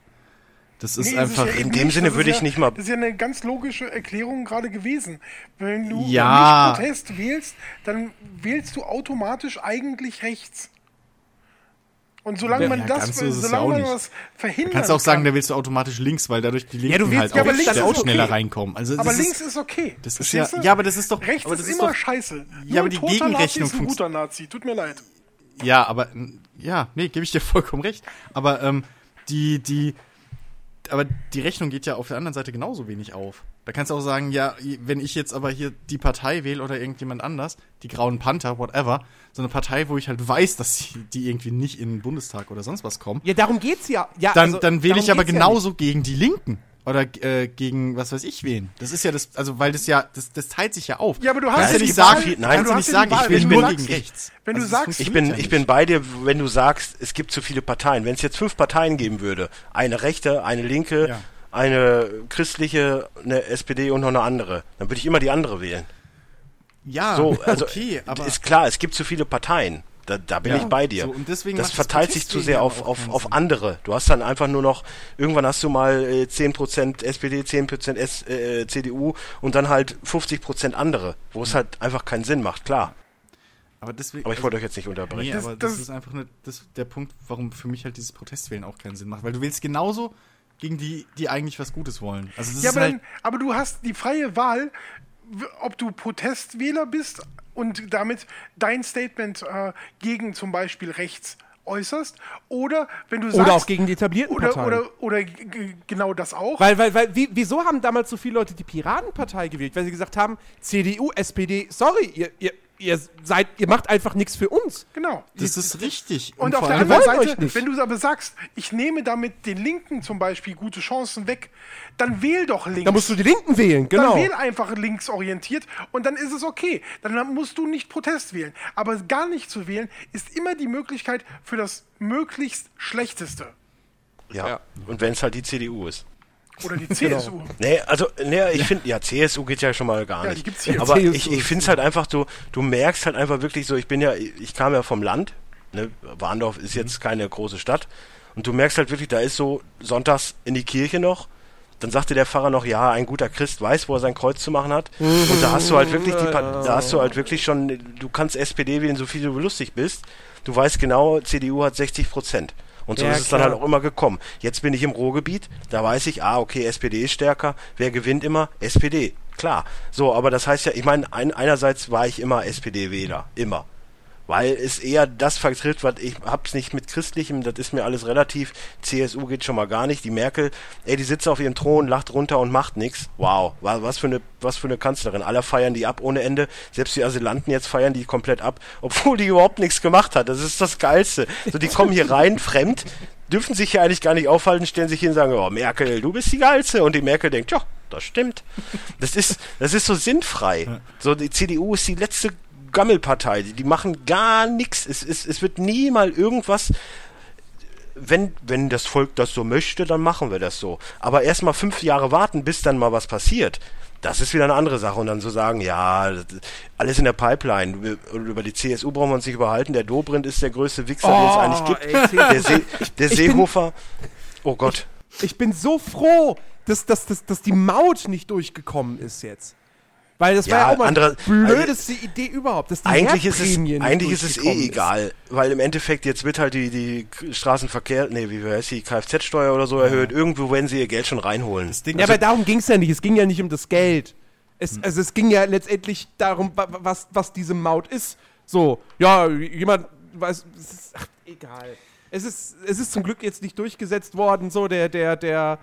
Das ist Nee, einfach, ja eben in dem Sinne Das ist würde ich ja, nicht mal- Das ist ja eine ganz logische Erklärung gerade gewesen. Wenn du Ja. nicht Protest wählst, dann wählst du automatisch eigentlich rechts. Und solange Ja, man ja, das, so solange auch man das verhindern kannst du auch sagen, kann, da willst du automatisch links, weil dadurch die Linken Ja, du willst- halt ja, auch, aber links auch schneller okay. reinkommen. Also aber links ist, ist okay. das ist ja, ja, aber das ist doch, Rechts aber ist das ist immer doch, scheiße. Ja, aber die Gegenrechnung ist ein funkt- guter Nazi. Tut mir leid. Ja, aber ja, nee, gebe ich dir vollkommen recht. Aber ähm, die, die, aber die Rechnung geht ja auf der anderen Seite genauso wenig auf. Da kannst du auch sagen, ja, wenn ich jetzt aber hier die Partei wähle oder irgendjemand anders, die Grauen Panther, whatever, so eine Partei, wo ich halt weiß, dass die, die irgendwie nicht in den Bundestag oder sonst was kommen, Ja, darum geht's ja. ja dann, also, dann wähle ich aber geht's ja genauso gegen die Linken. oder äh, gegen was weiß ich wen. Das ist ja das, also weil das ja, das, das teilt sich ja auf. Ja, aber du hast ja nicht Wahl- sagen, viel- nein, kannst du hast nicht sagen, die Wahl. ich du nur sagst- gegen rechts. wenn du Also sagst- Ich bin, ja ich bin bei dir, wenn du sagst, es gibt zu viele Parteien. Wenn es jetzt fünf Parteien geben würde, eine rechte, eine linke, Ja. Eine christliche, eine SPD und noch eine andere, dann würde ich immer die andere wählen. ja, So, also okay, aber ist klar, es gibt zu viele Parteien. Da, da bin Ja, ich bei dir. so, und deswegen das verteilt sich zu sehr auf, auf, auf andere. Du hast dann einfach nur noch, irgendwann hast du mal äh, 10% SPD, 10% S, äh, CDU und dann halt 50% andere, wo es halt einfach keinen Sinn macht, klar. aber deswegen Aber ich wollte euch jetzt nicht unterbrechen. Nee, Das- aber das, das- ist einfach eine, das, der Punkt, warum für mich halt dieses Protestwählen auch keinen Sinn macht. Weil du wählst genauso gegen die, die eigentlich was Gutes wollen. Also das Ja, ist aber, halt, dann, aber du hast die freie Wahl, ob du Protestwähler bist und damit dein Statement äh, gegen zum Beispiel rechts äußerst oder wenn du sagst Oder auch gegen die etablierten oder, Parteien. oder, oder genau das auch. Weil, weil, weil, wie, wieso haben damals so viele Leute die Piratenpartei gewählt? Weil sie gesagt haben, CDU, SPD, sorry, ihr, ihr, ihr seid, ihr macht einfach nichts für uns. genau. das ist richtig. Und, auf vor der anderen Seite, wenn du aber sagst, ich nehme damit den Linken zum Beispiel gute Chancen weg, dann wähl doch links. Da musst du die Linken wählen, genau. Dann wähl einfach linksorientiert und dann ist es okay. Dann musst du nicht Protest wählen. Aber gar nicht zu wählen ist immer die Möglichkeit für das möglichst Schlechteste. Ja. Ja. Und wenn es halt die CDU ist. Oder Genau. die CSU. Nee, also, nee, ich finde, ja, CSU geht ja schon mal gar Ja, nicht. die gibt's hier. Aber CSU ich, ich finde es halt einfach, du, du merkst halt einfach wirklich so, ich bin ja, ich kam ja vom Land, ne, Warndorf ist jetzt keine große Stadt, und du merkst halt wirklich, da ist so sonntags in die Kirche noch, dann sagte der Pfarrer noch, ja, ein guter Christ weiß, wo er sein Kreuz zu machen hat. Und da hast du halt wirklich die, Pa- da hast du halt wirklich schon, du kannst SPD wählen, so viel du lustig bist. Du weißt genau, CDU hat 60 Prozent. Und so Ja, ist es dann klar. halt auch immer gekommen. Jetzt bin ich im Ruhrgebiet, da weiß ich, ah, okay, SPD ist stärker. Wer gewinnt immer? SPD. Klar. So, aber das heißt ja, ich meine, ein, einerseits war ich immer SPD-Wähler. Immer. Weil es eher das vertritt, was ich hab's nicht mit Christlichem, das ist mir alles relativ. CSU geht schon mal gar nicht. Die Merkel, ey, die sitzt auf ihrem Thron, lacht runter und macht nix. Wow, wa- was für eine, was für eine Kanzlerin. Alle feiern die ab ohne Ende. Selbst die Asylanten jetzt feiern die komplett ab, obwohl die überhaupt nichts gemacht hat. Das ist das Geilste. So, die kommen hier rein, fremd, dürfen sich hier eigentlich gar nicht aufhalten, stellen sich hin und sagen, oh, Merkel, du bist die Geilste. Und die Merkel denkt, ja, das stimmt. Das ist, das ist so sinnfrei. So, die CDU ist die letzte Gammelpartei. Die, die machen gar nichts. Es, es, es wird nie mal irgendwas. Wenn, wenn das Volk das so möchte, dann machen wir das so. Aber erst mal fünf Jahre warten, bis dann mal was passiert. Das ist wieder eine andere Sache. Und dann so sagen, ja, alles in der Pipeline. Über die CSU brauchen wir uns nicht überhalten. Der Dobrindt ist der größte Wichser, den es Oh, eigentlich gibt. ey, der See, der ich bin- Seehofer. Oh Gott. Ich bin so froh, dass, dass, dass, dass die Maut nicht durchgekommen ist jetzt. Weil das Ja, war ja auch mal andere- die blödeste Idee überhaupt. Dass die Eigentlich ist es, eigentlich ist es eh ist. egal, weil im Endeffekt jetzt wird halt die, die Straßenverkehr, nee, wie heißt die, Kfz-Steuer oder so erhöht. Irgendwo werden sie ihr Geld schon reinholen. Ding, Ja, aber darum ging es ja nicht. Es ging ja nicht um das Geld. Es, also es ging ja letztendlich darum, wa- wa- was, was diese Maut ist. So, ja, jemand weiß, es ist, ach, egal. Es ist, es ist zum Glück jetzt nicht durchgesetzt worden, so der, der, der,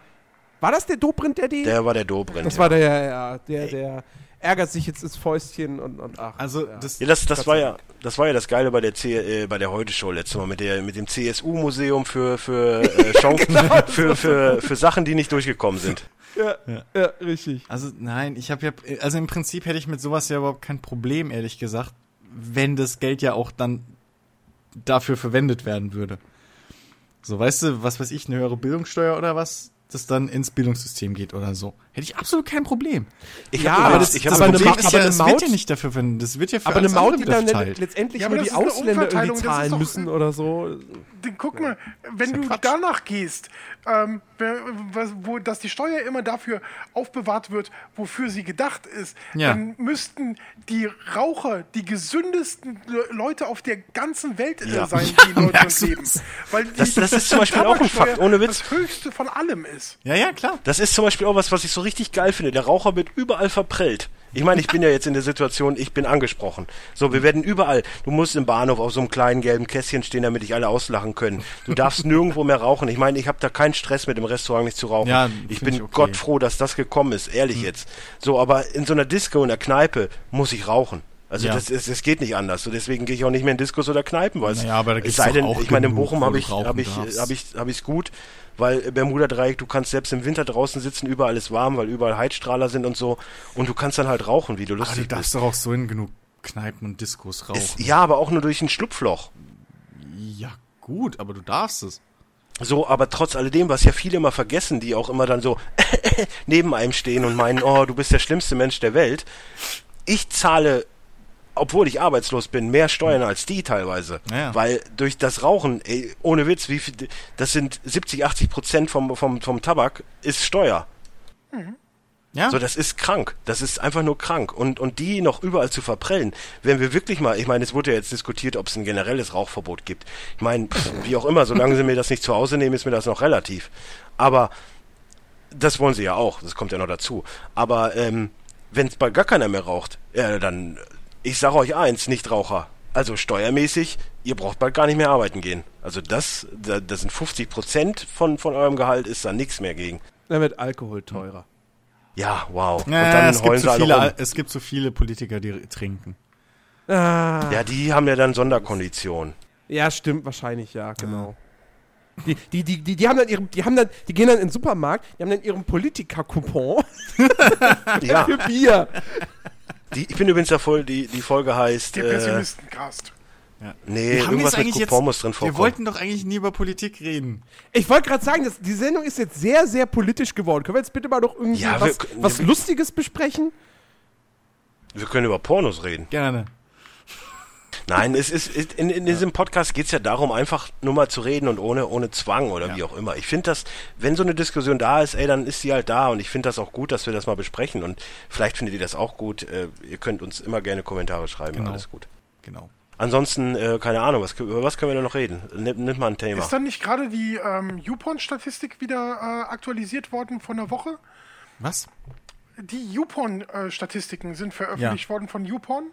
war das der Dobrindt, der die? Der war der Dobrindt. das ja. war der, ja, ja, der, der ärgert sich jetzt ins Fäustchen und, und ach. also ja. das, Ja, das, das war ja, das war ja das Geile bei der C, äh, bei der Heute Show letztes Mal mit der, mit dem CSU-Museum für, für, äh, <laughs> Chancen, für, für, für Sachen, die nicht durchgekommen sind. ja, ja. richtig. Also nein, ich habe ja, also im Prinzip hätte ich mit sowas ja überhaupt kein Problem, ehrlich gesagt, wenn das Geld ja auch dann dafür verwendet werden würde. So, weißt du, was weiß ich, eine höhere Bildungssteuer oder was, das dann ins Bildungssystem geht oder so. Hätte ich absolut kein Problem. Ich Ja, aber das- ich aber hab eine Problem ist ja, eine das wird ja Maut- nicht dafür verwendet, das wird ja für Aber eine Maut, die dann verteilt. letztendlich Ja, aber nur die das Ausländer irgendwie das zahlen doch- müssen oder so. Den- Guck mal, wenn ja du Quatsch. danach gehst, ähm, wo, dass die Steuer immer dafür aufbewahrt wird, wofür sie gedacht ist, Ja. dann müssten die Raucher die gesündesten Le Leute auf der ganzen Welt Ja. sein, die in Deutschland leben. das? Weil die, Das- das ist zum Beispiel auch ein Fakt, ohne Witz. Das höchste von allem ist. Ja, ja, klar. Das ist zum Beispiel auch was, was ich so richtig geil finde. Der Raucher wird überall verprellt. Ich meine, ich bin ja jetzt in der Situation, ich bin angesprochen. So, wir werden überall. Du musst im Bahnhof auf so einem kleinen gelben Kästchen stehen, damit dich alle auslachen können. Du darfst nirgendwo mehr rauchen. Ich meine, ich habe da keinen Stress mit dem Restaurant nicht zu rauchen. Ja, ich bin ich okay. Gott froh, dass das gekommen ist, ehrlich jetzt. So, aber in so einer Disco, in der Kneipe muss ich rauchen. Also Ja. das, ist, das geht nicht anders. So deswegen gehe ich auch nicht mehr in Diskos oder Kneipen, weil es Naja, aber da es sei denn, auch ich meine, in Bochum habe ich habe ich habe ich habe ich es gut, weil Bermuda Dreieck, du kannst selbst im Winter draußen sitzen, überall ist warm, weil überall Heizstrahler sind und so und du kannst dann halt rauchen, wie du Aber lustig du darfst bist. doch auch so in genug Kneipen und Diskos rauchen. Ist, ja, aber auch nur durch ein Schlupfloch. ja, gut, aber du darfst es. So, aber trotz alledem, was ja viele immer vergessen, die auch immer dann so <laughs> neben einem stehen und meinen, oh, du bist der schlimmste Mensch der Welt. Ich zahle, obwohl ich arbeitslos bin, mehr Steuern als die teilweise. Ja. Weil durch das Rauchen, ey, ohne Witz, wie viel, das sind 70, 80 Prozent vom, vom, vom Tabak ist Steuer. Ja, So, das ist krank. Das ist einfach nur krank. Und, und die noch überall zu verprellen, wenn wir wirklich mal, ich meine, es wurde ja jetzt diskutiert, ob es ein generelles Rauchverbot gibt. Ich meine, wie auch immer, solange sie mir das nicht zu Hause nehmen, ist mir das noch relativ. Aber das wollen sie ja auch, das kommt ja noch dazu. Aber ähm, wenn es bald gar keiner mehr raucht, ja, dann, ich sage euch eins, Nichtraucher. Also steuermäßig, ihr braucht bald gar nicht mehr arbeiten gehen. Also das, da, das sind 50 Prozent von, von eurem Gehalt, ist da nichts mehr gegen. Dann wird Alkohol teurer. Ja, wow. und dann es, gibt so viele, rum. Es gibt so viele Politiker, die trinken. Ah, Ja, die haben ja dann Sonderkonditionen. ja, stimmt, wahrscheinlich, ja, genau. Die, die, die, die, die haben dann ihren, die haben dann, die gehen dann in den Supermarkt, die haben dann ihren Politiker-Coupon <laughs> Ja, <laughs> für Bier. Die, ich bin übrigens da voll, die, die Folge heißt, Der äh, Pessimistencast. nee, irgendwas mit Coupon muss drin wir vorkommen. wollten doch eigentlich nie über Politik reden. Ich wollte gerade sagen, dass die Sendung ist jetzt sehr, sehr politisch geworden. Können wir jetzt bitte mal noch irgendwie Ja, was, wir- was wir- Lustiges besprechen? Wir können über Pornos reden. Gerne. Nein, es ist, ist in, in diesem Podcast geht es ja darum, einfach nur mal zu reden und ohne, ohne Zwang oder Ja. wie auch immer. Ich finde das, wenn so eine Diskussion da ist, ey, dann ist sie halt da und ich finde das auch gut, dass wir das mal besprechen und vielleicht findet ihr das auch gut. Äh, ihr könnt uns immer gerne Kommentare schreiben, Genau. alles gut. Genau. Ansonsten, äh, keine Ahnung, was, über was können wir denn noch reden? Nimm, nimm mal ein Thema. Ist dann nicht gerade die ähm, YouPorn-Statistik wieder äh, aktualisiert worden von der Woche? Was? Die YouPorn-Statistiken sind veröffentlicht worden von YouPorn.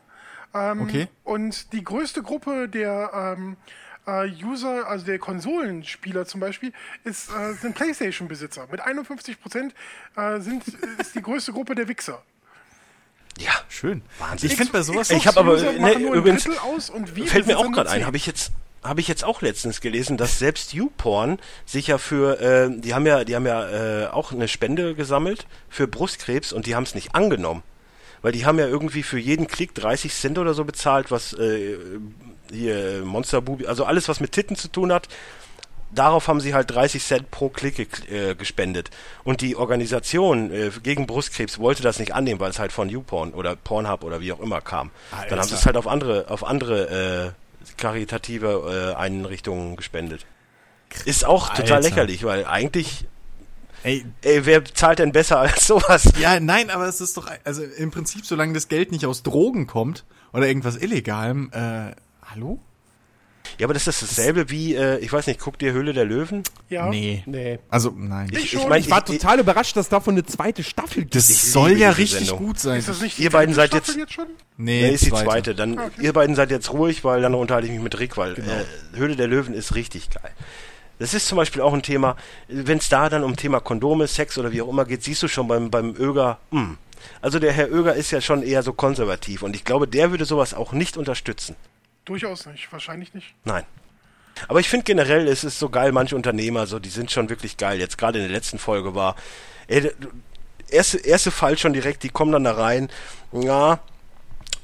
Ähm, Okay. Und die größte Gruppe der ähm, äh, User, also der Konsolenspieler zum Beispiel, ist, äh, sind PlayStation-Besitzer. Mit 51 Prozent äh, sind, <laughs> ist die größte Gruppe der Wichser. Ja, Schön. Wahnsinn. Ich finde bei sowas. Ich hab aber- ne, übrigens- Fällt mir auch gerade ein, 10. habe ich jetzt habe ich jetzt auch letztens gelesen, dass selbst YouPorn sich ja für äh, die haben ja die haben ja äh, auch eine Spende gesammelt für Brustkrebs und die haben es nicht angenommen, weil die haben ja irgendwie für jeden Klick 30 Cent oder so bezahlt, was äh, hier Monster Bubi, also alles was mit Titten zu tun hat. Darauf haben sie halt 30 Cent pro Klick äh, gespendet. Und die Organisation äh, gegen Brustkrebs wollte das nicht annehmen, weil es halt von YouPorn oder Pornhub oder wie auch immer kam. Dann haben sie es halt auf andere, auf andere äh, karitative äh, Einrichtungen gespendet. Ist auch total Alter. lächerlich, weil eigentlich, Ey, ey, wer zahlt denn besser als sowas? ja, nein, aber es ist doch, also im Prinzip, solange das Geld nicht aus Drogen kommt oder irgendwas Illegalem, äh, hallo? Ja, aber das ist dasselbe wie, äh, ich weiß nicht, guck dir Höhle der Löwen. Ja. Nee. Nee. Also, nein. Ich schon. mein, Ich war total überrascht, dass davon eine zweite Staffel gibt. das ich soll ja richtig Sendung. gut sein. Ist das nicht die Ihr beiden seid Staffel jetzt- schon? nee, Nee, ist die zweite. Dann, Ah, okay. ihr beiden seid jetzt ruhig, weil dann unterhalte ich mich mit Rick, weil äh, Höhle der Löwen ist richtig geil. Das ist zum Beispiel auch ein Thema, wenn es da dann um Thema Kondome, Sex oder wie auch immer geht, siehst du schon beim, beim Öger, hm. Also der Herr Öger ist ja schon eher so konservativ und ich glaube, der würde sowas auch nicht unterstützen. Durchaus nicht, wahrscheinlich nicht. Nein. Aber ich finde generell, es ist so geil, manche Unternehmer, so, die sind schon wirklich geil. Jetzt gerade in der letzten Folge war, ey, erste, erste Fall schon direkt, die kommen dann da rein, ja,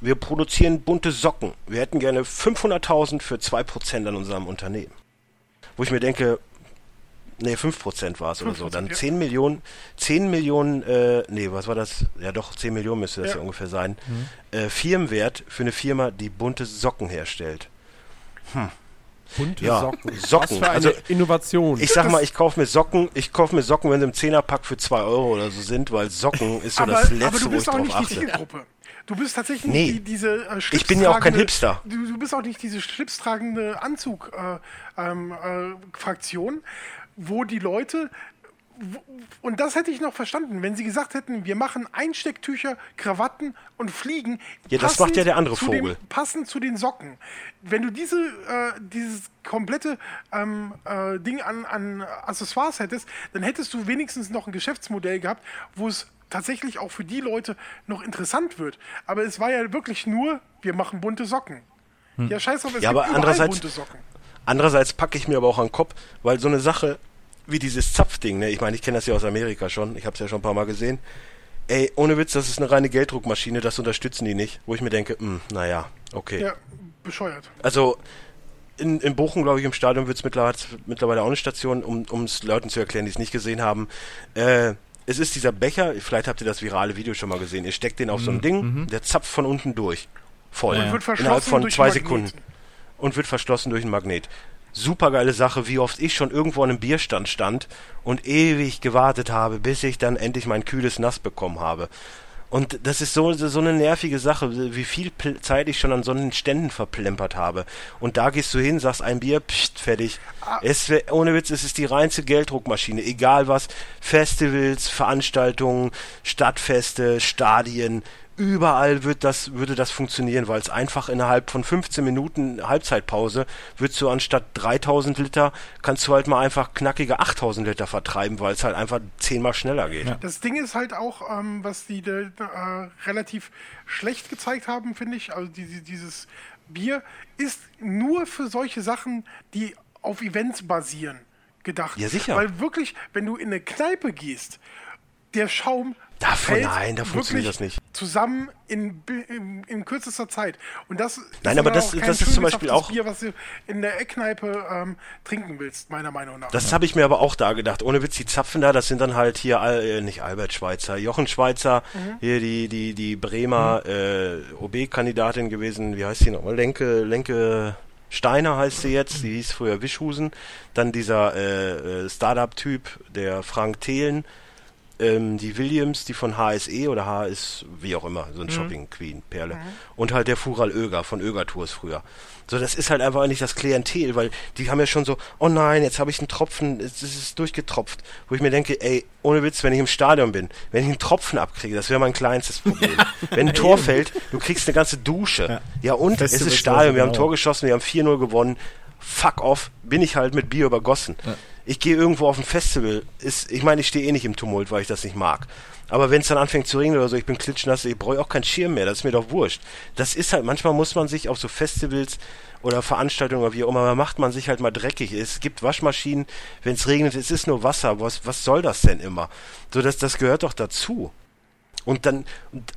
wir produzieren bunte Socken. Wir hätten gerne 500.000 für 2% an unserem Unternehmen. Wo ich mir denke, nee, 5% war es oder so. 5%, Dann ja. 10 Millionen, 10 Millionen, äh, nee, was war das? Ja doch, 10 Millionen müsste das ja, Ja. ungefähr sein. Äh, Firmenwert für eine Firma, die bunte Socken herstellt. Bunte Ja, Socken. Socken. Was für eine Also, Innovation. Ich sag mal, ich kaufe mir Socken, ich kaufe mir Socken, wenn sie im Zehnerpack für 2 Euro oder so sind, weil Socken ist so aber, das aber Letzte, du wo ich bist auch drauf nicht die achte. Zielgruppe. Du bist tatsächlich Nee. nicht die, diese äh, Ich bin ja auch kein Hipster. Du, du bist auch nicht diese schlipstragende Anzug-Fraktion, äh, ähm, äh, wo die Leute. Und das hätte ich noch verstanden, wenn sie gesagt hätten, wir machen Einstecktücher, Krawatten und Fliegen. Ja, das macht ja der andere Vogel. Dem, passend zu den Socken. Wenn du diese, äh, dieses komplette ähm, äh, Ding an, an Accessoires hättest, dann hättest du wenigstens noch ein Geschäftsmodell gehabt, wo es tatsächlich auch für die Leute noch interessant wird. Aber es war ja wirklich nur, wir machen bunte Socken. Ja, scheiß drauf, es Ja, gibt aber andererseits- bunte Socken. Andererseits packe ich mir aber auch an den Kopf, weil so eine Sache wie dieses Zapfding, ne, ich meine, ich kenne das ja aus Amerika schon, ich habe es ja schon ein paar Mal gesehen. Ey, ohne Witz, das ist eine reine Gelddruckmaschine, das unterstützen die nicht. Wo ich mir denke, hm, naja, okay. Ja, bescheuert. Also in, in Bochum, glaube ich, im Stadion wird es mittlerweile, mittlerweile auch eine Station, um es Leuten zu erklären, die es nicht gesehen haben. Äh, es ist dieser Becher, vielleicht habt ihr das virale Video schon mal gesehen. Ihr steckt den auf so ein Ding, der zapft von unten durch. Voll. Ja, Und ja. wird verschlossen Innerhalb von zwei. Sekunden. Und wird verschlossen durch einen Magnet. Super geile Sache, wie oft ich schon irgendwo an einem Bierstand stand und ewig gewartet habe, bis ich dann endlich mein kühles Nass bekommen habe. Und das ist so, so eine nervige Sache, wie viel Pl- Zeit ich schon an so einen Ständen verplempert habe. Und da gehst du hin, sagst ein Bier, pst, fertig. Es, wär- ohne Witz, es ist die reinste Gelddruckmaschine. Egal was, Festivals, Veranstaltungen, Stadtfeste, Stadien, überall wird das, würde das funktionieren, weil es einfach innerhalb von 15 Minuten Halbzeitpause würdest du anstatt 3000 Liter, kannst du halt mal einfach knackige 8000 Liter vertreiben, weil es halt einfach zehnmal schneller geht. Ja. Das Ding ist halt auch, ähm, was die äh, relativ schlecht gezeigt haben, finde ich. Also die, die, dieses Bier ist nur für solche Sachen, die auf Events basieren, gedacht. Ja, sicher. Weil wirklich, wenn du in eine Kneipe gehst, der Schaum Davon- nein, da funktioniert das nicht. zusammen in, in, in kürzester Zeit. Und das Nein, ist aber das- das ist zum Beispiel auch- Bier, was du in der Eckkneipe ähm, trinken willst, meiner Meinung nach. Das habe ich mir aber auch da gedacht. Ohne Witz, die Zapfen da, das sind dann halt hier, äh, nicht Albert Schweitzer, Jochen Schweitzer, hier die, die, die Bremer äh, OB-Kandidatin gewesen, wie heißt sie nochmal? Lenke, Lenke Steiner heißt sie jetzt, die hieß früher Wischhusen. Dann dieser äh, äh, Startup-Typ, der Frank Thelen, ähm, die Williams, die von HSE oder HS, wie auch immer, so ein Shopping Queen, Perle. Und halt der Fural Öger von Öger Tours früher. So, das ist halt einfach nicht das Klientel, weil die haben ja schon so, oh nein, jetzt habe ich einen Tropfen, es es ist durchgetropft. Wo ich mir denke, ey, ohne Witz, wenn ich im Stadion bin, wenn ich einen Tropfen abkriege, das wäre mein kleinstes Problem. <laughs> wenn ein Tor fällt, du kriegst eine ganze Dusche. Ja, Ja. und es Festival ist Stadion, wir haben ein genau. Tor geschossen, wir haben 4-0 gewonnen. Fuck off, bin ich halt mit Bier übergossen. Ich gehe irgendwo auf ein Festival, ist, ich meine, ich stehe eh nicht im Tumult, weil ich das nicht mag. Aber wenn es dann anfängt zu regnen oder so, ich bin klitschnass, ich brauche auch keinen Schirm mehr, das ist mir doch wurscht. Das ist halt, manchmal muss man sich auf so Festivals oder Veranstaltungen oder wie auch immer, macht man sich halt mal dreckig. Es gibt Waschmaschinen, wenn es regnet, es ist nur Wasser, was, was soll das denn immer? So, das, das gehört doch dazu. Und dann,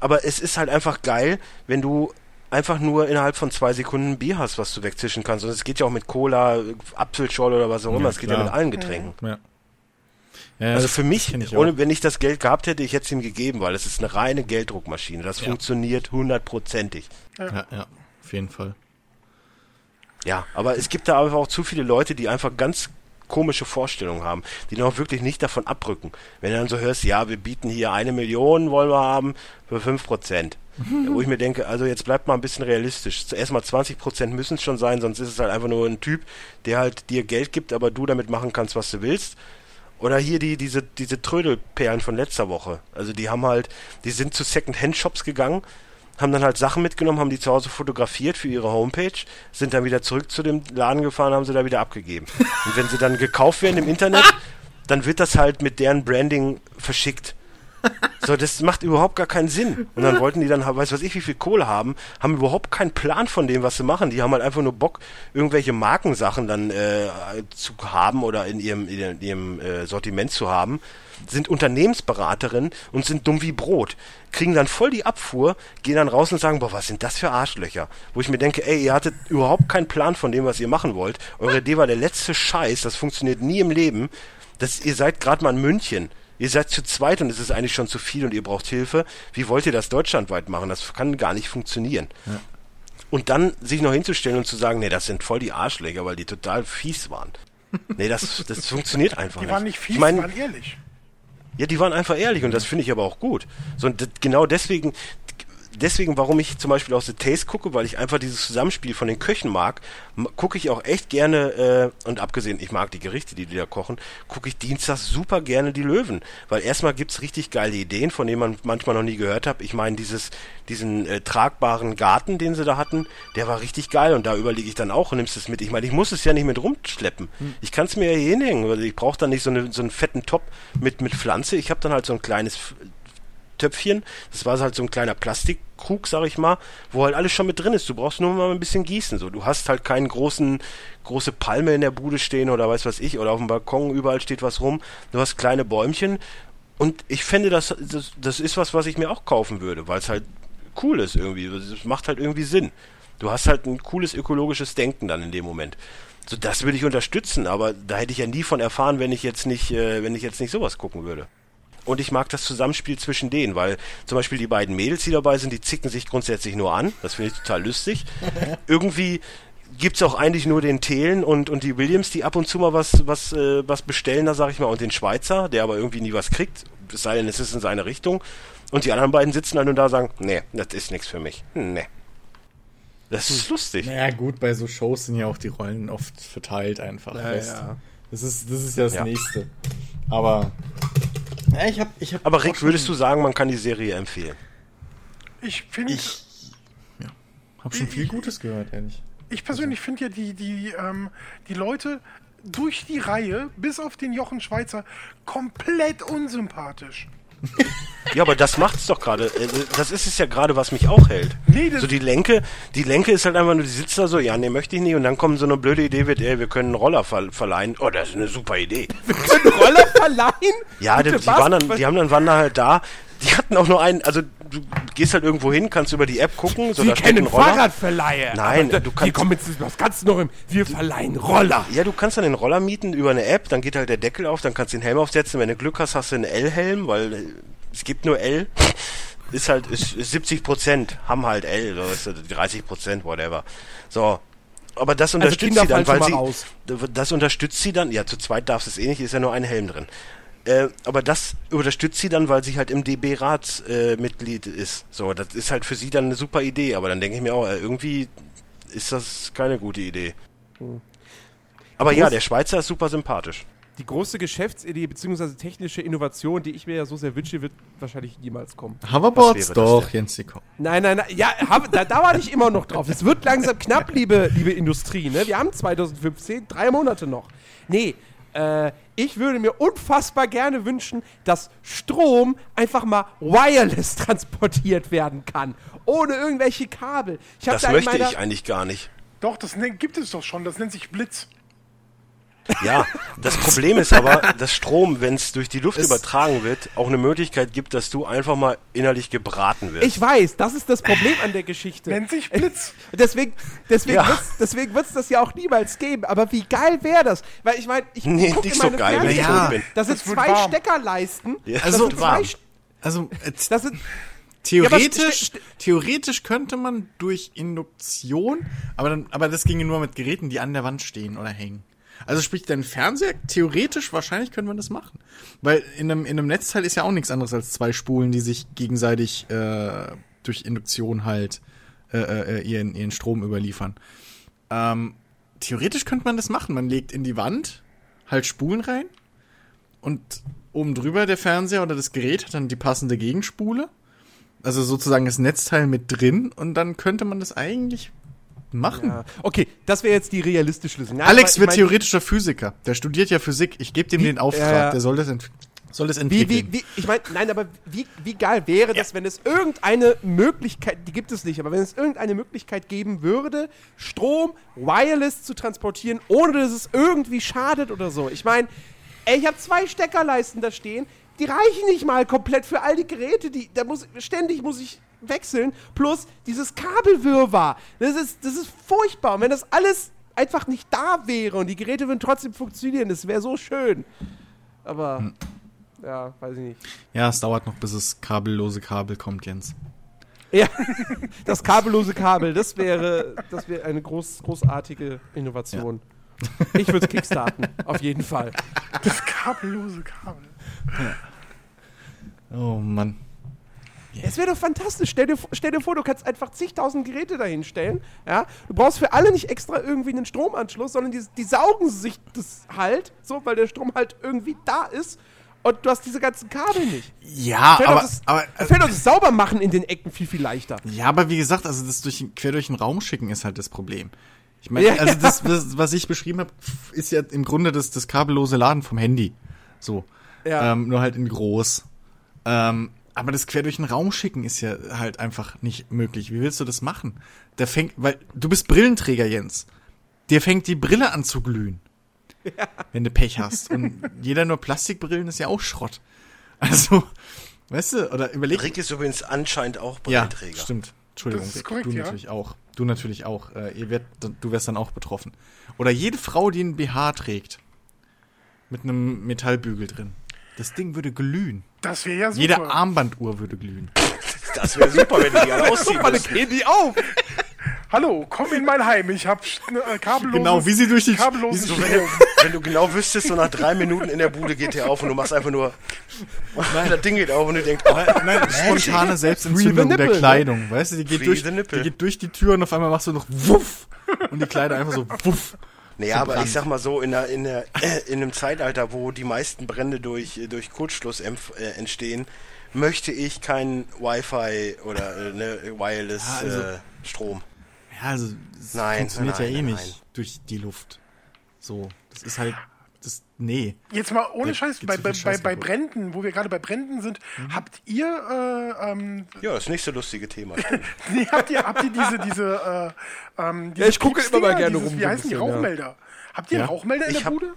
aber es ist halt einfach geil, wenn du einfach nur innerhalb von zwei Sekunden ein Bier hast, was du wegzischen kannst. Und es geht ja auch mit Cola, Apfelschorle oder was auch immer. Ja, Es geht ja mit allen Getränken. Ja. Ja, Also für mich, ich ohne, wenn ich das Geld gehabt hätte, ich hätte es ihm gegeben, weil es ist eine reine Gelddruckmaschine. Das funktioniert hundertprozentig. Ja, ja, auf jeden Fall. Ja, aber es gibt da einfach auch zu viele Leute, die einfach ganz komische Vorstellungen haben, die auch wirklich nicht davon abrücken. Wenn du dann so hörst, ja, wir bieten hier eine Million, wollen wir haben, für fünf Prozent. Wo ich mir denke, also jetzt bleibt mal ein bisschen realistisch. Zuerst mal 20 Prozent müssen es schon sein, sonst ist es halt einfach nur ein Typ, der halt dir Geld gibt, aber du damit machen kannst, was du willst. Oder hier die, diese, diese Trödelperlen von letzter Woche. Also die haben halt, die sind zu Second-Hand-Shops gegangen, haben dann halt Sachen mitgenommen, haben die zu Hause fotografiert für ihre Homepage, sind dann wieder zurück zu dem Laden gefahren, haben sie da wieder abgegeben. <laughs> Und wenn sie dann gekauft werden im Internet, dann wird das halt mit deren Branding verschickt. So, das macht überhaupt gar keinen Sinn. Und dann wollten die dann, weiß was ich, wie viel Kohle haben, haben überhaupt keinen Plan von dem, was sie machen. Die haben halt einfach nur Bock, irgendwelche Markensachen dann äh, zu haben oder in ihrem, in ihrem äh, Sortiment zu haben, sind Unternehmensberaterin und sind dumm wie Brot. Kriegen dann voll die Abfuhr, gehen dann raus und sagen, boah, was sind das für Arschlöcher? Wo ich mir denke, ey, ihr hattet überhaupt keinen Plan von dem, was ihr machen wollt. Eure Idee war der letzte Scheiß, das funktioniert nie im Leben. Das, ihr seid gerade mal in München. Ihr seid zu zweit und es ist eigentlich schon zu viel und ihr braucht Hilfe. Wie wollt ihr das deutschlandweit machen? Das kann gar nicht funktionieren. Und dann sich noch hinzustellen und zu sagen, nee, das sind voll die Arschläger, weil die total fies waren. Nee, das, das funktioniert einfach Die nicht. waren nicht fies, ich mein, die waren ehrlich. ja, die waren einfach ehrlich und das finde ich aber auch gut. So, und das- genau deswegen, deswegen, warum ich zum Beispiel auch The Taste gucke, weil ich einfach dieses Zusammenspiel von den Köchen mag, gucke ich auch echt gerne, äh, und abgesehen, ich mag die Gerichte, die die da kochen, gucke ich dienstags super gerne die Löwen. Weil erstmal gibt's richtig geile Ideen, von denen man manchmal noch nie gehört hat. Ich meine, dieses, diesen äh, tragbaren Garten, den sie da hatten, der war richtig geil und da überlege ich dann auch, nimmst es mit. Ich meine, ich muss es ja nicht mit rumschleppen. Ich kann es mir ja hier hinhängen, weil ich brauche dann nicht so, eine, so einen fetten Top mit, mit Pflanze. Ich habe dann halt so ein kleines Töpfchen. Das war halt so ein kleiner Plastikkrug, sag ich mal, wo halt alles schon mit drin ist. Du brauchst nur mal ein bisschen gießen. So, du hast halt keinen großen, große Palme in der Bude stehen oder weiß was ich, oder auf dem Balkon überall steht was rum. Du hast kleine Bäumchen. Und ich finde, das, das, das ist was, was ich mir auch kaufen würde, weil es halt cool ist irgendwie. Es macht halt irgendwie Sinn. Du hast halt ein cooles ökologisches Denken dann in dem Moment. So, das würde ich unterstützen, aber da hätte ich ja nie von erfahren, wenn ich jetzt nicht, äh, wenn ich jetzt nicht sowas gucken würde. Und ich mag das Zusammenspiel zwischen denen, weil zum Beispiel die beiden Mädels, die dabei sind, die zicken sich grundsätzlich nur an. Das finde ich total lustig. <laughs> Irgendwie gibt's auch eigentlich nur den Thelen und, und die Williams, die ab und zu mal was, was, äh, was bestellen, da sag ich mal, und den Schweizer, der aber irgendwie nie was kriegt, es sei denn, es ist in seine Richtung. Und die anderen beiden sitzen dann und da und sagen, nee, das ist nichts für mich. Nee. Das ist lustig. Naja, gut, bei so Shows sind ja auch die Rollen oft verteilt einfach. Ja, ja. Das ist, das ist ja das Ja. Nächste. Aber. Ja, ich hab, ich hab Aber Rick, würdest du sagen, man kann die Serie empfehlen? Ich finde, ich, Ich. Ja. Hab schon viel Gutes gehört, ehrlich. persönlich finde ja die, die, ähm, die Leute durch die Reihe, bis auf den Jochen Schweizer, komplett unsympathisch. <laughs> Ja, aber das macht's doch gerade. Äh, Das ist es ja gerade, was mich auch hält. Nee, das- so die Lenke, die Lenke ist halt einfach nur, die sitzt da so, ja, nee, möchte ich nicht. Und dann kommt so eine blöde Idee, wird, ey, wir können einen Roller ver verleihen. Oh, das ist eine super Idee. Roller verleihen? Ja, die, die, waren dann, die haben dann waren da halt da. Die hatten auch nur einen, also du gehst halt irgendwo hin, kannst über die App gucken, so Sie da kennen ein Roller. Fahrradverleihe. Nein, da- du kannst- kommen jetzt, was kannst du noch im, wir verleihen Roller. Ja, du kannst dann den Roller mieten über eine App, dann geht halt der Deckel auf, dann kannst du den Helm aufsetzen. Wenn du Glück hast, hast du einen L-Helm, weil äh, es gibt nur L. Ist halt, ist, ist 70 Prozent haben halt L, so das 30 Prozent, whatever. So. Aber das unterstützt Kinder sie dann, weil sie, raus. das unterstützt sie dann, ja, zu zweit darfst du es eh nicht, ist ja nur ein Helm drin. Äh, aber das unterstützt sie dann, weil sie halt im DB-Rat äh, Mitglied ist. So, das ist halt für sie dann eine super Idee, aber dann denke ich mir auch, äh, irgendwie ist das keine gute Idee. Aber ja, Groß- der Schweizer ist super sympathisch. Die große Geschäftsidee bzw. technische Innovation, die ich mir ja so sehr wünsche, wird wahrscheinlich niemals kommen. Hoverboards doch? Jens. Nein, nein, nein. Ja, hab, da, da war ich immer noch drauf. Es wird langsam knapp, liebe, liebe Industrie. Ne? Wir haben 2015, drei Monate noch. Nee, äh, ich würde mir unfassbar gerne wünschen, dass Strom einfach mal wireless transportiert werden kann. Ohne irgendwelche Kabel. Das da möchte ich eigentlich gar nicht. Doch, das nennt, gibt es doch schon. Das nennt sich Blitz. Ja, das Problem ist aber, dass Strom, wenn es durch die Luft Es- übertragen wird, auch eine Möglichkeit gibt, dass du einfach mal innerlich gebraten wirst. Ich weiß, das ist das Problem an der Geschichte. Nennt sich Blitz. <laughs> Deswegen, deswegen Ja. wird's, deswegen wird's das ja auch niemals geben. Aber wie geil wäre das? Weil ich meine, ich Nee, guck nicht in so geil, wenn ich tot bin. Da sind Das zwei warm. Steckerleisten. Ja, das Also, sind zwei, St- Also, äh, das sind, theoretisch, ste- theoretisch könnte man durch Induktion, aber dann, aber das ginge nur mit Geräten, die an der Wand stehen oder hängen. Also sprich, dein Fernseher, theoretisch, wahrscheinlich könnte man das machen. Weil in einem, in einem Netzteil ist ja auch nichts anderes als zwei Spulen, die sich gegenseitig äh, durch Induktion halt äh, äh, ihren, ihren Strom überliefern. Ähm, theoretisch könnte man das machen. Man legt in die Wand halt Spulen rein und oben drüber der Fernseher oder das Gerät hat dann die passende Gegenspule. Also sozusagen das Netzteil mit drin und dann könnte man das eigentlich machen. ja. Okay, das wäre jetzt die realistische Lösung. Nein, Alex wird ich mein, theoretischer Physiker. Der studiert ja Physik. Ich gebe dem Wie- den Auftrag. ja, ja. Der soll das, ent soll das entwickeln. wie, wie, ich meine, nein, aber wie, wie geil wäre das, wenn es irgendeine Möglichkeit, die gibt es nicht, aber wenn es irgendeine Möglichkeit geben würde, Strom wireless zu transportieren, ohne dass es irgendwie schadet oder so. Ich meine, ey, ich habe zwei Steckerleisten da stehen, die reichen nicht mal komplett für all die Geräte, die, da muss, ständig muss ich wechseln, plus dieses Kabelwirrwarr. Das ist, das ist furchtbar. Und wenn das alles einfach nicht da wäre und die Geräte würden trotzdem funktionieren, das wäre so schön. Aber, Hm. ja, weiß ich nicht. ja, es dauert noch, bis es kabellose Kabel kommt, Jens. Ja, <laughs> das kabellose Kabel, das wäre, das wäre eine groß, großartige Innovation. Ich würde es kickstarten, auf jeden Fall. Das kabellose Kabel. Oh Mann. Es wäre doch fantastisch. Stell dir, stell dir vor, du kannst einfach zigtausend Geräte dahin stellen. Ja? Du brauchst für alle nicht extra irgendwie einen Stromanschluss, sondern die, die saugen sich das halt, so, weil der Strom halt irgendwie da ist. Und du hast diese ganzen Kabel nicht. Ja, Fällt aber, das, aber, da fällt doch das Saubermachen in den Ecken viel, viel leichter. ja, aber wie gesagt, also das durch, quer durch den Raum schicken ist halt das Problem. Ich meine, Ja, also das, das, was ich beschrieben habe, ist ja im Grunde das, das kabellose Laden vom Handy. So. Ja. Ähm, nur halt in groß. Ähm, Aber das quer durch den Raum schicken ist ja halt einfach nicht möglich. Wie willst du das machen? Der fängt, weil du bist Brillenträger, Jens. Dir fängt die Brille an zu glühen. Wenn du Pech hast. Und jeder nur Plastikbrillen ist ja auch Schrott. Also, weißt du, oder überleg. Rick ist übrigens anscheinend auch Ja, Brillenträger. stimmt. Entschuldigung, Das ist korrekt, du ja. natürlich auch. Du natürlich auch. Äh, ihr werdet, du wärst dann auch betroffen. Oder jede Frau, die einen BH trägt. Mit einem Metallbügel drin. Das Ding würde glühen. Das wäre ja super. Jede Armbanduhr würde glühen. Das wäre super, wenn die die alle <laughs> ausziehen Mann, müssen. gehen die auf! Hallo, komm in mein Heim. Ich hab äh, kabelloses, Genau, wie sie durch die- kabelloses So, wenn, du, <laughs> wenn du genau wüsstest, so nach drei Minuten in der Bude geht der auf und du machst einfach nur, das Ding geht auf und du denkst, oh, Nein, spontane Selbstentzündung der Kleidung. Weißt du, die geht, Free durch, die geht durch die Tür und auf einmal machst du noch wuff. Und die Kleider einfach so wuff. Naja, aber ich sag mal so, in, der, in, der, in einem Zeitalter, wo die meisten Brände durch, durch Kurzschluss äh, entstehen, möchte ich kein Wi-Fi oder äh, ne, Wireless Ja, also- äh, Strom. Ja, also es Nein, funktioniert nein, ja eh nein, nicht durch die Luft. So, das ist halt nee. Jetzt mal ohne Scheiß, bei, bei, Scheiß bei. Bränden, wo wir gerade bei Bränden sind, Mhm. habt ihr, äh, ähm, Ja, das nächste lustige Thema. <laughs> nee, habt ihr, habt ihr diese, diese, äh, ähm, diese Ja, ich gucke immer mal gerne dieses, rum Wie heißen die bisschen, ja. Rauchmelder? Habt ihr Ja. einen Rauchmelder in Ich der Bude? Äh,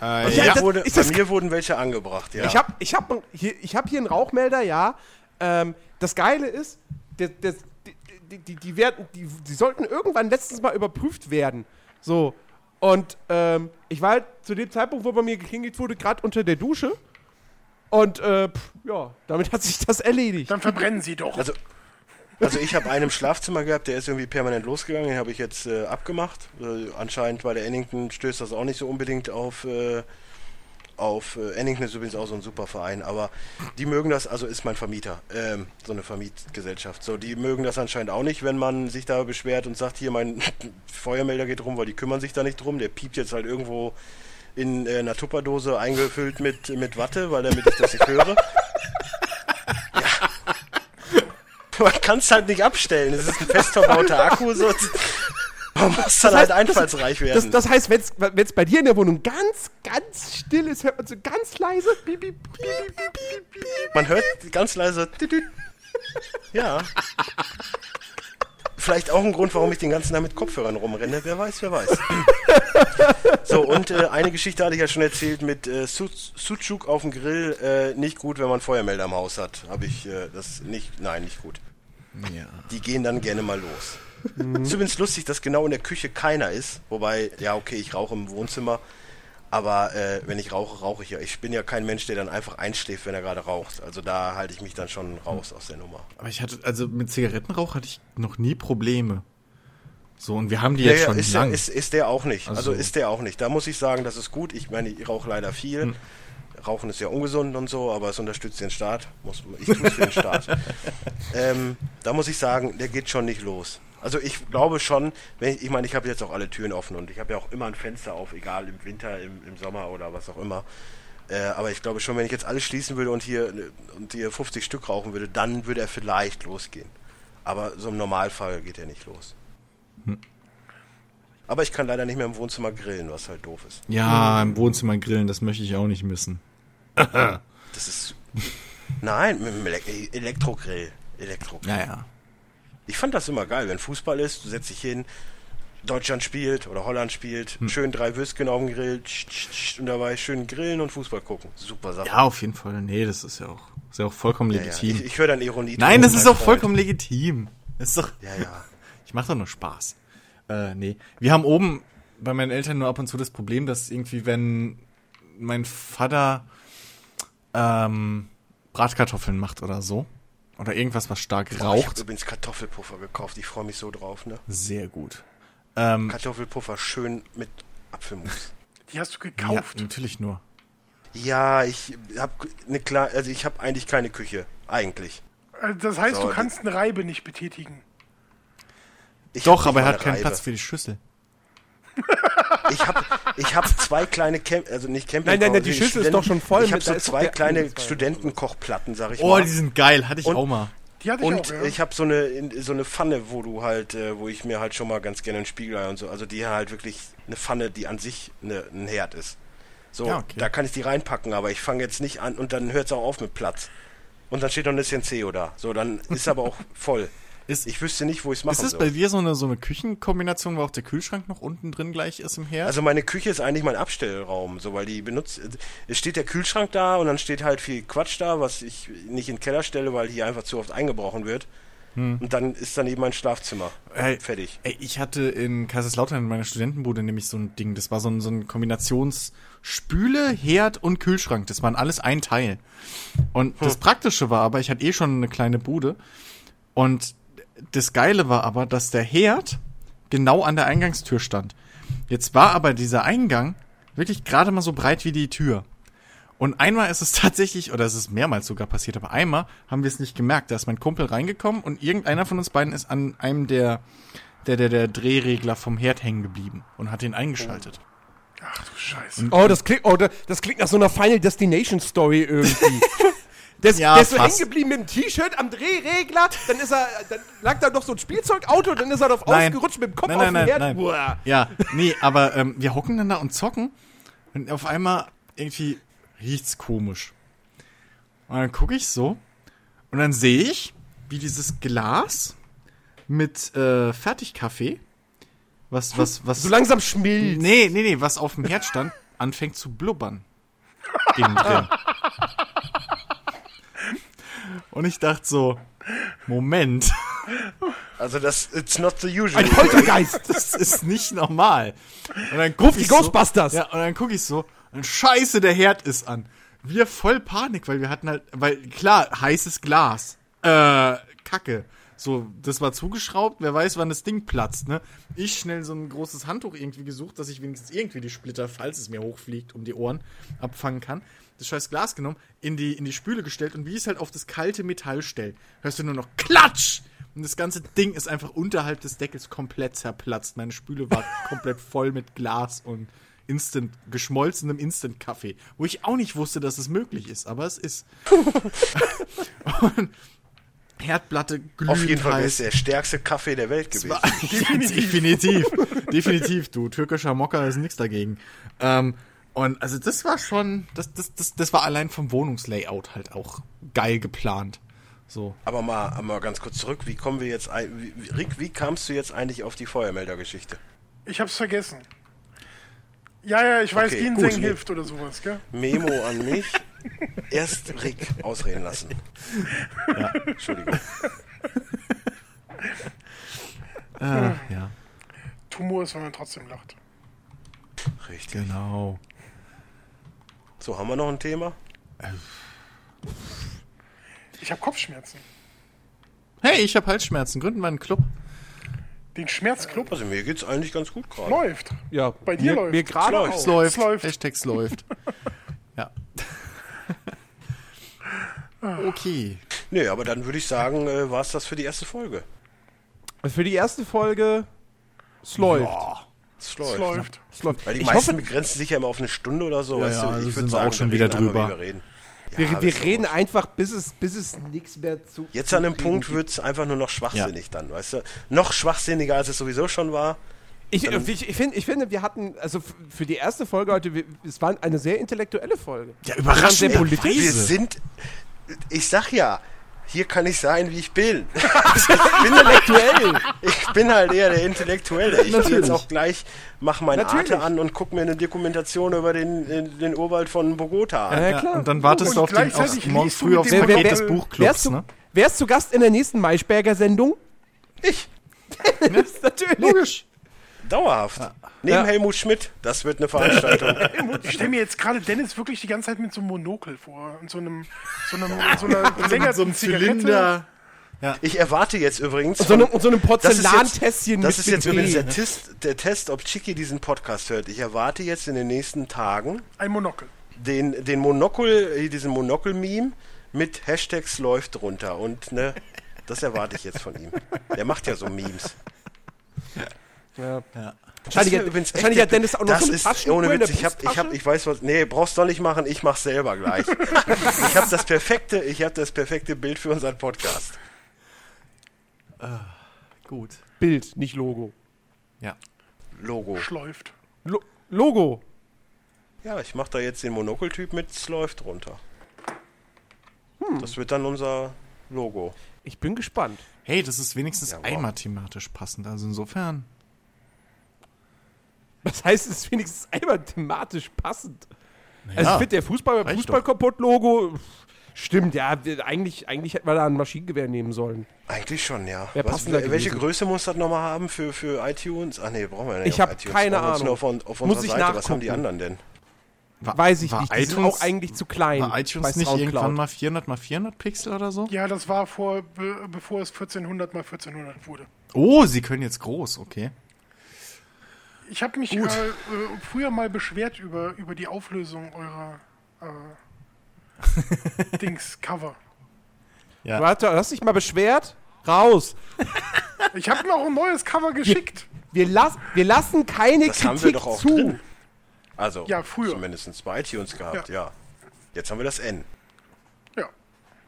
Bei, Ja, mir, das- wurde, bei das- mir wurden welche angebracht, ja. Ich habe ich hab, hier, ich hab hier einen Rauchmelder, ja. Ähm, das Geile ist, der, der, die, die, die, die, werden, die, die sollten irgendwann letztens mal überprüft werden. So. Und ähm, ich war halt zu dem Zeitpunkt, wo bei mir geklingelt wurde, gerade unter der Dusche. Und äh, pff, ja, damit hat sich das erledigt. Dann verbrennen sie doch. Also, also ich habe einen im Schlafzimmer gehabt, der ist irgendwie permanent losgegangen, den habe ich jetzt äh, abgemacht. Äh, anscheinend bei der Ennington stößt das auch nicht so unbedingt auf, äh, auf äh, Ennington ist übrigens auch so ein super Verein, aber die mögen das, also ist mein Vermieter, ähm, so eine Vermietgesellschaft. So, die mögen das anscheinend auch nicht, wenn man sich da beschwert und sagt, hier mein <laughs> Feuermelder geht rum, weil die kümmern sich da nicht drum, der piept jetzt halt irgendwo in äh, einer Tupperdose eingefüllt mit, mit Watte, weil damit ich das nicht höre. <laughs> Man kann es halt nicht abstellen. Es ist ein fest verbauter Akku. So. <laughs> Man muss dann halt einfallsreich Das, werden. das heißt, wenn es bei dir in der Wohnung ganz, ganz still ist, hört man so ganz leise. Piep, piep, piep, piep, piep, piep, piep. Man hört ganz leise. Ja. Vielleicht auch ein Grund, warum ich den ganzen Tag mit Kopfhörern rumrenne. Wer weiß, wer weiß. So, und äh, eine Geschichte hatte ich ja schon erzählt mit äh, Su- Sucuk auf dem Grill. Äh, nicht gut, wenn man Feuermelder im Haus hat. Habe ich äh, das nicht. Nein, nicht gut. ja. Die gehen dann gerne mal los. Ist übrigens lustig, dass genau in der Küche keiner ist. Wobei, ja, okay, ich rauche im Wohnzimmer. Aber äh, wenn ich rauche, rauche ich ja. Ich bin ja kein Mensch, der dann einfach einschläft, wenn er gerade raucht. Also da halte ich mich dann schon raus aus der Nummer. Aber ich hatte also mit Zigarettenrauch hatte ich noch nie Probleme. So und wir haben die jetzt ja, schon ist, der, lang. ist, ist der auch nicht. Also, Also- ist der auch nicht. Da muss ich sagen, das ist gut. Ich meine, ich rauche leider viel. Hm. Rauchen ist ja ungesund und so, aber es unterstützt den Staat. Muss, ich tue es für den Staat. <laughs> ähm, da muss ich sagen, der geht schon nicht los. Also ich glaube schon, wenn ich, ich meine, ich habe jetzt auch alle Türen offen und ich habe ja auch immer ein Fenster auf, egal im Winter, im, im Sommer oder was auch immer. Äh, aber ich glaube schon, wenn ich jetzt alles schließen würde und hier, und hier 50 Stück rauchen würde, dann würde er vielleicht losgehen. Aber so im Normalfall geht er nicht los. Aber ich kann leider nicht mehr im Wohnzimmer grillen, was halt doof ist. ja, im Wohnzimmer grillen, das möchte ich auch nicht missen. Das ist. Nein, mit dem Ele Elektrogrill. Elektrogrill. Naja. Ich fand das immer geil, wenn Fußball ist, du setzt dich hin, Deutschland spielt oder Holland spielt, schön drei Würstchen auf dem Grill tsch, tsch, tsch, und dabei schön grillen und Fußball gucken. Super Sache. Ja, auf jeden Fall. Nee, das ist ja auch, ist ja auch vollkommen Ja, ja. legitim. Ich, ich höre dann Ironie. Nein, das ist auch Freund. vollkommen legitim. Das ist doch. Ja, ja. <laughs> Ich mache doch nur Spaß. Äh, nee. Wir haben oben bei meinen Eltern nur ab und zu das Problem, dass irgendwie, wenn mein Vater ähm, Bratkartoffeln macht oder so, oder irgendwas, was stark Oh, ich habe raucht, übrigens Kartoffelpuffer gekauft. Ich freue mich so drauf, ne? sehr gut. Ähm, Kartoffelpuffer schön mit Apfelmus. Die hast du ja, gekauft. natürlich nur. Ja, ich habe eine klar, also ich habe eigentlich keine Küche, eigentlich. Äh, Das heißt, So, du kannst eine Reibe nicht betätigen. Ich Doch, aber er hat keinen eine Platz Reibe. für die Schüssel. Ich habe ich hab zwei kleine Camp, also nicht Camping. Nein, nein, nein, die Schüssel ist doch schon voll Ich habe mit- so zwei kleine. Studentenkochplatten, sag ich Oh, mal. die sind geil. Hatte ich Und- auch mal. Die hatte ich Und auch, ja. ich habe so eine in- so eine Pfanne, wo du halt, äh, wo ich mir halt schon mal ganz gerne ein Spiegelei und so, also die halt wirklich eine Pfanne, die an sich eine, ein Herd ist. So, Ja, okay. da kann ich die reinpacken, aber ich fange jetzt nicht an und dann hört es auch auf mit Platz. und dann steht noch ein CNC da. So, dann ist aber auch voll. Ist, Ich wüsste nicht, wo ich es machen ist es soll. bei dir so eine, so eine Küchenkombination, wo auch der Kühlschrank noch unten drin gleich ist im Herd? Also meine Küche ist eigentlich mein Abstellraum, so weil die benutzt. Es steht der Kühlschrank da und dann steht halt viel Quatsch da, was ich nicht in den Keller stelle, weil hier einfach zu oft eingebrochen wird. Und dann ist daneben mein Schlafzimmer. Ey, Fertig. Ey, ich hatte in Kaiserslautern in meiner Studentenbude nämlich so ein Ding. Das war so ein, so ein Kombinationsspüle, Herd und Kühlschrank. Das waren alles ein Teil. Und das Praktische war aber, ich hatte eh schon eine kleine Bude. Und das Geile war aber, dass der Herd genau an der Eingangstür stand. Jetzt war aber dieser Eingang wirklich gerade mal so breit wie die Tür. Und einmal ist es <laughs> tatsächlich, oder es ist mehrmals sogar passiert, aber einmal haben wir es nicht gemerkt. Da ist mein Kumpel reingekommen und irgendeiner von uns beiden ist an einem der, der, der, der Drehregler vom Herd hängen geblieben und hat ihn eingeschaltet. Ach du Scheiße. Oh, das klingt, oh, das, das klingt nach so einer Final Destination Story irgendwie. <laughs> Der ist, Ja, der ist so hängen geblieben mit dem T-Shirt am Drehregler, dann ist er, dann lag da noch so ein Spielzeugauto, dann ist er drauf Nein. ausgerutscht mit dem Kopf Nein, auf nein, den nein, Herd. nein. Ja, nee, aber ähm, wir hocken dann da und zocken und auf einmal irgendwie riecht's komisch. Und dann gucke ich so und dann sehe ich, wie dieses Glas mit äh, Fertigkaffee, was, was, was, So langsam schmilzt. nee, nee, nee, was auf dem Herd stand, anfängt zu blubbern. Innen drin. Und ich dachte so, Moment. Also das it's not the usual. Ein Poltergeist. <laughs> Das ist nicht normal. Und dann guck die ich so, Ghostbusters. Ja, und dann gucke ich so, und scheiße, der Herd ist an. Wir voll Panik, weil wir hatten halt, weil klar, heißes Glas. Äh, Kacke. So, das war zugeschraubt, wer weiß, wann das Ding platzt, ne? Ich schnell so ein großes Handtuch irgendwie gesucht, dass ich wenigstens irgendwie die Splitter, falls es mir hochfliegt, um die Ohren abfangen kann. Das scheiß Glas genommen, in die, in die Spüle gestellt und wie ich es halt auf das kalte Metall stell, hörst du nur noch Klatsch! Und das ganze Ding ist einfach unterhalb des Deckels komplett zerplatzt. Meine Spüle war <laughs> komplett voll mit Glas und Instant, geschmolzenem Instant-Kaffee. Wo ich auch nicht wusste, dass es möglich ist, aber es ist. <laughs> und Herdplatte glühend Auf jeden Fall ist der stärkste Kaffee der Welt gewesen. War- <laughs> definitiv. definitiv, du. Türkischer Mokka ist nichts dagegen. Ähm, und also das war schon, das, das, das, das war allein vom Wohnungslayout halt auch geil geplant. So. Aber mal, mal ganz kurz zurück, wie kommen wir jetzt ein, wie, Rick, wie kamst du jetzt eigentlich auf die Feuermelder-Geschichte? Ich hab's vergessen. Ja, ja, ich weiß, Okay, Ginseng gut. hilft oder sowas, gell? Memo <laughs> an mich. Erst Rick ausreden lassen. Entschuldigung. Äh, ja, Tumor ist, wenn man trotzdem lacht. Richtig. genau. So, haben wir noch ein Thema? Ich habe Kopfschmerzen. Hey, ich habe Halsschmerzen. Gründen wir einen Club. Den Schmerzclub Also mir geht's eigentlich ganz gut gerade. läuft. Ja, Bei dir mir, läuft. Mir gerade läuft. Es läuft. Es läuft. Hashtags läuft. <laughs> ja. <laughs> okay. Nee, aber dann würde ich sagen, äh, war es das für die erste Folge. Für die erste Folge, es läuft. Es Es läuft. läuft. Es läuft. Weil die Ich meisten hoffe, begrenzen sich ja immer auf eine Stunde oder so. Ja, weißt ja, also Ich würde wir sagen, auch schon wir wieder drüber. Wir reden. wir, Ja, wir reden doch- einfach, bis es, bis es nichts mehr zu. Jetzt an dem Punkt wird es einfach nur noch schwachsinnig dann, weißt du? Noch schwachsinniger, als es sowieso schon war. Ich, ich, ich, finde, ich finde, wir hatten, also für die erste Folge heute, wir, es war eine sehr intellektuelle Folge. Ja, Wir waren sehr überraschend. politisch. Wir sind, ich sag ja, hier kann ich sein, wie ich bin. <laughs> ich, bin Intellektuell. ich bin halt eher der Intellektuelle. Ich gehe Natürlich. jetzt auch gleich, mach mein Natürlich. Arte an und guck mir eine Dokumentation über den, den, Urwald von Bogota an. Ja, Ja, klar. und dann wartest Und du auf den, du früh aufs dem Paket Wer- wer- des wer- Buchclubs, wärst, du, ne? wärst du Gast in der nächsten Maischberger-Sendung? Ich, <laughs> Natürlich. Logisch. Dauerhaft. Neben Ja. Helmut Schmidt, das wird eine Veranstaltung. <laughs> Ich stelle mir jetzt gerade Dennis wirklich die ganze Zeit mit so einem Monokel vor und so einem, so einem, so einer <laughs> So verlängerten ein Zigarette. Zylinder. Ich erwarte jetzt übrigens. Und so, einem, und so einem Das ist jetzt, Porzellantässchen das mit ist jetzt übrigens der Test, der Test, ob Chiki diesen Podcast hört. Ich erwarte jetzt in den nächsten Tagen Ein Monokel. den, den Monokel, äh, diesen Monokel-Meme mit Hashtags läuft runter. Und ne, das erwarte ich jetzt von ihm. Der macht ja so Memes. <laughs> Ja. Ja. Wahrscheinlich, hat, wahrscheinlich hat Dennis auch noch das so eine ist, ohne Witz, ich hab, ich hab, ich weiß was, nee, brauchst du nicht machen, ich mach's selber gleich. <laughs> ich habe das perfekte, ich habe das perfekte Bild für unseren Podcast. Gut. Bild, nicht Logo. Ja. Logo. Schläuft. Lo Logo. Ja, ich mach da jetzt den Monokeltyp mit, es läuft runter. Das wird dann unser Logo. Ich bin gespannt. Hey, das ist wenigstens Ja, wow. einmal thematisch passend. Also insofern. Was heißt es ist wenigstens einmal thematisch passend? Also ja. ich finde der Fußball, reicht Fußball kaputt Logo stimmt, ja, eigentlich, eigentlich hätten wir da ein Maschinengewehr nehmen sollen. Eigentlich schon, ja. Was, welche gewesen. Größe muss das nochmal haben für, für iTunes? Ach nee, brauchen wir ja nicht Ich auf hab iTunes. keine Ahnung. Nur auf, auf Muss ich Seite. Was haben die anderen denn? War, Weiß ich war nicht, die sind iTunes, auch eigentlich zu klein. War bei iTunes nicht Soundcloud. irgendwann mal 400 mal 400 Pixel oder so? Ja, das war vor, be, bevor es 1400 mal 1400 wurde. Oh, sie können jetzt groß, okay. Ich habe mich äh, äh, früher mal beschwert über, über die Auflösung eurer äh, <laughs> Dings, Cover. Ja. Warte, hast dich mal beschwert? Raus. <laughs> Ich habe noch ein neues Cover geschickt. Wir, lass, wir lassen keine Das haben wir Kritik doch auch zu. drin. Also, Ja, früher. zumindest bei iTunes gehabt, Ja. ja. Jetzt haben wir das N.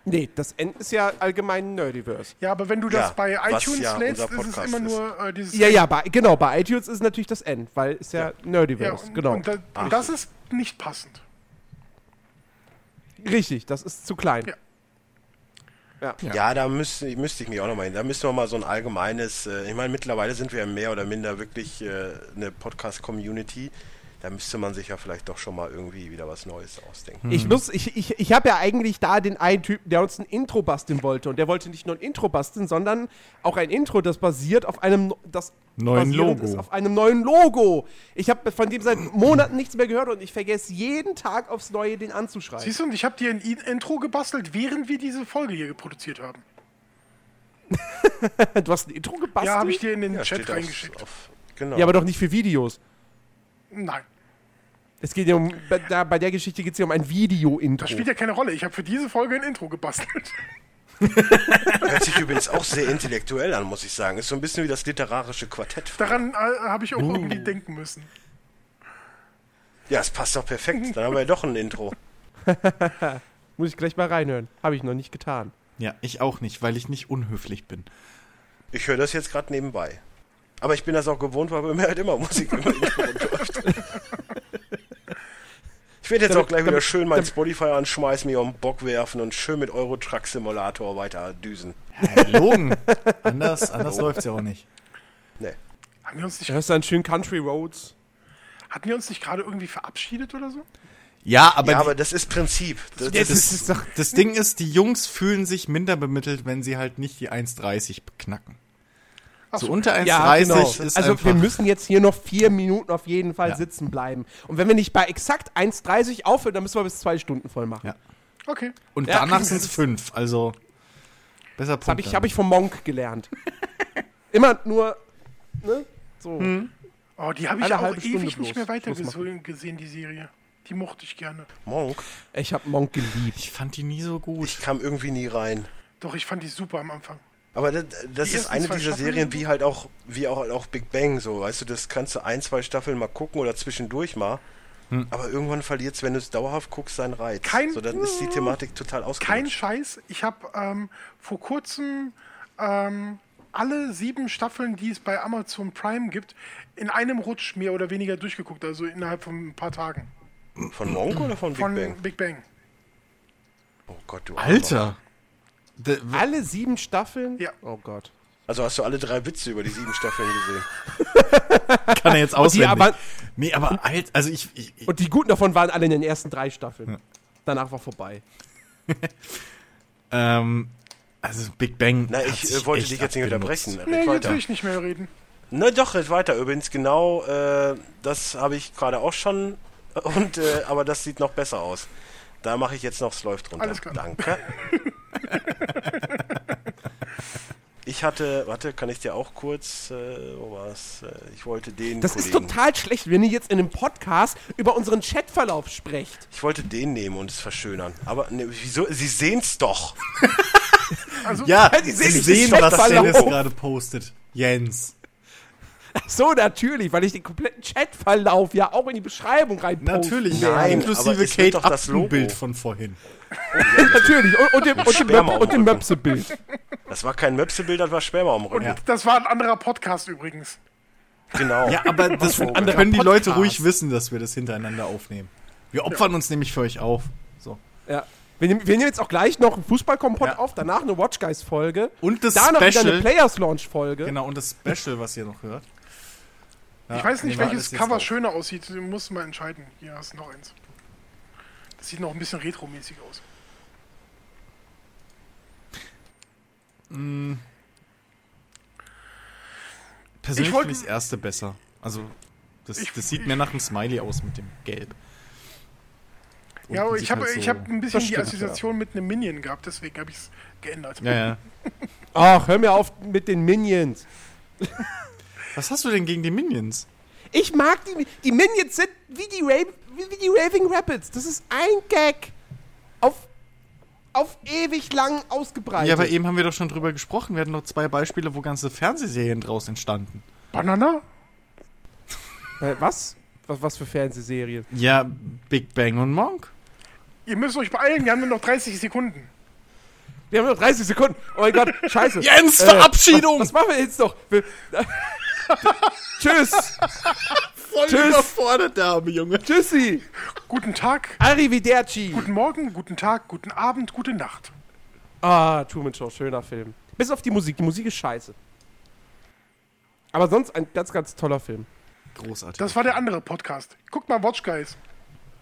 Ja. Nee, das N ist ja allgemein Nerdiverse. Ja, aber wenn du das Ja, bei iTunes ja lädst, ist es Podcast immer ist. nur äh, dieses. Ja, ja, bei, genau, bei iTunes ist natürlich das N, weil ist ja, Ja, Nerdiverse, und, genau. und, da, und das ist nicht passend. Richtig, das ist zu klein. Ja. Ja. Ja, da müsste, müsste ich mich auch nochmal hin. Da müssen wir mal so ein allgemeines, äh, ich meine, mittlerweile sind wir ja mehr oder minder wirklich äh, eine Podcast-Community. Da müsste man sich ja vielleicht doch schon mal irgendwie wieder was Neues ausdenken. Ich muss, ich, ich, ich habe ja eigentlich da den einen Typen, der uns ein Intro basteln wollte. Und der wollte nicht nur ein Intro basteln, sondern auch ein Intro, das basiert auf einem, das Neuen Logo. Ist auf einem neuen Logo. Ich habe von dem seit Monaten nichts mehr gehört und ich vergesse jeden Tag aufs Neue den anzuschreiben. Siehst du, und ich habe dir ein Intro gebastelt, während wir diese Folge hier produziert haben. <laughs> Du hast ein Intro gebastelt? Ja, habe ich dir in den Ja, Chat reingeschickt. Auf, genau. Ja, aber doch nicht für Videos. Nein, Es geht ja um, bei, da, bei der Geschichte geht es ja um ein Video-Intro. das spielt ja keine Rolle. Ich habe für diese Folge ein Intro gebastelt. <laughs> Hört sich übrigens auch sehr intellektuell an, muss ich sagen. Ist so ein bisschen wie das literarische Quartett. Daran äh, habe ich auch irgendwie denken müssen. Ja, es passt doch perfekt. Dann haben wir ja doch ein Intro. <laughs> Muss ich gleich mal reinhören. Habe ich noch nicht getan. Ja, ich auch nicht, weil ich nicht unhöflich bin. Ich höre das jetzt gerade nebenbei. Aber ich bin das auch gewohnt, weil bei mir halt immer Musik im Hintergrund läuft. <laughs> Ich werde jetzt Damit- auch gleich wieder damit- schön mein damit- Spotify anschmeißen, mir um den Bock werfen und schön mit Euro Truck Simulator weiter düsen. Logen. <laughs> anders anders läuft's ja auch nicht. Nee. Haben wir uns nicht, Da hast du dann schön Country Roads. hatten wir uns nicht gerade irgendwie verabschiedet oder so? Ja, aber, ja, die- aber das ist Prinzip. Das, Jetzt das ist das Ding ist, die Jungs fühlen sich minder bemittelt, wenn sie halt nicht die 1,30 knacken. So unter 1,30 Ja, genau. ist Also einfach... wir müssen jetzt hier noch vier Minuten auf jeden Fall Ja. sitzen bleiben. Und wenn wir nicht bei exakt 1,30 aufhören, dann müssen wir bis zwei Stunden voll machen. Ja. Okay. und Ja, danach <laughs> sind es fünf, also besser Das habe ich, hab ich vom Monk gelernt. <laughs> Immer nur, ne? So. Oh, die habe ich Alle auch ewig nicht bloß. mehr weitergesehen, gesehen, die Serie. Die mochte ich gerne. Monk. Ich habe Monk geliebt. Ich fand die nie so gut. Ich kam irgendwie nie rein. Doch, ich fand die super am Anfang. Aber das, das Die ist eine dieser Staffeln? Serien, wie halt auch, wie auch, auch Big Bang, so, weißt du, das kannst du ein, zwei Staffeln mal gucken oder zwischendurch mal. Aber irgendwann verliert es, wenn du es dauerhaft guckst, seinen Reiz. Kein- so, dann ist die Thematik total Kein ausgelutscht. Scheiß. Ich habe ähm, vor kurzem ähm, alle sieben Staffeln, die es bei Amazon Prime gibt, in einem Rutsch mehr oder weniger durchgeguckt. Also innerhalb von ein paar Tagen. Von Monk oder von Big Von Bang? Big Bang. Oh Gott, du Armer. Alter! D- Alle sieben Staffeln? Ja. Oh Gott. Also hast du alle drei Witze über die sieben Staffeln gesehen? <laughs> kann er jetzt auswendig. aber- nee, aber alt, also ich, ich, ich Und die guten davon waren alle in den ersten drei Staffeln. Danach war vorbei. <laughs> ähm, also Big Bang. Na, ich äh, wollte dich jetzt nicht unterbrechen. Nee, jetzt weiter. will ich nicht mehr reden. Na doch, red weiter. Übrigens genau, äh, das habe ich gerade auch schon. Und äh, aber das sieht noch besser aus. Da mache ich jetzt noch, es läuft runter. Alles klar. Danke. <laughs> Ich hatte, warte, kann ich dir auch kurz, äh, wo war's? Äh, ich wollte den Das ist Kollegen, total schlecht, wenn ihr jetzt in einem Podcast über unseren Chatverlauf sprecht. ich wollte den nehmen und es verschönern. Aber ne, wieso? Sie sehen's doch. <laughs> Also, Ja, die <laughs> Sie sehen sehen, nicht was. Dennis gerade postet. Jens. Ach so, natürlich, weil ich den kompletten Chatverlauf ja auch in die Beschreibung reinposte. Natürlich, Nein, aber inklusive Kate doch das Logo. Bild von vorhin. Natürlich. Und, und dem, und dem, Möp- und dem. Möpse-Bild. Das war kein Möpsebild, das war Sperma am Rücken. Ja. das war ein anderer Podcast übrigens. Genau. Ja, aber das ein anderer können die Leute Podcast. ruhig wissen, dass wir das hintereinander aufnehmen. Wir opfern uns nämlich für euch auf. So. Ja. Wir nehmen, wir nehmen jetzt auch gleich noch einen Fußballkompott Ja. auf, danach eine Watch Guys Folge. Und das Danach wieder Special. eine Players Launch Folge. Genau, und das Special, was ihr noch hört. Ja, Ich weiß nicht, welches Cover schöner aussieht. Du musst mal entscheiden. Hier hast du noch eins. Das sieht noch ein bisschen retromäßig aus. Persönlich Ich wollte- finde ich das erste besser. Also, das, Ich- das sieht ich- mehr nach einem Smiley aus mit dem Gelb. ja, aber ich habe halt ich so- hab ein bisschen die Assoziation mit einem Minion gehabt, deswegen habe ich es geändert. Ja, ja. <laughs> Ach, hör mir auf mit den Minions. <laughs> Was hast du denn gegen die Minions? Ich mag die. Die Minions sind wie die, Ra wie die Raving Rapids. Das ist ein Gag. Auf, auf ewig lang ausgebreitet. Ja, aber eben haben wir doch schon drüber gesprochen. Wir hatten noch zwei Beispiele, wo ganze Fernsehserien draus entstanden. Banana? Äh, was? was? Was für Fernsehserien? Ja, Big Bang und Monk. Ihr müsst euch beeilen, wir haben nur noch 30 Sekunden. Wir haben noch 30 Sekunden. Oh mein Gott, scheiße. <laughs> Jens, Äh, Verabschiedung! Was machen wir jetzt noch? Wir, Tschüss. Voll Tschüss. überfordert, der arme Junge. Tschüssi. Guten Tag, Arrivederci. guten Morgen, guten Tag, guten Abend, gute Nacht. Ah, Truman Show, schöner Film. Bis auf die Musik. Die Musik ist scheiße. Aber sonst ein ganz, ganz toller Film. Großartig. Das war der andere Podcast. Guckt mal Watch Guys.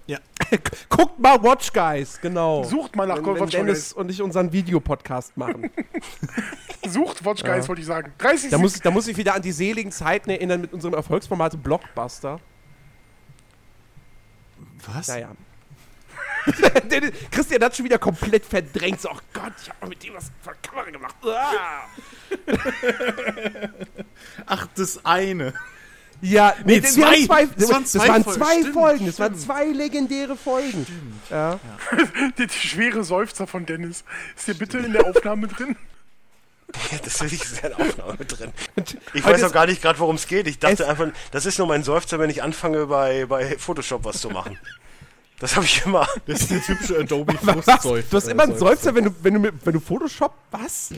Ja. <laughs> Guckt mal Watch Guys, genau. Sucht mal nach wenn, wenn Watch Dennis Guys. und ich unseren Videopodcast machen. <laughs> <laughs> Sucht Watch Guys, wollte ich sagen. 30 da, muss, da muss ich wieder an die seligen Zeiten erinnern mit unserem Erfolgsformat Blockbuster. Was? Naja. Christian hat schon wieder komplett verdrängt. So, oh Gott, ich habe mit dem was vor der Kamera gemacht. Ah. Ach, das eine. Ja, nee, Nee, wir haben zwei. zwei. Das waren das zwei waren Folgen. zwei Stimmt, Folgen. Das waren stimmt. zwei legendäre Folgen. Ja. <laughs> Der schwere Seufzer von Dennis. Ist der bitte in der Aufnahme drin? Ja, das will ich sehr in der Aufnahme drin. Ich weiß auch gar nicht gerade, worum es geht. Ich dachte einfach, das ist nur mein Seufzer, wenn ich anfange, bei, bei Photoshop was zu machen. Das habe ich immer. Das ist der typische Adobe <laughs> Was? Du hast immer einen Seufzer, wenn du, wenn du, wenn du Photoshop. Was?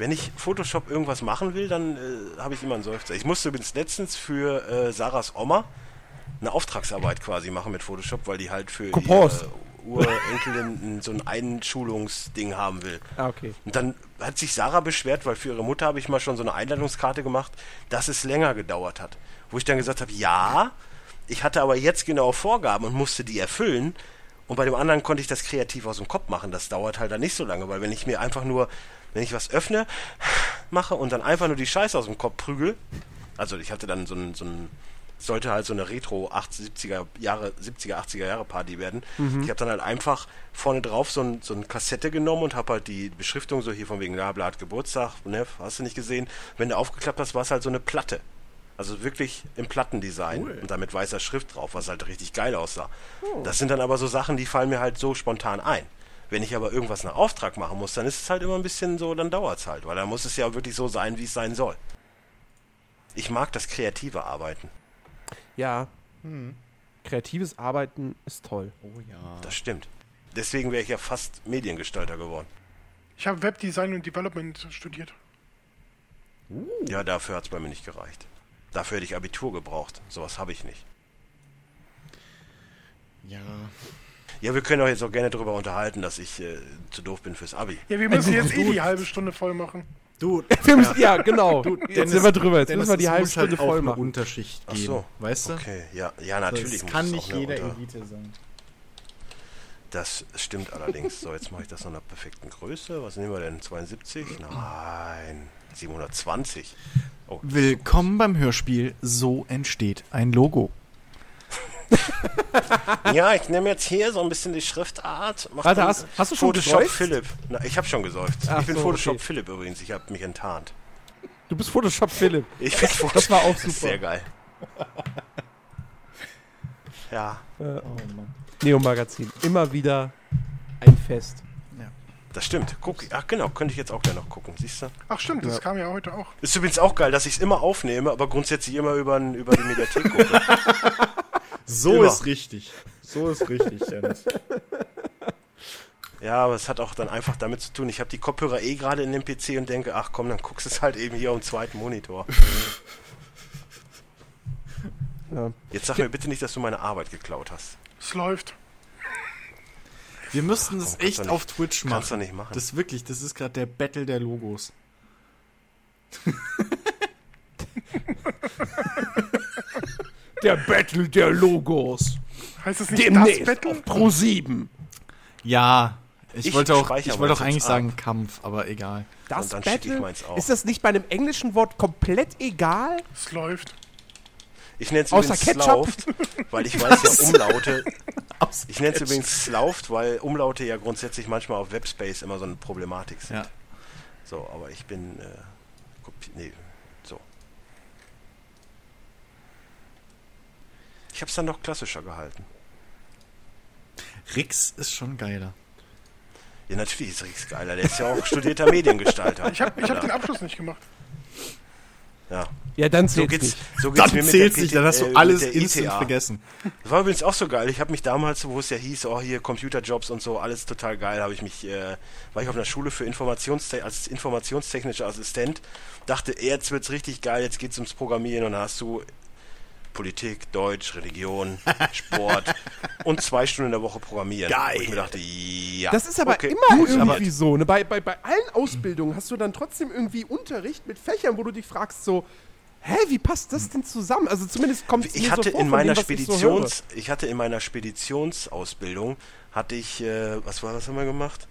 Wenn ich Photoshop irgendwas machen will, dann äh, habe ich immer einen Seufzer. Ich musste übrigens letztens für äh, Sarahs Oma eine Auftragsarbeit quasi machen mit Photoshop, weil die halt für Kompost. ihre Urenkelin so ein Einschulungsding haben will. Ah, okay. Und dann hat sich Sarah beschwert, weil für ihre Mutter habe ich mal schon so eine Einladungskarte gemacht, dass es länger gedauert hat. Wo ich dann gesagt habe, ja, ich hatte aber jetzt genaue Vorgaben und musste die erfüllen. Und bei dem anderen konnte ich das kreativ aus dem Kopf machen. Das dauert halt dann nicht so lange, weil wenn ich mir einfach nur, wenn ich was öffne, mache und dann einfach nur die Scheiße aus dem Kopf prügel, also ich hatte dann so ein, so ein sollte halt so eine Retro 80, 70er Jahre, 70er, 80er Jahre Party werden. Ich habe dann halt einfach vorne drauf so ein, so ein Kassette genommen und habe halt die Beschriftung so hier von wegen Labla hat Geburtstag, ne, hast du nicht gesehen. Wenn du aufgeklappt hast, war es halt so eine Platte. Also wirklich im Plattendesign Cool. und da mit weißer Schrift drauf, was halt richtig geil aussah. Das sind dann aber so Sachen, die fallen mir halt so spontan ein. Wenn ich aber irgendwas nach Auftrag machen muss, dann ist es halt immer ein bisschen so, dann dauert es halt, weil dann muss es ja wirklich so sein, wie es sein soll. Ich mag das kreative Arbeiten. Ja. Kreatives Arbeiten ist toll. Oh ja. Das stimmt. Deswegen wäre ich ja fast Mediengestalter geworden. Ich habe Webdesign und Development studiert. Ja, dafür hat es bei mir nicht gereicht. Dafür hätte ich Abitur gebraucht. Sowas habe ich nicht. Ja. Ja, wir können auch jetzt auch gerne darüber unterhalten, dass ich äh, zu doof bin fürs Abi. Ja, wir müssen jetzt eh die halbe Stunde voll machen. Du, <laughs> Wir müssen, ja, genau. jetzt Dennis- sind wir drüber. Jetzt Dennis, müssen wir die halbe halt Stunde auch voll machen. Unterschicht Ach geben. so. Weißt du? Okay, ja, ja Also natürlich. muss kann nicht jeder Unter- Elite sein. Das stimmt allerdings. So, jetzt mache ich das noch in der perfekten Größe. Was nehmen wir denn? 72? Nein. 720. Oh, Willkommen beim Hörspiel So entsteht ein Logo. <laughs> Ja, ich nehme jetzt hier so ein bisschen die Schriftart. Mach Warte, hast- hast du schon Photoshop geseufzt? Philipp. Na, ich habe schon gesäuft. Ach ich bin so, Photoshop okay. Philipp übrigens. Ich habe mich enttarnt. Du bist Photoshop Philipp. <laughs> Ich bin Photoshop. Das war auch <laughs> super. Sehr geil. Ja, Oh Mann. Neo Magazin. Immer wieder ein Fest. das stimmt. Guck, ach genau, könnte ich jetzt auch gleich noch gucken. Siehst du? Ach stimmt, das kam ja heute auch. Ist übrigens auch geil, dass ich es immer aufnehme, aber grundsätzlich immer über, über die Mediathek gucke. So Immer. ist richtig. So ist richtig, Dennis. Ja, aber es hat auch dann einfach damit zu tun, ich habe die Kopfhörer eh gerade in dem PC und denke, ach komm, dann guckst du es halt eben hier am zweiten Monitor. Ja. Jetzt sag mir bitte nicht, dass du meine Arbeit geklaut hast. Es läuft. Wir müssten das kannst echt nicht- auf Twitch machen. kannst du nicht machen. Das ist wirklich, das ist gerade der Battle der Logos. <laughs> Der Battle der Logos. Heißt es nicht Demnächst das Battle? auf Pro 7. Ja, ich, Ich wollte auch, ich wollte auch eigentlich jetzt sagen Kampf, aber egal. Das Und dann schicke ich Battle? meins auch. Ist das nicht bei einem englischen Wort komplett egal? Es läuft. Ich nenne es Außer übrigens Ketchup? Slauft, <laughs> weil ich weiß ja Umlaute. Ich nenne es übrigens Slauft, weil Umlaute ja grundsätzlich manchmal auf Webspace immer so eine Problematik sind. Ja. So, aber ich bin. Äh, nee, so. Ich habe es dann noch klassischer gehalten. Rix ist schon geiler. Ja, natürlich ist Rix geiler. Der ist ja auch studierter Mediengestalter. Ich <laughs> habe ich hab den Abschluss nicht gemacht. Ja. Ja, dann So zählt's geht's, nicht. so geht's Dann mir mit zählt's der nicht, dann hast äh, du mit alles instant ETA. vergessen. Das war übrigens auch so geil. Ich habe mich damals, wo es ja hieß, oh hier Computerjobs und so, alles total geil, habe ich mich, äh, war ich auf einer Schule für Informationste als informationstechnischer Assistent, dachte, jetzt wird's richtig geil, jetzt geht's ums Programmieren und dann hast du Politik, Deutsch, Religion, <laughs> Sport und zwei Stunden in der Woche Programmieren. Geil. Wo ich mir dachte, ja. Das ist aber okay. immer irgendwie aber- so. Ne? Bei, bei, bei allen Ausbildungen hast du dann trotzdem irgendwie Unterricht mit Fächern, wo du dich fragst so, hä, wie passt das denn zusammen? Also zumindest kommt es ich hatte so vor in meiner dem, was ich so. Speditions, ich hatte in meiner Speditionsausbildung hatte ich, äh, was war das haben wir gemacht?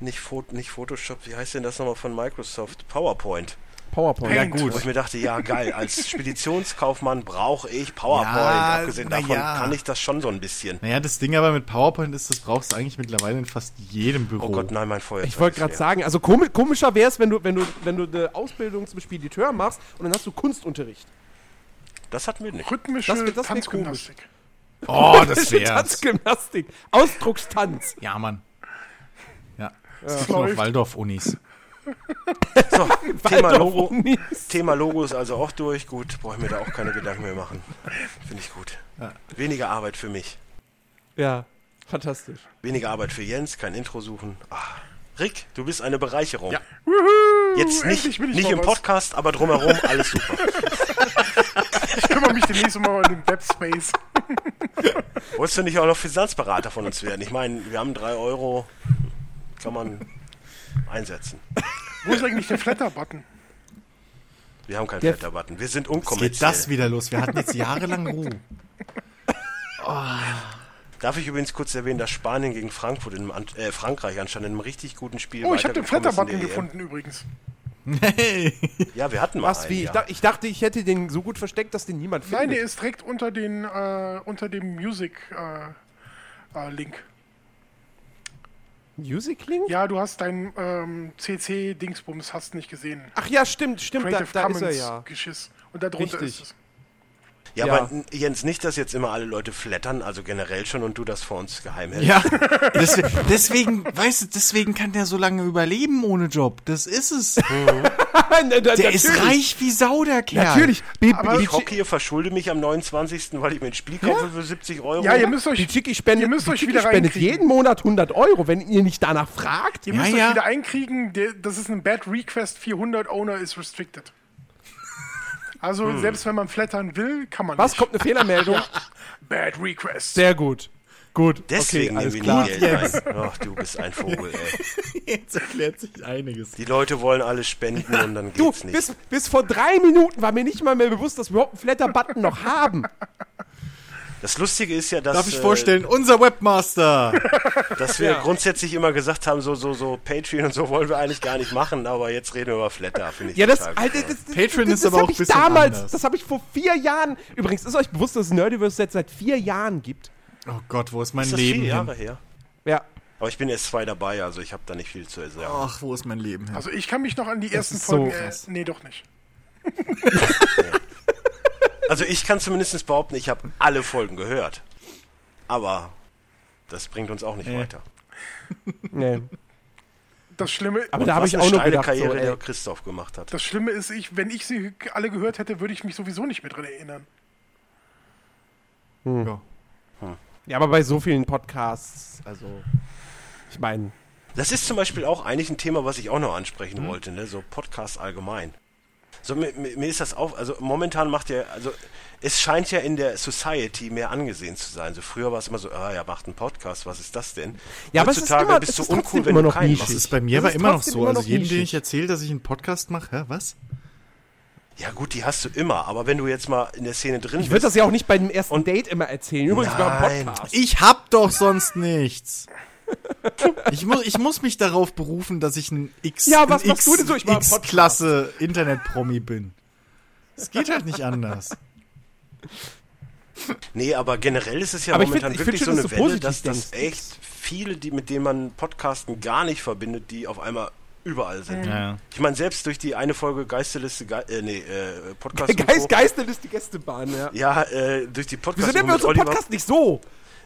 Nicht, Fo- nicht Photoshop, wie heißt denn das nochmal von Microsoft? PowerPoint. PowerPoint. Ja, gut. Wo ich mir dachte, ja geil, als <laughs> Speditionskaufmann brauche ich PowerPoint. Ja, Abgesehen davon ja. kann ich das schon so ein bisschen. Naja, das Ding aber mit PowerPoint ist, das brauchst du eigentlich mittlerweile in fast jedem Büro. Oh Gott, nein, mein Feuerzeug. Ich wollte gerade sagen, also komi komischer wäre es, wenn du, wenn, du, wenn du eine Ausbildung zum Spediteur machst und dann hast du Kunstunterricht. Das hatten wir nicht. Rhythmische Das wird- das wär Tanzgymnastik. Oh, das wär's. Tanzgymnastik. Ausdruckstanz. Ja, Mann. Ja. Das sind noch. Waldorf-Unis. So, <laughs> Thema Logo. Thema Logo ist also auch durch. Gut, brauche ich mir da auch keine Gedanken mehr machen. Finde ich gut. Weniger Arbeit für mich. Ja, fantastisch. Weniger Arbeit für Jens, kein Intro suchen. Ah. Rick, du bist eine Bereicherung. Ja. Jetzt nicht, nicht im was. Podcast, aber drumherum <laughs> alles super. Ich kümmere mich demnächst mal um den Webspace. Wolltest du nicht auch noch Finanzberater von uns werden? Ich meine, wir haben drei Euro, kann man einsetzen. <laughs> Wo ist eigentlich der Flatter-Button? Wir haben keinen Der- Flatter-Button. Wir sind Geht unkommerziell. das wieder los? Wir hatten jetzt jahrelang Ruhe. <laughs> Darf ich übrigens kurz erwähnen, dass Spanien gegen Frankfurt in, einem An- äh, Frankreich anscheinend in einem richtig guten Spiel Oh, ich habe den Flatter-Button EM. gefunden übrigens. Hey. Ja, wir hatten mal Was, einen, wie? Ich, ja. dach, ich dachte, ich hätte den so gut versteckt, dass den niemand findet. Nein, der ist direkt unter, den, äh, unter dem Music-Link. Äh, Link. Music Link? ja, du hast deinen ähm, CC-Dingsbums hast nicht gesehen. Ach ja, stimmt, stimmt, da, Creative da ist er Commons ja. Geschiss. Und darunter Richtig. ist es. Ja, Ja. aber Jens, nicht, dass jetzt immer alle Leute flattern, also generell schon und du das vor uns geheim hältst. Ja, <laughs> deswegen, deswegen, weißt du, deswegen kann der so lange überleben ohne Job. Das ist es. <laughs> Der ist reich wie Sau, der Kerl. Natürlich. Bi- Aber Ich hocke hier, verschulde mich am 29., weil ich mir ein Spiel kaufe für 70 Euro. Ja, ihr müsst euch, Bichiki spendet, ihr müsst euch wieder spendet jeden Monat 100 Euro, wenn ihr nicht danach fragt. Ihr Ja, müsst ja. euch wieder einkriegen. Das ist ein Bad Request 400 Owner is restricted. Also selbst wenn man flattern will, kann man Was, nicht. kommt eine Fehlermeldung? <laughs> Bad Request. Sehr gut. Gut, Deswegen okay, alles nehmen klar. wir nie Geld rein. Ach, du bist ein Vogel, ey. <laughs> Jetzt erklärt sich einiges. Die Leute wollen alle spenden und dann Du, geht's nicht. bis, bis vor drei Minuten war mir nicht mal mehr bewusst, dass wir überhaupt einen Flatter-Button noch haben. Das Lustige ist ja, dass, Darf ich äh, vorstellen, unser Webmaster. <laughs> dass wir Ja. grundsätzlich immer gesagt haben, so, so, so Patreon und so wollen wir eigentlich gar nicht machen, aber jetzt reden wir über Flatter, finde ich Ja, das, total Alter, das, das, Patreon das, ist das aber auch ein bisschen damals, anders. das habe ich vor vier Jahren. Übrigens, ist euch bewusst, dass es Nerdiverse jetzt seit vier Jahren gibt? Oh Gott, wo ist mein Ist das Leben vier Jahre hin? her? Ja. Aber ich bin erst zwei dabei, also ich habe da nicht viel zu sagen. Ach, wo ist mein Leben hin? Also ich kann mich noch an die ersten ist so Folgen. Äh, nee, doch nicht. <laughs> <laughs> Also ich kann zumindest behaupten, ich habe alle Folgen gehört. Aber das bringt uns auch nicht Nee. weiter. <laughs> Nee. Das Schlimme, Aber da habe ich eine auch noch steile gedacht, Karriere, so, der Christoph gemacht hat. das Schlimme ist, ich, wenn ich sie alle gehört hätte, würde ich mich sowieso nicht mehr dran erinnern. Ja. Ja, aber bei so vielen Podcasts, also, ich meine, Das ist zum Beispiel auch eigentlich ein Thema, was ich auch noch ansprechen Mhm. wollte, ne? so Podcast allgemein. So, mir, mir ist das auf, also momentan macht ja, also es scheint ja in der Society mehr angesehen zu sein. So früher war es immer so, ah, er macht einen Podcast, was ist das denn? Ja, aber es ist Heutzutage immer- bist es du ist uncool, wenn immer du noch keinen nischig. Das machst. ist bei mir aber ist immer noch so. immer Also noch jedem, den ich erzähle, dass ich einen Podcast mache, hä, was? Ja gut, die hast du immer, aber wenn du jetzt mal in der Szene drin Ich würde das ja auch nicht bei dem ersten Und- Date immer erzählen. Übrigens beim Nein. Podcast. Ich hab doch sonst nichts. Ich, mu ich muss mich darauf berufen, dass ich ein X, Ja, was ein machst du denn so? Ich Podcast. X-Klasse Internet-Promi bin. Es geht halt nicht anders. Nee, aber generell ist es ja Aber ich momentan find- ich wirklich find so eine dass du Welle, dass das echt viele, die mit denen man Podcasten gar nicht verbindet, die auf einmal überall sind. Ja. Ich meine, selbst durch die eine Folge Geisterliste, Ge äh, nee, äh, Podcast <laughs> Geist, Geistel ist die Gästebahn, ja. Ja, äh, durch die Podcast Wieso nennen wir unseren Podcast nicht so?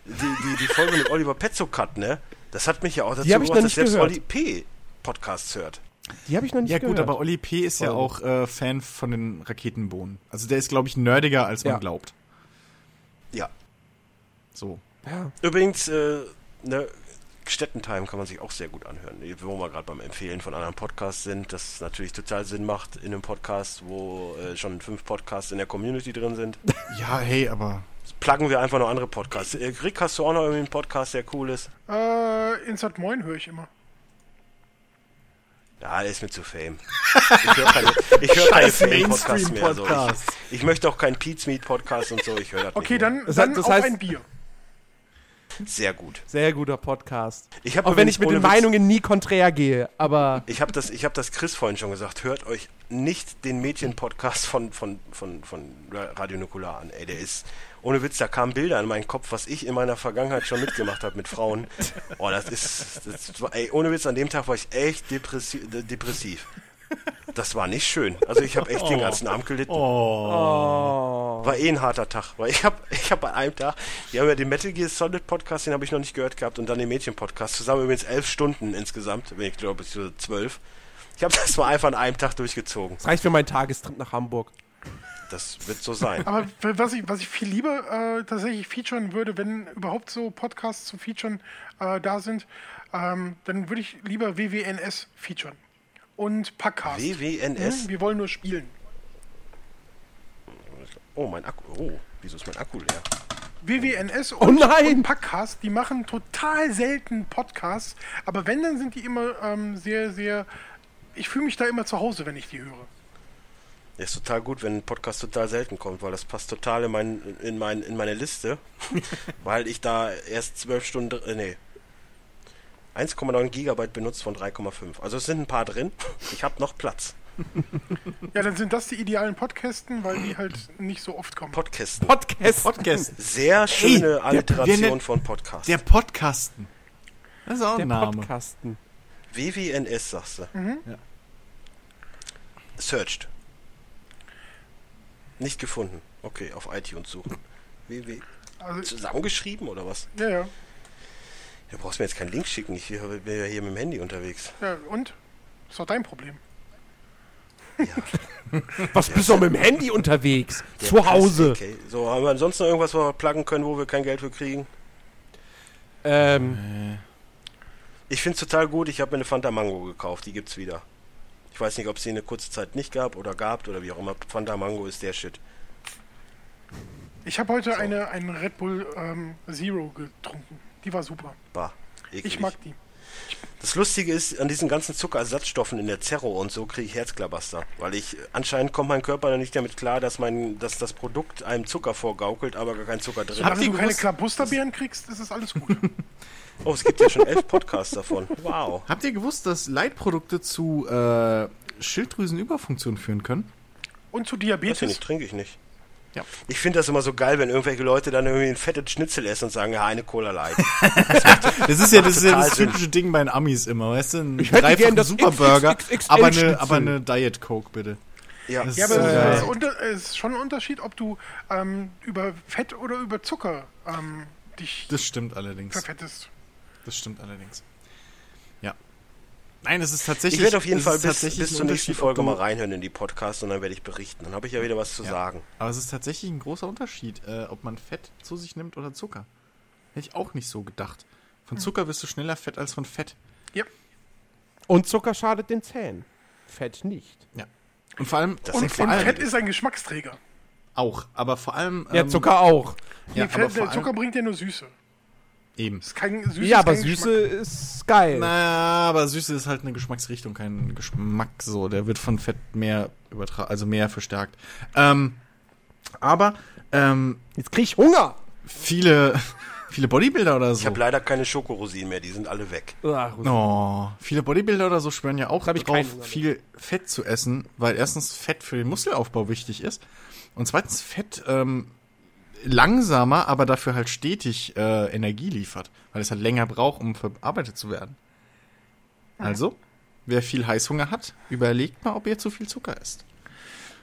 Die, die, die Folge mit Oliver Petzokat, ne? Das hat mich ja auch dazu hab ich noch gebracht, dass nicht selbst gehört. Oli P. Podcasts hört. Die habe ich noch nicht Ja gut, gehört. aber Oli P. ist ja Folge. auch äh, Fan von den Raketenbohnen. Also der ist, glaube ich, nerdiger, als man Ja. glaubt. Ja. So. ja. Übrigens, äh, ne, Städtentime kann man sich auch sehr gut anhören. Wo wir gerade beim Empfehlen von anderen Podcasts sind, das natürlich total Sinn macht in einem Podcast, wo äh, schon fünf Podcasts in der Community drin sind. Ja, hey, aber Pluggen wir einfach noch andere Podcasts. Äh, Rick, hast du auch noch irgendwie einen Podcast, der cool ist? Äh, Insert Moin höre ich immer. Ja, der ist mir zu fame. Ich höre keine, <laughs> ich hör keine Fame-Podcasts mehr. So. Ich, ich möchte auch keinen Pete's Meat Podcast und so. Ich höre das Okay, nicht mehr. dann, Das dann heißt- das heißt- ein Bier. Sehr gut. Sehr guter Podcast. Ich habe Auch wenn ich mit den Meinungen nie konträr gehe, aber Ich habe das, ich hab das Chris vorhin schon gesagt. Hört euch nicht den Mädchen-Podcast von, von, von, von Radio Nukular an. Ey, der ist, ohne Witz, da kamen Bilder in meinen Kopf, was ich in meiner Vergangenheit schon mitgemacht habe mit Frauen. Oh, das ist, das war, ey, ohne Witz, an dem Tag war ich echt depressi äh, depressiv. Das war nicht schön. Also ich habe echt den ganzen Abend gelitten. oh. War eh ein harter Tag, weil ich habe ich hab an einem Tag, die haben ja den Metal Gear Solid Podcast, den habe ich noch nicht gehört gehabt und dann den Mädchen Podcast, zusammen übrigens elf Stunden insgesamt, wenn ich glaube bis zu zwölf. Ich habe das mal einfach an einem Tag durchgezogen. Das reicht für meinen Tagestrip nach Hamburg. Das wird so sein. Aber was ich, was ich viel lieber äh, tatsächlich featuren würde, wenn überhaupt so Podcasts zum Featuren äh, da sind, ähm, dann würde ich lieber WWNS featuren. Und Packcast. WWNS. Hm? Wir wollen nur spielen. Oh, mein Akku. Oh, wieso ist mein Akku leer? WWNS Oh und, nein! und Packcast, die machen total selten Podcasts, aber wenn, dann sind die immer ähm, sehr, sehr. Ich fühle mich da immer zu Hause, wenn ich die höre. Der ist total gut, wenn ein Podcast total selten kommt, weil das passt total in, mein, in, mein, in meine Liste, <laughs> weil ich da erst zwölf Stunden, äh, nee, 1,9 Gigabyte benutzt von 3,5. Also es sind ein paar drin. Ich habe noch Platz. Ja, dann sind das die idealen Podcasten, weil die halt nicht so oft kommen. Podcasten. Podcast. Podcast. Sehr schöne der- Alliteration von Podcast. Der Podcasten. Das ist auch Der ein Name. Podcasten. WWNS, sagst du. Ja. Searched. Nicht gefunden. Okay, auf iTunes suchen. WW. Also, Zusammengeschrieben oder was? ja, ja. Du brauchst mir jetzt keinen Link schicken. Ich bin ja hier mit dem Handy unterwegs. ja. Und? Ist doch dein Problem. <laughs> Was bist du mit dem Handy unterwegs? Der Zu Hause. Okay. So, haben wir ansonsten noch irgendwas, wo wir pluggen können, wo wir kein Geld für kriegen? Ähm, Ich finde es total gut. Ich habe mir eine Fanta Mango gekauft. Die gibt's wieder. Ich weiß nicht, ob es die eine kurze Zeit nicht gab oder gab oder wie auch immer. Fanta Mango ist der Shit. Ich habe heute eine, einen Red Bull ähm, Zero getrunken. Die war super. Bah. eklig. Ich mag die. Das Lustige ist, an diesen ganzen Zuckerersatzstoffen in der Zerro und so kriege ich Herzklabaster. Weil ich, anscheinend kommt mein Körper dann nicht damit klar, dass mein, dass das Produkt einem Zucker vorgaukelt, aber gar kein Zucker drin ist. du keine Klabusterbeeren kriegst, ist es alles gut. <laughs> Oh, es gibt ja schon elf Podcasts davon. <laughs> Wow. Habt ihr gewusst, dass Leitprodukte zu äh, Schilddrüsenüberfunktion führen können? Und zu Diabetes. nicht, trinke ich nicht. Ja. Ich finde das immer so geil, wenn irgendwelche Leute dann irgendwie ein fettes Schnitzel essen und sagen, ja, eine Cola Light. <laughs> Das ist ja das, ist ja das Sinn. typische Ding bei den Amis immer, weißt du? Ein Ich hätte gern das Superburger, aber eine, aber eine Diet Coke bitte. Ja, Das Ja, ist aber es es ist schon ein Unterschied, ob du ähm, über Fett oder über Zucker ähm, dich Das stimmt allerdings. verfettest. Das stimmt allerdings. Ja. Nein, es ist tatsächlich. ich werde auf jeden Fall bis, tatsächlich bis ein zur nächsten Folge mal reinhören in die Podcasts und dann werde ich berichten. Dann habe ich ja wieder was zu Ja. sagen. Aber es ist tatsächlich ein großer Unterschied, äh, ob man Fett zu sich nimmt oder Zucker. Hätte ich auch nicht so gedacht. Von Zucker wirst du schneller fett als von Fett. Ja. und Zucker schadet den Zähnen. Fett nicht. Ja. Und vor allem, Das und vor Und allem Fett ist ein Geschmacksträger. auch, aber vor allem Ja, ähm, Zucker auch. Ja, Nee, aber Fett, vor der Zucker allem, bringt ja nur Süße. Eben. Ist kein, Süße Ja, aber kein Süße Geschmack. ist geil. Naja, aber Süße ist halt eine Geschmacksrichtung, kein Geschmack so. Der wird von Fett mehr übertragen, also mehr verstärkt. Ähm, aber ähm, Jetzt krieg ich Hunger. viele, <laughs> viele Bodybuilder oder Ich so. habe leider keine Schokorosinen mehr, die sind alle weg. Ach, Oh, viele Bodybuilder oder so schwören ja auch hab ich drauf, viel Fett zu essen, weil erstens Fett für den Muskelaufbau wichtig ist und zweitens Fett ähm, langsamer, aber dafür halt stetig äh, Energie liefert, weil es halt länger braucht, um verarbeitet zu werden. Also, wer viel Heißhunger hat, überlegt mal, ob ihr zu viel Zucker isst.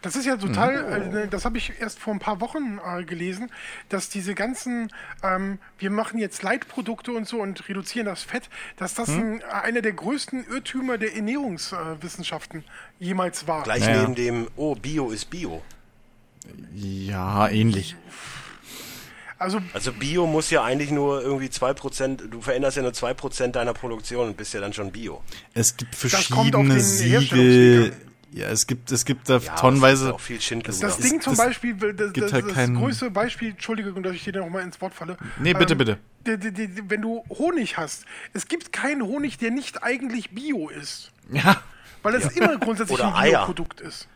Das ist ja total, äh, das habe ich erst vor ein paar Wochen äh, gelesen, dass diese ganzen, ähm, wir machen jetzt Leitprodukte und so und reduzieren das Fett, dass das ein, einer der größten Irrtümer der Ernährungswissenschaften jemals war. Gleich Naja. neben dem, oh, Bio ist Bio. Ja, ähnlich. Also Also Bio muss ja eigentlich nur irgendwie 2%, du veränderst ja nur 2% deiner Produktion und bist ja dann schon Bio. Es gibt Das kommt auf verschiedene den Siegel. Ja, es gibt, es gibt da Ja, tonnenweise. auch viel Schindluder. das Ding zum das Beispiel, das, gibt das, halt das keinen- größte Beispiel, Entschuldigung, dass ich dir noch mal ins Wort falle. Nee, bitte, bitte. die- die- die- Wenn du Honig hast, es gibt keinen Honig, der nicht eigentlich Bio ist. Ja. Weil es immer grundsätzlich Oder ein. Bioprodukt ist.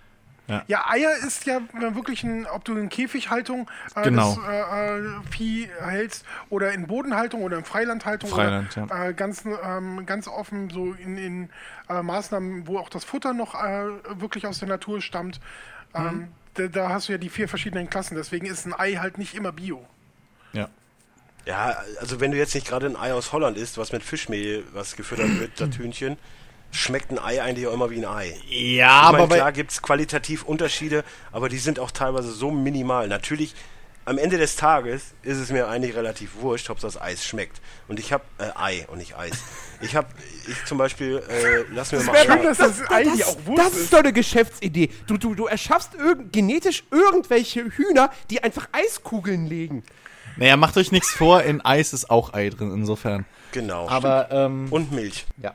Ja. Eier ist ja wirklich ein, ob du in Käfighaltung äh, Genau. das äh, äh, Vieh hältst oder in Bodenhaltung oder in Freilandhaltung Freiland, oder ja. äh, ganz, ähm, ganz offen so in, in äh, Maßnahmen, wo auch das Futter noch äh, wirklich aus der Natur stammt. Mhm. Ähm, da, da hast du ja die vier verschiedenen Klassen, deswegen ist ein Ei halt nicht immer Bio. Ja. Ja, also wenn du jetzt nicht gerade ein Ei aus Holland isst, was mit Fischmehl, was gefüttert wird, <clears throat> das Hühnchen, schmeckt ein Ei eigentlich auch immer wie ein Ei. Ja, ich meine, aber klar gibt's qualitativ Unterschiede, aber die sind auch teilweise so minimal. Natürlich, am Ende des Tages ist es mir eigentlich relativ wurscht, ob das Eis schmeckt. Und ich habe äh, Ei und nicht Eis. Ich habe, ich zum Beispiel, äh, lass mir mal wäre schön, Eier- dass das Ei dir auch Wurst das ist. ist doch eine Geschäftsidee. Du, du, du erschaffst irgend, genetisch irgendwelche Hühner, die einfach Eiskugeln legen. naja, macht euch nichts vor, in Eis ist auch Ei drin, insofern. Genau. Aber, ähm, und Milch. ja.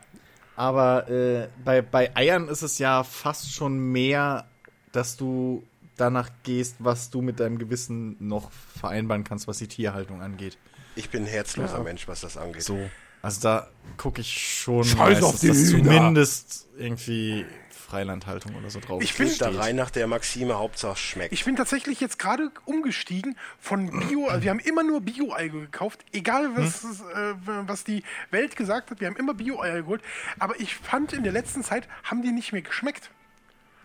Aber äh, bei, bei Eiern ist es ja fast schon mehr, dass du danach gehst, was du mit deinem Gewissen noch vereinbaren kannst, was die Tierhaltung angeht. Ich bin ein herzloser Mensch, was das angeht. So. Also da gucke ich schon Scheiß meistens, auf die dass Hühner. zumindest irgendwie Freilandhaltung oder so drauf Ich find Geht da rein nach der Maxime, Hauptsache schmeckt. Ich bin tatsächlich jetzt gerade umgestiegen von Bio, also wir haben immer nur Bio-Eier gekauft, egal was, Hm? äh, was die Welt gesagt hat, wir haben immer Bio-Eier geholt, aber ich fand in der letzten Zeit haben die nicht mehr geschmeckt.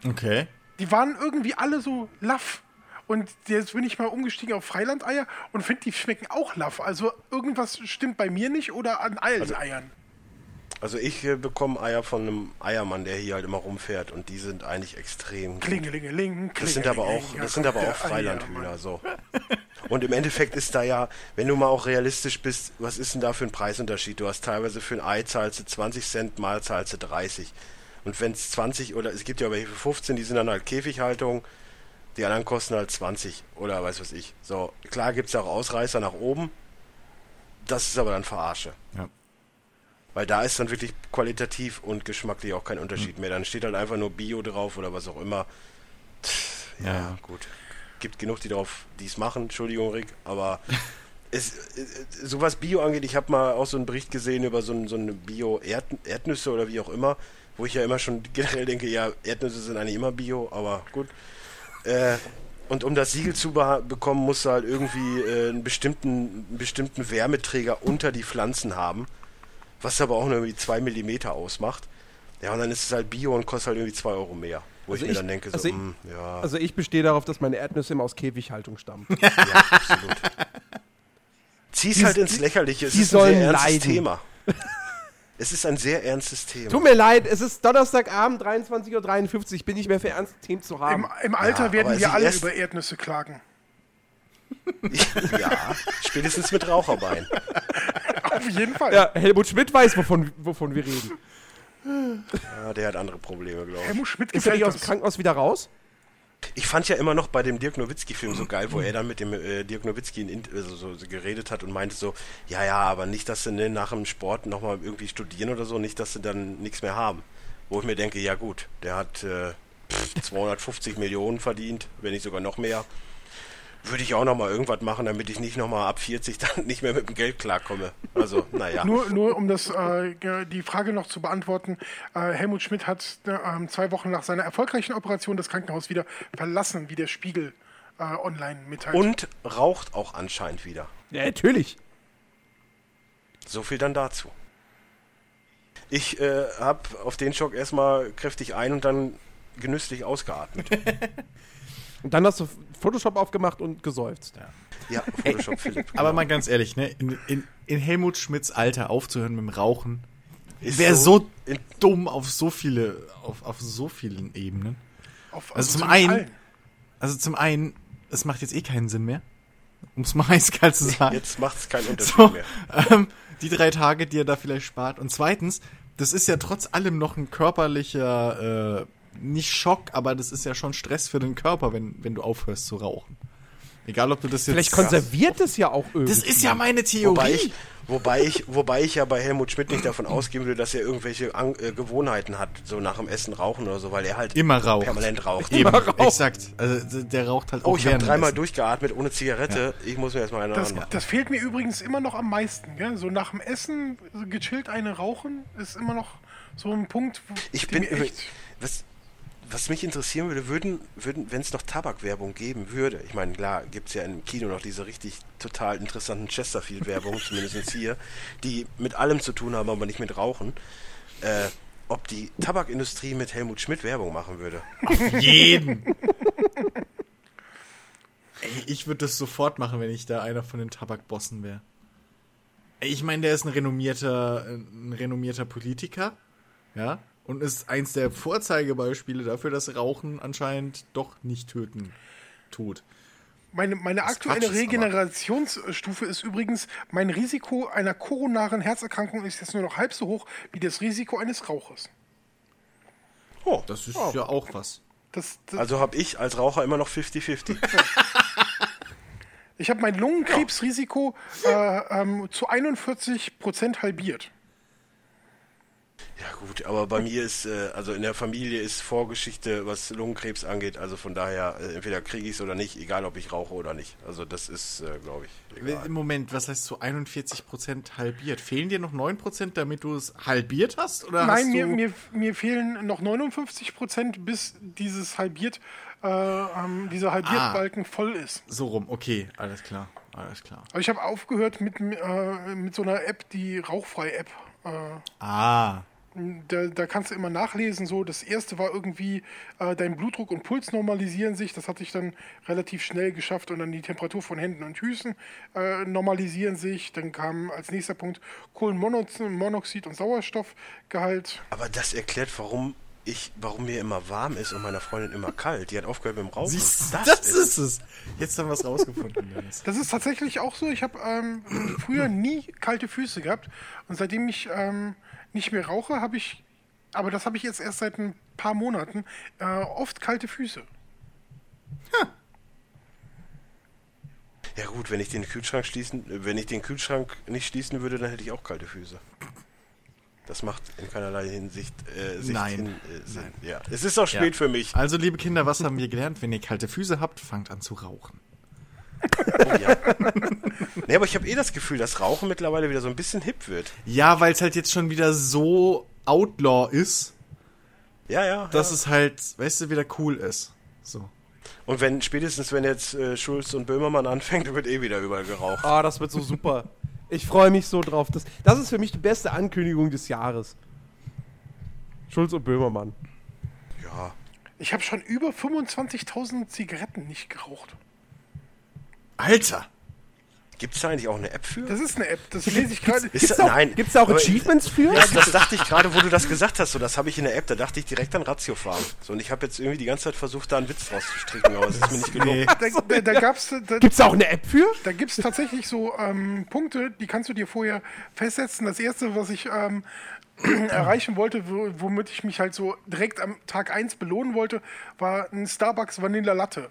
Okay. Die waren irgendwie alle so laff. Und jetzt bin ich mal umgestiegen auf Freilandeier und finde, die schmecken auch laff. Also irgendwas stimmt bei mir nicht oder an allen Eiern. Also ich äh, bekomme Eier von einem Eiermann, der hier halt immer rumfährt und die sind eigentlich extrem. Klingelingeling, Das sind aber auch, das ja, sind aber auch Freilandhühner, so. Und im Endeffekt ist da ja, wenn du mal auch realistisch bist, was ist denn da für ein Preisunterschied? Du hast teilweise für ein Ei zahlst du 20 Cent, mal zahlst du 30. Und wenn es 20 oder es gibt ja welche für 15, die sind dann halt Käfighaltung, die anderen kosten halt 20 oder weiß was ich. So, klar gibt es auch Ausreißer nach oben, das ist aber dann Verarsche. Ja. Weil da ist dann wirklich qualitativ und geschmacklich auch kein. Unterschied mehr. Dann steht halt einfach nur Bio drauf oder was auch immer. Ja, Ja. gut. Gibt genug, die drauf, die es machen. Entschuldigung, Rick, aber <laughs> es, äh, so was Bio angeht, ich habe mal auch so einen Bericht gesehen über so, so eine Bio-Erdnüsse oder wie auch immer, wo ich ja immer schon <laughs> generell denke, ja, Erdnüsse sind eigentlich immer Bio, aber gut. Äh, und um das Siegel zu bekommen, musst du halt irgendwie äh, einen, bestimmten, einen bestimmten Wärmeträger unter die Pflanzen haben, was aber auch nur irgendwie 2 mm ausmacht. Ja, und dann ist es halt Bio und kostet halt irgendwie 2 Euro mehr. Wo Also ich mir ich- dann denke, so, also ich- mm, ja, Also ich bestehe darauf, dass meine Erdnüsse immer aus Käfighaltung stammen. <laughs> ja, absolut. Zieh's Die- halt ins Lächerliche, es die ist ein sehr sollen ernstes leiden. Thema. <laughs> Es ist ein sehr ernstes Thema. Tut mir leid, es ist Donnerstagabend, 23.53 Uhr. Ich bin nicht mehr für ernste Themen zu haben. Im, Im Alter Ja, werden wir alle über Erdnüsse klagen. <laughs> ja, spätestens mit Raucherbein. Auf jeden Fall. Ja, Helmut Schmidt weiß, wovon, wovon wir reden. Ja, der hat andere Probleme, glaube ich. Helmut Schmidt Ist er nicht aus dem. Krankenhaus wieder raus? Ich fand ja immer noch bei dem Dirk Nowitzki-Film so geil, wo er dann mit dem äh, Dirk Nowitzki in, Int- also so, so geredet hat und meinte so, ja, ja, aber nicht, dass sie ne, nach dem Sport nochmal irgendwie studieren oder so, nicht, dass sie dann nichts mehr haben. Wo ich mir denke, ja gut, der hat, äh, pff, <laughs> 250 Millionen verdient, wenn nicht sogar noch mehr. Würde ich auch noch mal irgendwas machen, damit ich nicht noch mal ab 40 dann nicht mehr mit dem Geld klarkomme. Also, naja. Nur, nur um das, äh, die Frage noch zu beantworten, äh, Helmut Schmidt hat äh, zwei Wochen nach seiner erfolgreichen Operation das Krankenhaus wieder verlassen, wie der Spiegel äh, online mitteilt. Und raucht auch anscheinend wieder. Ja, natürlich. So viel dann dazu. Ich äh, habe auf den Schock erstmal kräftig ein und dann genüsslich ausgeatmet. <laughs> Und dann hast du Photoshop aufgemacht und geseufzt. Ja, Photoshop Philipp. Aber mal ganz ehrlich, ne, in, in, in Helmut Schmidts Alter aufzuhören mit dem Rauchen, wäre so, in- dumm auf so viele, auf, auf so vielen Ebenen. Auf, Also zum ziemlich einen- allen. Also zum einen, es macht jetzt eh keinen Sinn mehr, um es mal <laughs> eiskalt zu sagen. Jetzt macht es keinen Unterschied So, mehr. ähm, die drei Tage, die er da vielleicht spart. Und zweitens, das ist ja trotz allem noch ein körperlicher, äh, nicht Schock, aber das ist ja schon Stress für den Körper, wenn, wenn du aufhörst zu rauchen. Egal, ob du das jetzt... Vielleicht konserviert es ja auch irgendwie. Das ist ja meine Theorie. Wobei ich, wobei, ich, wobei ich ja bei Helmut Schmidt nicht davon ausgehen würde, dass er irgendwelche An äh, Gewohnheiten hat, so nach dem Essen rauchen oder so, weil er halt Immer raucht. permanent raucht. Eben, raucht. exakt. Also der raucht halt auch Oh, ich habe dreimal Essen. durchgeatmet ohne Zigarette. Ich muss mir erstmal eine Das, anmachen. das fehlt mir übrigens immer noch am meisten. Gell? So nach dem Essen so gechillt eine rauchen ist immer noch so ein Punkt, wo Ich der bin echt. was, was mich interessieren würde, würden, würden wenn es noch Tabakwerbung geben würde, ich meine, klar, gibt es ja im Kino noch diese richtig total interessanten Chesterfield-Werbungen, <laughs> zumindest hier, die mit allem zu tun haben, aber nicht mit Rauchen, äh, ob die Tabakindustrie mit Helmut Schmidt Werbung machen würde. Jeden. Ey, ich würde das sofort machen, wenn ich da einer von den Tabakbossen wäre. Ich meine, der ist ein renommierter, ein renommierter Politiker, ja, und ist eins der Vorzeigebeispiele dafür, dass Rauchen anscheinend doch nicht töten tut. Meine, meine Das aktuelle Regenerationsstufe ist übrigens, mein Risiko einer koronaren Herzerkrankung ist jetzt nur noch halb so hoch wie das Risiko eines Rauchers. Oh, Das ist ja auch was. Das, das, also habe ich als Raucher immer noch 50-50. <laughs> ich habe mein Lungenkrebsrisiko äh, ähm, zu 41 Prozent halbiert. Ja gut, aber bei mir ist, äh, also in der Familie ist Vorgeschichte, was Lungenkrebs angeht, also von daher, äh, entweder kriege ich es oder nicht, egal ob ich rauche oder nicht. Also das ist, äh, glaube ich, egal. Im Moment, was heißt so 41% halbiert? Fehlen dir noch 9%, damit du es halbiert hast? Oder Nein, hast mir, du mir, mir fehlen noch 59 Prozent, bis dieses halbiert, äh, ähm, dieser Halbiertbalken voll ist. so rum? Okay, alles klar, alles klar. Aber ich habe aufgehört mit, äh, mit so einer App, die Rauchfrei-App. Äh, Ah, da, da kannst du immer nachlesen. So, das erste war irgendwie, äh, dein Blutdruck und Puls normalisieren sich. Das hatte ich dann relativ schnell geschafft. Und dann die Temperatur von Händen und Füßen äh, normalisieren sich. Dann kam als nächster Punkt Kohlenmonoxid und Sauerstoffgehalt. Aber das erklärt, warum ich, warum mir immer warm ist und meiner Freundin immer kalt. Die hat aufgehört mit dem Rauchen. siehst du, das, ist es. Jetzt haben wir es rausgefunden. Das ist tatsächlich auch so. Ich habe ähm, früher nie kalte Füße gehabt. Und seitdem ich ähm, nicht mehr rauche, habe ich, aber das habe ich jetzt erst seit ein paar Monaten, äh, oft kalte Füße. Ja gut, wenn ich den Kühlschrank schließen, wenn ich den Kühlschrank nicht schließen würde, dann hätte ich auch kalte Füße. Das macht in keinerlei Hinsicht äh, Sicht Nein. hin, äh, Sinn. Ja. Es ist auch spät Ja. für mich. Also, liebe Kinder, was haben wir gelernt? Wenn ihr kalte Füße habt, fangt an zu rauchen. Oh, ja. nee, aber ich habe eh das Gefühl, dass Rauchen mittlerweile wieder so ein bisschen hip wird. Ja, weil es halt jetzt schon wieder so Outlaw ist, Ja, ja. dass ja. es halt, weißt du, wieder cool ist. So. Und wenn spätestens wenn jetzt äh, Schulz und Böhmermann anfängt, dann wird eh wieder überall geraucht. Ah, das wird so super. Ich freue mich so drauf. Das, das ist für mich die beste Ankündigung des Jahres. Schulz und Böhmermann. Ja. Ich habe schon über 25.000 Zigaretten nicht geraucht. Alter! Gibt es da eigentlich auch eine App für? Das ist eine App, das lese ich gerade. Ist Gibt's da, auch, nein. gibt's da auch Aber- Achievements für? Das, das dachte ich gerade, wo du das gesagt hast. So, das habe ich in der App. Da dachte ich direkt an Ratiofarm. So, und ich habe jetzt irgendwie die ganze Zeit versucht, da einen Witz draus zu stricken, aber es ist mir nicht gelungen. Nee. Da, da, da gab's, da, Gibt's da auch eine App für? da gibt es tatsächlich so ähm, Punkte, die kannst du dir vorher festsetzen. Das erste, was ich ähm, <clears throat> erreichen wollte, wo, womit ich mich halt so direkt am Tag 1 belohnen wollte, war ein Starbucks Vanilla Latte.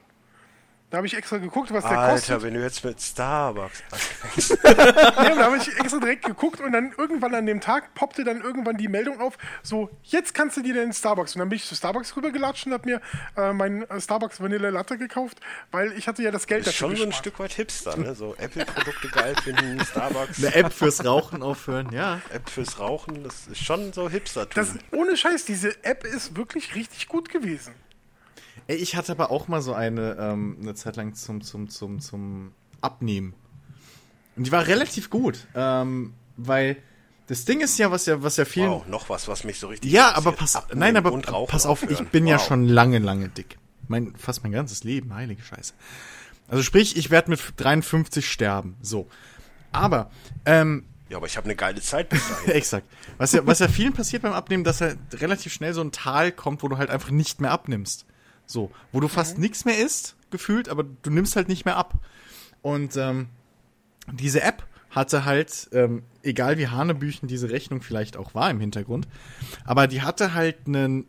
Da habe ich extra geguckt, was der Alter, kostet. wenn du jetzt mit Starbucks anfängst. <laughs> Ja, da habe ich extra direkt geguckt und dann irgendwann an dem Tag poppte dann irgendwann die Meldung auf, so, jetzt kannst du dir den Starbucks. Und dann bin ich zu Starbucks rübergelatscht und habe mir äh, meinen äh, Starbucks Vanille Latte gekauft, weil ich hatte ja das Geld ist dafür schon so ein gespart. Stück weit Hipster, ne? So Apple-Produkte geil finden, <laughs> Starbucks, Eine App fürs Rauchen aufhören, ja. App fürs Rauchen, das ist schon so hipster Das, ohne Scheiß, diese App ist wirklich richtig gut gewesen. Ich hatte aber auch mal so eine, ähm, eine Zeit lang zum, zum, zum, zum Abnehmen. Und die war relativ gut, ähm, weil das Ding ist ja, was ja, was ja vielen. Wow, noch was, was mich so richtig Ja, aber pass, Abnehmen nein, aber pass auf, ich bin ja Wow. schon lange, lange dick. Mein, fast mein ganzes Leben, heilige Scheiße. Also sprich, ich werde mit 53 sterben. So. Aber, ähm, Ja, aber ich habe eine geile Zeit bis dahin. <laughs> exakt. Was ja, was ja vielen passiert beim Abnehmen, dass er relativ schnell so ein Tal kommt, wo du halt einfach nicht mehr abnimmst. So. Wo du fast nichts mehr isst, gefühlt, aber du nimmst halt nicht mehr ab. Und ähm, diese App hatte halt, ähm, egal wie Hanebüchen diese Rechnung vielleicht auch war im Hintergrund, aber die hatte halt einen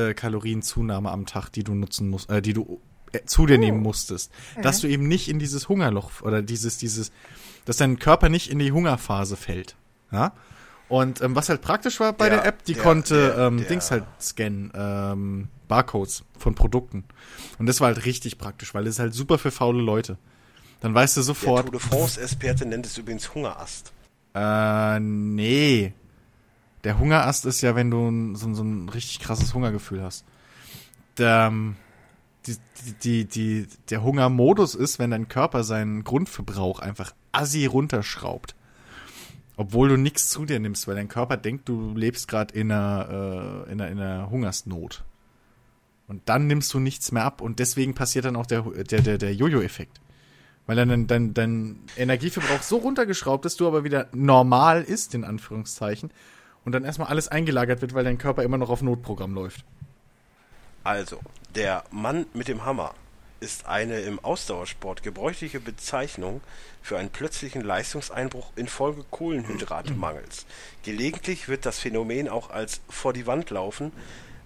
Mindestkalorienzunahme am Tag, die du nutzen musst, äh, die du äh, zu dir nehmen musstest, dass du eben nicht in dieses Hungerloch oder dieses, dieses, dass dein Körper nicht in die Hungerphase fällt. Ja? Und ähm, was halt praktisch war bei Der- der, App, die der- konnte der- ähm, Dings halt scannen, ähm, Barcodes von Produkten. Und das war halt richtig praktisch, weil es ist halt super für faule Leute. Dann weißt du Der sofort, Tour de France-Experte nennt es übrigens Hungerast. äh, nee. Der Hungerast ist ja, wenn du so, so ein richtig krasses Hungergefühl hast. Der, ähm, die, die, die, der Hungermodus ist, wenn dein Körper seinen Grundverbrauch einfach assi runterschraubt. Obwohl du nichts zu dir nimmst, weil dein Körper denkt, du lebst gerade in äh, in, einer, in einer Hungersnot. Und dann nimmst du nichts mehr ab und deswegen passiert dann auch der, der, der, der Jojo-Effekt. Weil dann dein, dein, dein Energieverbrauch so runtergeschraubt ist, du aber wieder normal ist, in Anführungszeichen, und dann erstmal alles eingelagert wird, weil dein Körper immer noch auf Notprogramm läuft. Also, der Mann mit dem Hammer ist eine im Ausdauersport gebräuchliche Bezeichnung für einen plötzlichen Leistungseinbruch infolge Kohlenhydratmangels. Gelegentlich wird das Phänomen auch als vor die Wand laufen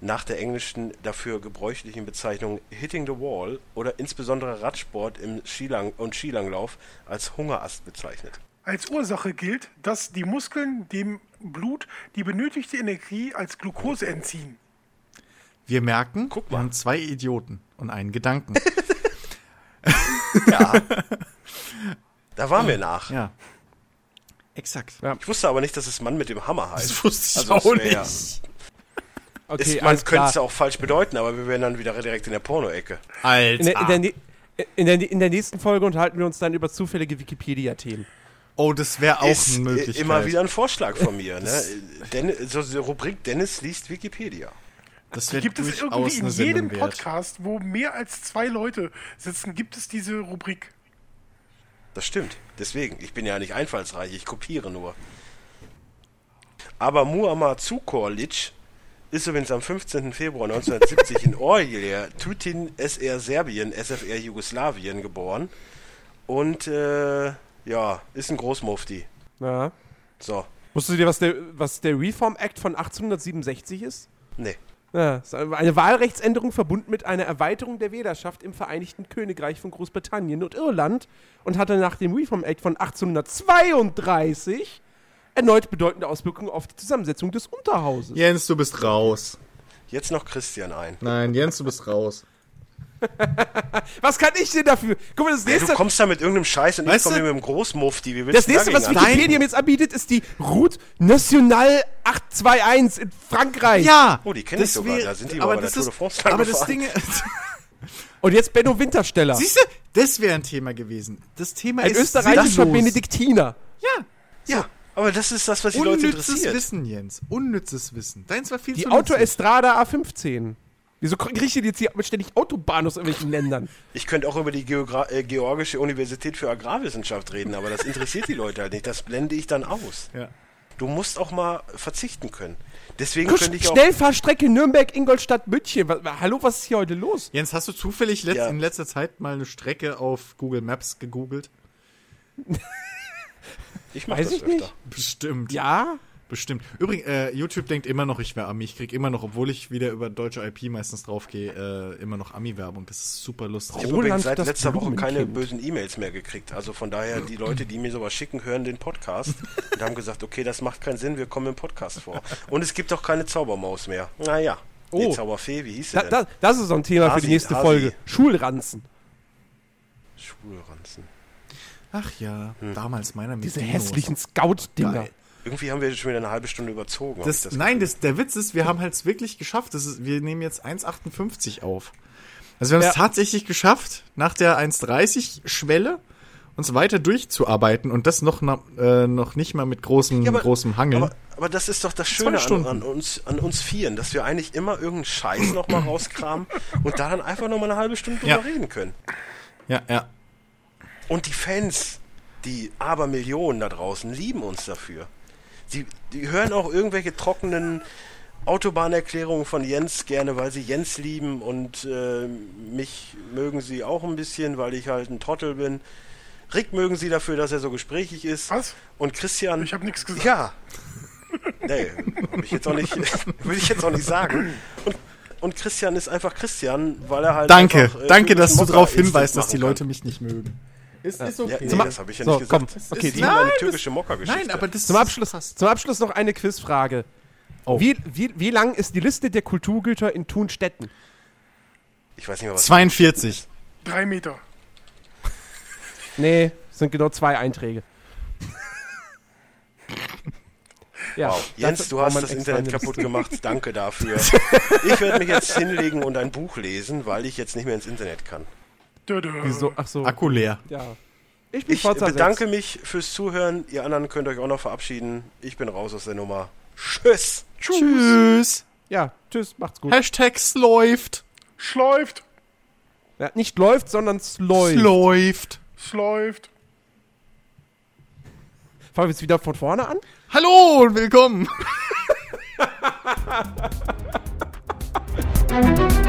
nach der englischen dafür gebräuchlichen Bezeichnung Hitting the Wall oder insbesondere Radsport im Skilang und Skilanglauf als Hungerast bezeichnet. Als Ursache gilt, dass die Muskeln dem Blut die benötigte Energie als Glucose entziehen. Wir merken, Guck wir mal. haben zwei Idioten und einen Gedanken. <laughs> Ja. <laughs> da waren wir nach. ja. Exakt. Ja. Ich wusste aber nicht, dass es Mann mit dem Hammer heißt. Das wusste ich Also, auch wär ja- nicht. Okay, Ist, man könnte es auch falsch bedeuten, aber wir wären dann wieder direkt in der Porno-Ecke. Alter. In der, in, der, in, der, in der nächsten Folge unterhalten wir uns dann über zufällige Wikipedia-Themen. oh, das wäre auch ist eine äh, Möglichkeit. immer wieder ein Vorschlag von mir. ne? Dennis, so die Rubrik Dennis liest Wikipedia. Das wäre Gibt es irgendwie in eine jedem. Podcast, wo mehr als zwei Leute sitzen, gibt es diese Rubrik. Das stimmt. Deswegen, ich bin ja nicht einfallsreich, ich kopiere nur. Aber Muammar Zukorlic ist übrigens am 15. Februar 1970 in Orje, Tutin, SR Serbien, SFR Jugoslawien geboren. Und äh, ja, ist ein Großmufti. Ja. So, Wusstest du dir, was der, was der Reform Act von 1867 ist? nee. Ja, eine Wahlrechtsänderung verbunden mit einer Erweiterung der Wählerschaft im Vereinigten Königreich von Großbritannien und Irland und hatte nach dem Reform Act von 1832 erneut bedeutende Auswirkungen auf die Zusammensetzung des Unterhauses. Jens, du bist raus. Jetzt noch Christian ein. Nein, Jens, du bist raus. <laughs> Was kann ich denn dafür? Guck mal, das Ja, nächste, du kommst da mit irgendeinem Scheiß und ich komme du- mit dem Großmufti. Wie willst das nächste, was Wikipedia mir jetzt anbietet, ist die Route Nationale 821 in Frankreich. Ja. Oh, die kenn ich sogar. Da sind die aber bei der das Tour de ist- France Aber das. Ding, <laughs> Und jetzt Benno Wintersteller. siehst du, das wäre ein Thema gewesen. Das Thema ein ist österreichischer sinnlos. Benediktiner. Ja. Ja, aber das ist das, was die Leute Unnützes interessiert. Wissen, Jens. Unnützes Wissen. Deins war viel Die zu Auto nützlich. Estrada A15. Wieso richtet jetzt hier ständig Autobahn aus irgendwelchen Ländern? Ich könnte auch über die Geogra äh, Georgische Universität für Agrarwissenschaft reden, aber das interessiert die Leute halt nicht. Das blende ich dann aus. Ja. Du musst auch mal verzichten können. Deswegen Guck, könnte ich auch. Schnellfahrstrecke Nürnberg, Ingolstadt, München. Was, hallo, was ist hier heute los? Jens, hast du zufällig letzt, Ja. in letzter Zeit mal eine Strecke auf Google Maps gegoogelt? <laughs> Ich mach Weiß das ich nicht. öfter. Bestimmt. Ja? Bestimmt. Übrigens, äh, YouTube denkt immer noch, ich wäre Ami. Ich krieg immer noch, obwohl ich wieder über deutsche IP meistens draufgehe, äh, immer noch Ami-Werbung. Das ist super lustig. Ich habe seit das letzter Woche keine bösen E-Mails mehr gekriegt. Also von daher, die Leute, die mir sowas schicken, hören den Podcast und haben gesagt, okay, das macht keinen Sinn, wir kommen im Podcast vor. Und es gibt auch keine Zaubermaus mehr. Naja. Oh. Die Zauberfee, wie hieß sie Da, denn? da, das ist so ein Thema für Hasi, die nächste Hasi. Folge. Schulranzen. Schwulranzen. Ach ja, damals meiner mit Diese Dinos. hässlichen Scout-Dinger. Irgendwie haben wir schon wieder eine halbe Stunde überzogen. ich Das, nein, das, der Witz ist, wir haben halt wirklich geschafft. Das ist, wir nehmen jetzt 1,58 auf. Also wir haben es Ja. tatsächlich geschafft, nach der 1,30-Schwelle uns weiter durchzuarbeiten und das noch, na, äh, noch nicht mal mit großem, Ja, aber- großem Hangeln. Aber, aber das ist doch das Schöne an, an, uns, an uns Vieren, dass wir eigentlich immer irgendeinen Scheiß nochmal <clears throat> rauskramen und da dann einfach nochmal eine halbe Stunde drüber Ja. reden können. ja, ja. Und die Fans, die Abermillionen da draußen, lieben uns dafür. Sie, die hören auch irgendwelche trockenen Autobahnerklärungen von Jens gerne, weil sie Jens lieben und äh, mich mögen sie auch ein bisschen, weil ich halt ein Trottel bin. Rick mögen sie dafür, dass er so gesprächig ist. Was? Und Christian. Ich habe nichts gesagt. Ja. <laughs> Nee, hab ich jetzt auch nicht, <laughs> würde ich jetzt auch nicht sagen. Und, und Christian ist einfach Christian, weil er halt. Danke, einfach, äh, danke, dass du darauf hinweist, dass die Leute kann. mich nicht mögen. Ist, ist Ja, okay. nee, Zum das habe ich ja so, nicht komm, gesagt. okay, die die- haben eine Nein, türkische Mockergeschichte. Nein, aber das Zum ist Abschluss, krass. zum Abschluss noch eine Quizfrage. Oh. Wie, wie, wie lang ist die Liste der Kulturgüter in Thunstetten? Ich weiß nicht mehr, was. 42. Drei Meter. Nee, es sind genau zwei Einträge. <laughs> ja, Wow. Jens, du hast das Internet kaputt gemacht. Danke dafür. <laughs> Ich werde mich jetzt hinlegen und ein Buch lesen, weil ich jetzt nicht mehr ins Internet kann. Wieso? Ach so. Akku leer. Ja. Ich bin Ich bedanke 6. mich fürs Zuhören. Ihr anderen könnt euch auch noch verabschieden. Ich bin raus aus der Nummer. Tschüss. Tschüss. Ja, tschüss, macht's gut. Hashtags läuft. Schläuft. Ja, nicht läuft, sondern läuft. Läuft. Schläuft. Fangen wir jetzt wieder von vorne an? Hallo und willkommen. <laughs>